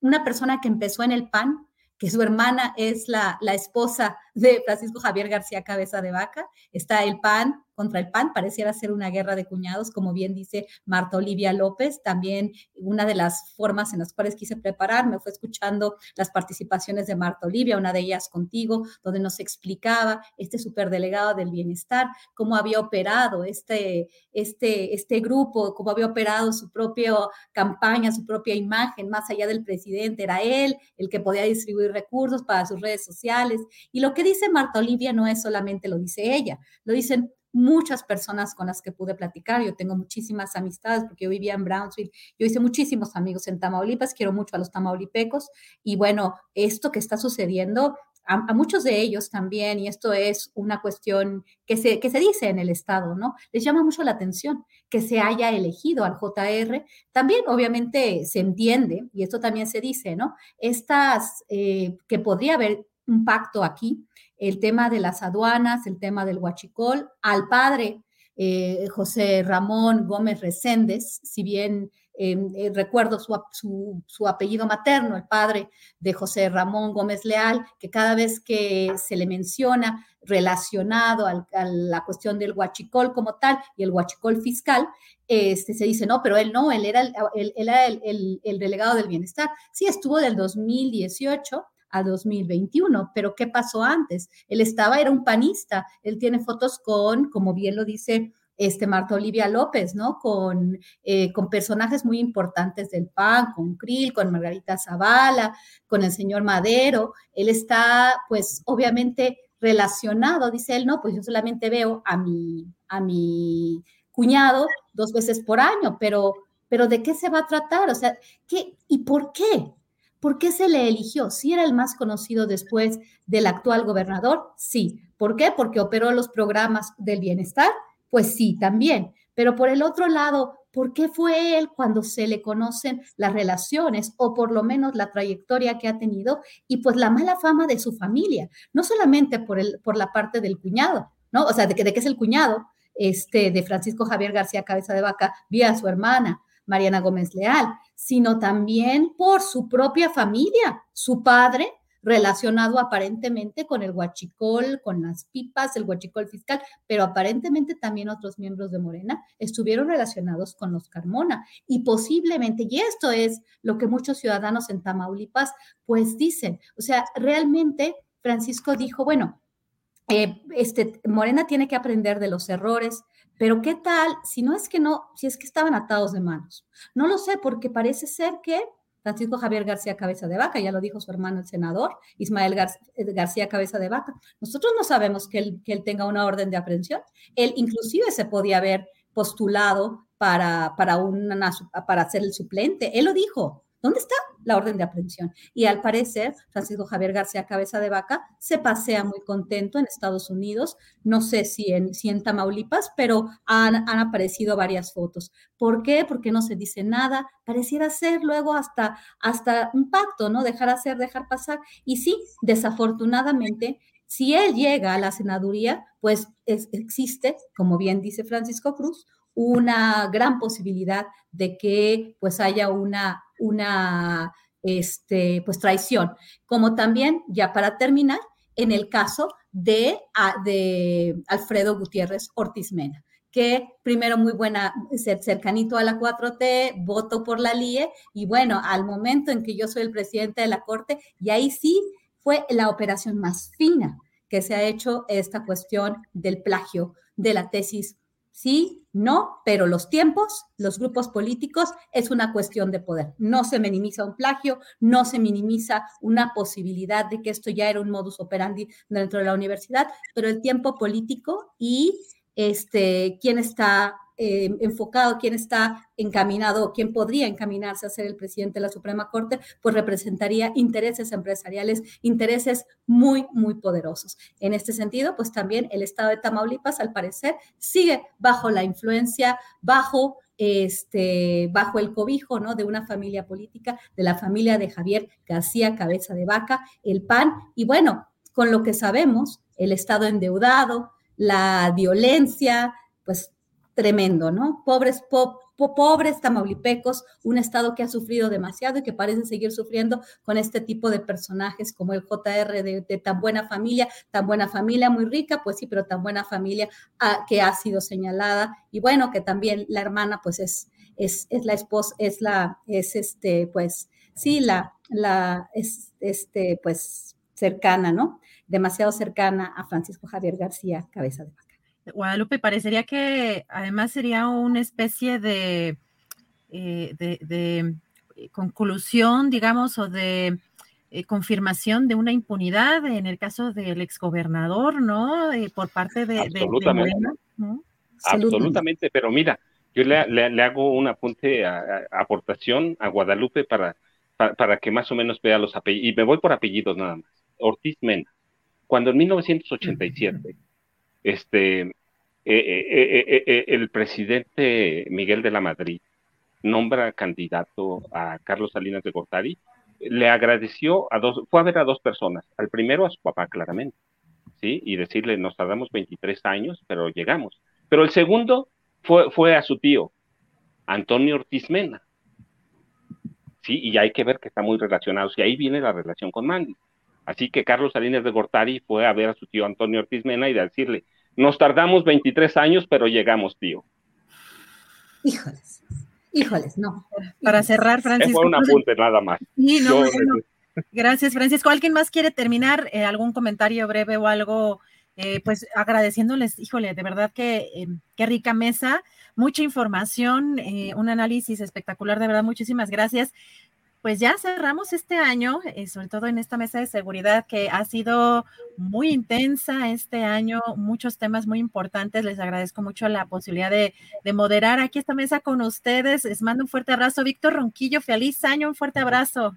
una persona que empezó en el PAN, que su hermana es la, la, esposa de Francisco Javier García Cabeza de Vaca. Está el PAN contra el PAN, pareciera ser una guerra de cuñados, como bien dice Marta Olivia López. También una de las formas en las cuales quise prepararme fue escuchando las participaciones de Marta Olivia, una de ellas contigo, donde nos explicaba este superdelegado del bienestar, cómo había operado este, este, este grupo, cómo había operado su propia campaña, su propia imagen, más allá del presidente, era él el que podía distribuir recursos para sus redes sociales. Y lo que dice Marta Olivia no es solamente lo dice ella, lo dicen muchas personas con las que pude platicar. Yo tengo muchísimas amistades porque yo vivía en Brownsville. Yo hice muchísimos amigos en Tamaulipas, quiero mucho a los tamaulipecos. Y bueno, esto que está sucediendo a, muchos de ellos también, y esto es una cuestión que se, que se dice en el Estado, ¿no? Les llama mucho la atención que se haya elegido al JR. También, obviamente, se entiende, y esto también se dice, ¿no? Estas, eh, que podría haber un pacto aquí, el tema de las aduanas, el tema del huachicol, al padre eh, José Ramón Gómez Reséndez, si bien em, eh, recuerdo su, apellido materno, el padre de José Ramón Gómez Leal, que cada vez que se le menciona relacionado a la cuestión del huachicol como tal y el huachicol fiscal, este, se dice, no, pero él no, él era, él, era el, el delegado del bienestar. Sí, estuvo del 2018 a 2021. Pero ¿qué pasó antes? Él estaba, era un panista, él tiene fotos con, como bien lo dice este Marta Olivia López, ¿no? Con, eh, con personajes muy importantes del PAN, con Krill, con Margarita Zavala, con el señor Madero. Él está, pues, obviamente relacionado, dice él, no, pues yo solamente veo a mi, a mi cuñado dos veces por año, pero, pero ¿de qué se va a tratar? O sea, ¿qué y por qué? ¿Por qué se le eligió? ¿Sí era el más conocido después del actual gobernador? Sí. ¿Por qué? Porque operó los programas del bienestar. Pues sí, también. Pero por el otro lado, ¿por qué fue él cuando se le conocen las relaciones o por lo menos la trayectoria que ha tenido y pues la mala fama de su familia? No solamente por, el, por la parte del cuñado, ¿no? O sea, de que, de que es el cuñado este, de Francisco Javier García Cabeza de Vaca vía su hermana, Mariana Gómez Leal, sino también por su propia familia. Su padre relacionado aparentemente con el huachicol, con las pipas, el huachicol fiscal, pero aparentemente también otros miembros de Morena estuvieron relacionados con los Carmona y posiblemente, y esto es lo que muchos ciudadanos en Tamaulipas pues dicen, o sea, realmente Francisco dijo, bueno, eh, este, Morena tiene que aprender de los errores, pero ¿qué tal si no es que no, si es que estaban atados de manos? No lo sé, porque parece ser que Francisco Javier García Cabeza de Vaca, ya lo dijo su hermano el senador, Ismael eh, García Cabeza de Vaca. Nosotros no sabemos que él, que él tenga una orden de aprehensión. Él inclusive se podía haber postulado para, para, una, para ser el suplente. Él lo dijo. ¿Dónde está la orden de aprehensión? Y al parecer, Francisco Javier García Cabeza de Vaca se pasea muy contento en Estados Unidos, no sé si en, si en Tamaulipas, pero han, han aparecido varias fotos. ¿Por qué? Porque no se dice nada, pareciera ser luego hasta, hasta un pacto, ¿no? Dejar hacer, dejar pasar. Y sí, desafortunadamente, si él llega a la senaduría, pues existe, como bien dice Francisco Cruz, una gran posibilidad de que pues haya una, una este, pues traición. Como también, ya para terminar, en el caso de, de Alfredo Gutiérrez Ortiz Mena que primero muy buena, cercanito a la 4T, voto por la LIE, y bueno, al momento en que yo soy el presidente de la Corte, y ahí sí fue la operación más fina que se ha hecho esta cuestión del plagio de la tesis sí, no, pero los tiempos, los grupos políticos, es una cuestión de poder. No se minimiza un plagio, no se minimiza una posibilidad de que esto ya era un modus operandi dentro de la universidad, pero el tiempo político y este, quién está eh, enfocado, quién está encaminado, quién podría encaminarse a ser el presidente de la Suprema Corte, pues representaría intereses empresariales, intereses muy, muy poderosos. En este sentido, pues también el estado de Tamaulipas, al parecer, sigue bajo la influencia, bajo este, bajo el cobijo, ¿no? De una familia política, de la familia de Javier García Cabeza de Vaca, el PAN, y bueno, con lo que sabemos, el Estado endeudado, la violencia, pues tremendo, ¿no? Pobres, pobres tamaulipecos, un estado que ha sufrido demasiado y que parece seguir sufriendo con este tipo de personajes como el JR de, tan buena familia, tan buena familia, muy rica, pues sí, pero tan buena familia ah, que ha sido señalada y bueno, que también la hermana pues es, es, es la esposa, es la, es este, pues sí, la, la, es, este, pues cercana, ¿no? Demasiado cercana a Francisco Javier García Cabeza de Guadalupe, parecería que además sería una especie de, eh, de, eh, conclusión, digamos, o de eh, confirmación de una impunidad en el caso del exgobernador, ¿no? por parte de, Absolutamente. Absolutamente, pero mira, yo le, hago un apunte, a, aportación a Guadalupe para, para, que más o menos vea los apellidos, y me voy por apellidos nada más. Ortiz Mena, cuando en 1987 este, eh, eh, eh, el presidente Miguel de la Madrid nombra candidato a Carlos Salinas de Gortari, le agradeció a dos, fue a ver a dos personas, al primero a su papá claramente, ¿sí? Y decirle, nos tardamos 23 años, pero llegamos. Pero el segundo fue, fue a su tío, Antonio Ortiz Mena, ¿sí? Y hay que ver que está muy relacionado, y ahí viene la relación con Mandy. Así que Carlos Salinas de Gortari fue a ver a su tío Antonio Ortiz Mena y decirle, nos tardamos 23 años, pero llegamos, tío. Híjoles, híjoles, no. Para cerrar, Francisco. Fue un apunte nada más. Gracias, Francisco. ¿Alguien más quiere terminar? Eh, ¿Algún comentario breve o algo? Eh, pues agradeciéndoles, híjole, de verdad que em, qué rica mesa, mucha información, eh, un análisis espectacular, de verdad, muchísimas gracias pues ya cerramos este año, eh, sobre todo en esta mesa de seguridad que ha sido muy intensa este año, muchos temas muy importantes. Les agradezco mucho la posibilidad de, de, moderar aquí esta mesa con ustedes. Les mando un fuerte abrazo. Víctor Ronquillo, feliz año, un fuerte abrazo.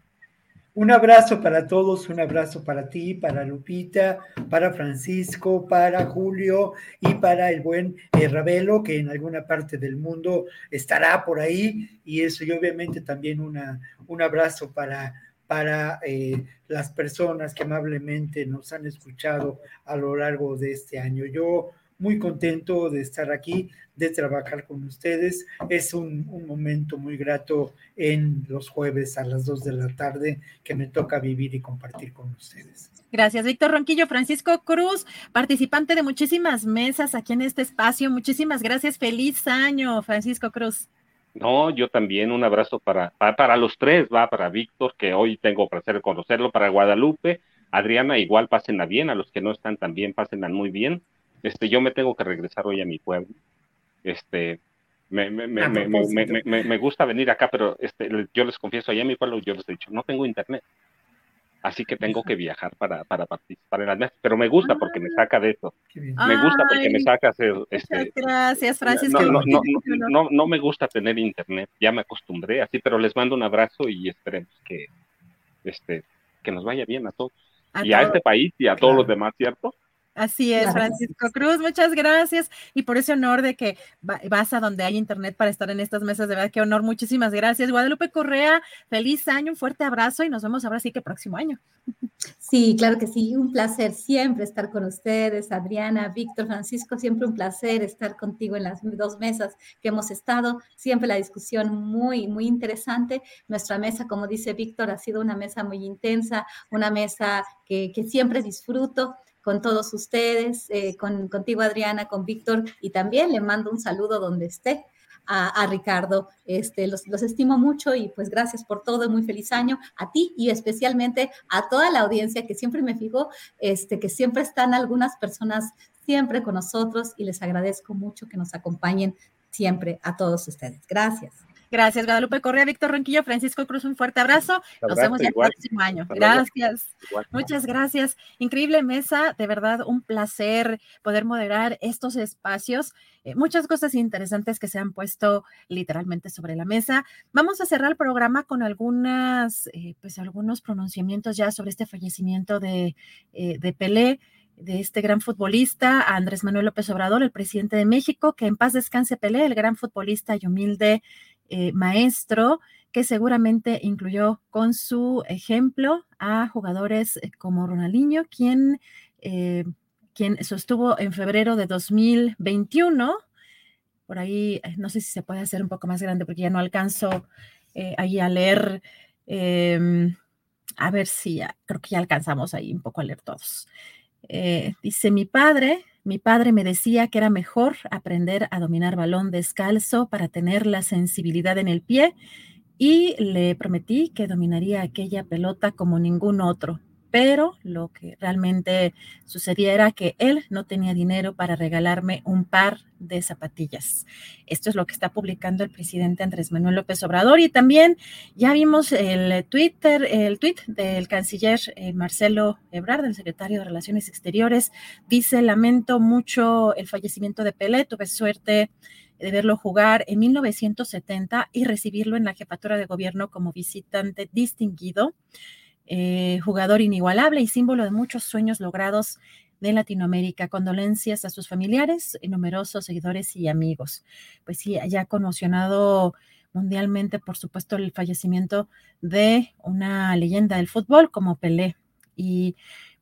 Un abrazo para todos, un abrazo para ti, para Lupita, para Francisco, para Julio y para el buen eh, Ravelo, que en alguna parte del mundo estará por ahí. Y eso, y obviamente también una, un abrazo para, para eh, las personas que amablemente nos han escuchado a lo largo de este año. Yo muy contento de estar aquí, de trabajar con ustedes. Es un, un, momento muy grato en los jueves a las 2 de la tarde que me toca vivir y compartir con ustedes. Gracias, Víctor Ronquillo. Francisco Cruz, participante de muchísimas mesas aquí en este espacio. Muchísimas gracias. Feliz año, Francisco Cruz. No, yo también un abrazo para, para, para los tres, va para Víctor, que hoy tengo placer de conocerlo, para Guadalupe, Adriana, igual pásenla bien, a los que no están también pásenla muy bien. Este, yo me tengo que regresar hoy a mi pueblo. Este, me, me, me, me, me gusta venir acá, pero este, yo les confieso, allá en mi pueblo yo les he dicho, no tengo internet. Así que tengo que viajar para, para participar en las mesas, pero me gusta porque me saca de eso. Me gusta porque me saca hacer... Este, gracias, Francisco. No, no, no, no, me gusta tener internet, ya me acostumbré así, pero les mando un abrazo y esperemos que, este, que nos vaya bien a todos. Y a este país y a todos los demás, ¿cierto? Así es, Francisco Cruz, muchas gracias. Y por ese honor de que vas a donde hay internet para estar en estas mesas, de verdad, qué honor, muchísimas gracias. Guadalupe Correa, feliz año, un fuerte abrazo y nos vemos ahora sí que próximo año. Sí, claro que sí, un placer siempre estar con ustedes, Adriana, Víctor, Francisco, siempre un placer estar contigo en las dos mesas que hemos estado, siempre la discusión muy, muy interesante. Nuestra mesa, como dice Víctor, ha sido una mesa muy intensa, una mesa que, que siempre disfruto con todos ustedes, eh, con, contigo Adriana, con Víctor, y también le mando un saludo donde esté. A, Ricardo. Este, los, los, estimo mucho y pues gracias por todo, muy feliz año a ti y especialmente a toda la audiencia que siempre me fijo, este, que siempre están algunas personas siempre con nosotros y les agradezco mucho que nos acompañen siempre a todos ustedes. Gracias. Gracias, Guadalupe Correa, Víctor Ronquillo, Francisco Cruz, un fuerte abrazo. Nos vemos el próximo año. Gracias. Igual. Muchas gracias. Increíble mesa, de verdad, un placer poder moderar estos espacios. Eh, muchas cosas interesantes que se han puesto literalmente sobre la mesa. Vamos a cerrar el programa con algunas, eh, pues algunos pronunciamientos ya sobre este fallecimiento de, eh, de Pelé de este gran futbolista, Andrés Manuel López Obrador, el presidente de México, que en paz descanse Pelé, el gran futbolista y humilde eh, maestro, que seguramente incluyó con su ejemplo a jugadores eh, como Ronaldinho, quien, eh, quien sostuvo en febrero de 2021. Por ahí, no sé si se puede hacer un poco más grande porque ya no alcanzo ahí a leer. Em, a ver si creo que ya alcanzamos ahí un poco a leer todos. Dice mi padre, mi padre me decía que era mejor aprender a dominar balón descalzo para tener la sensibilidad en el pie y le prometí que dominaría aquella pelota como ningún otro pero lo que realmente sucedía era que él no tenía dinero para regalarme un par de zapatillas. Esto es lo que está publicando el presidente Andrés Manuel López Obrador y también ya vimos el Twitter, el tweet del canciller eh, Marcelo Ebrard, del secretario de Relaciones Exteriores, dice, lamento mucho el fallecimiento de Pelé, tuve suerte de verlo jugar en 1970 y recibirlo en la jefatura de gobierno como visitante distinguido eh, jugador inigualable y símbolo de muchos sueños logrados de Latinoamérica. Condolencias a sus familiares, y numerosos seguidores y amigos. Pues sí, ya conmocionado mundialmente, por supuesto, el fallecimiento de una leyenda del fútbol como Pelé. Y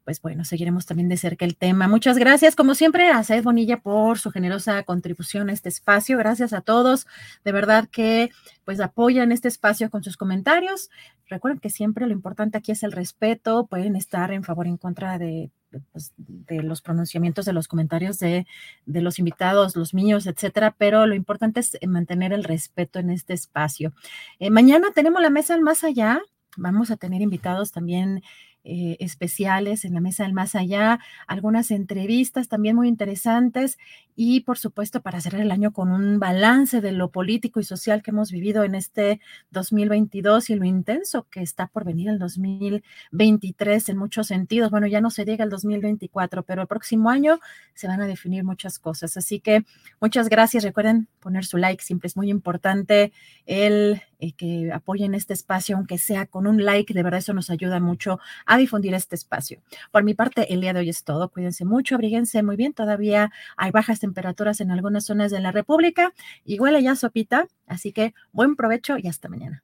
pues bueno, seguiremos también de cerca el tema. Muchas gracias, como siempre, a Said Bonilla por su generosa contribución a este espacio. Gracias a todos, de verdad que pues apoyan este espacio con sus comentarios. Recuerden que siempre lo importante aquí es el respeto. Pueden estar en favor o en contra de, pues, los pronunciamientos, de los comentarios de, los invitados, los míos, etcétera, pero lo importante es mantener el respeto en este espacio. Eh, mañana tenemos la mesa al más allá. Vamos a tener invitados también eh, especiales en la Mesa del Más Allá, algunas entrevistas también muy interesantes y por supuesto para cerrar el año con un balance de lo político y social que hemos vivido en este 2022 y lo intenso que está por venir el 2023 en muchos sentidos. Bueno, ya no se llega el 2024, pero el próximo año se van a definir muchas cosas. Así que muchas gracias. Recuerden poner su like, siempre es muy importante el eh, que apoyen este espacio, aunque sea con un like, de verdad eso nos ayuda mucho a difundir este espacio. Por mi parte, el día de hoy es todo. Cuídense mucho, abríguense muy bien. Todavía hay bajas temperaturas en algunas zonas de la República huele ya sopita. Así que buen provecho y hasta mañana.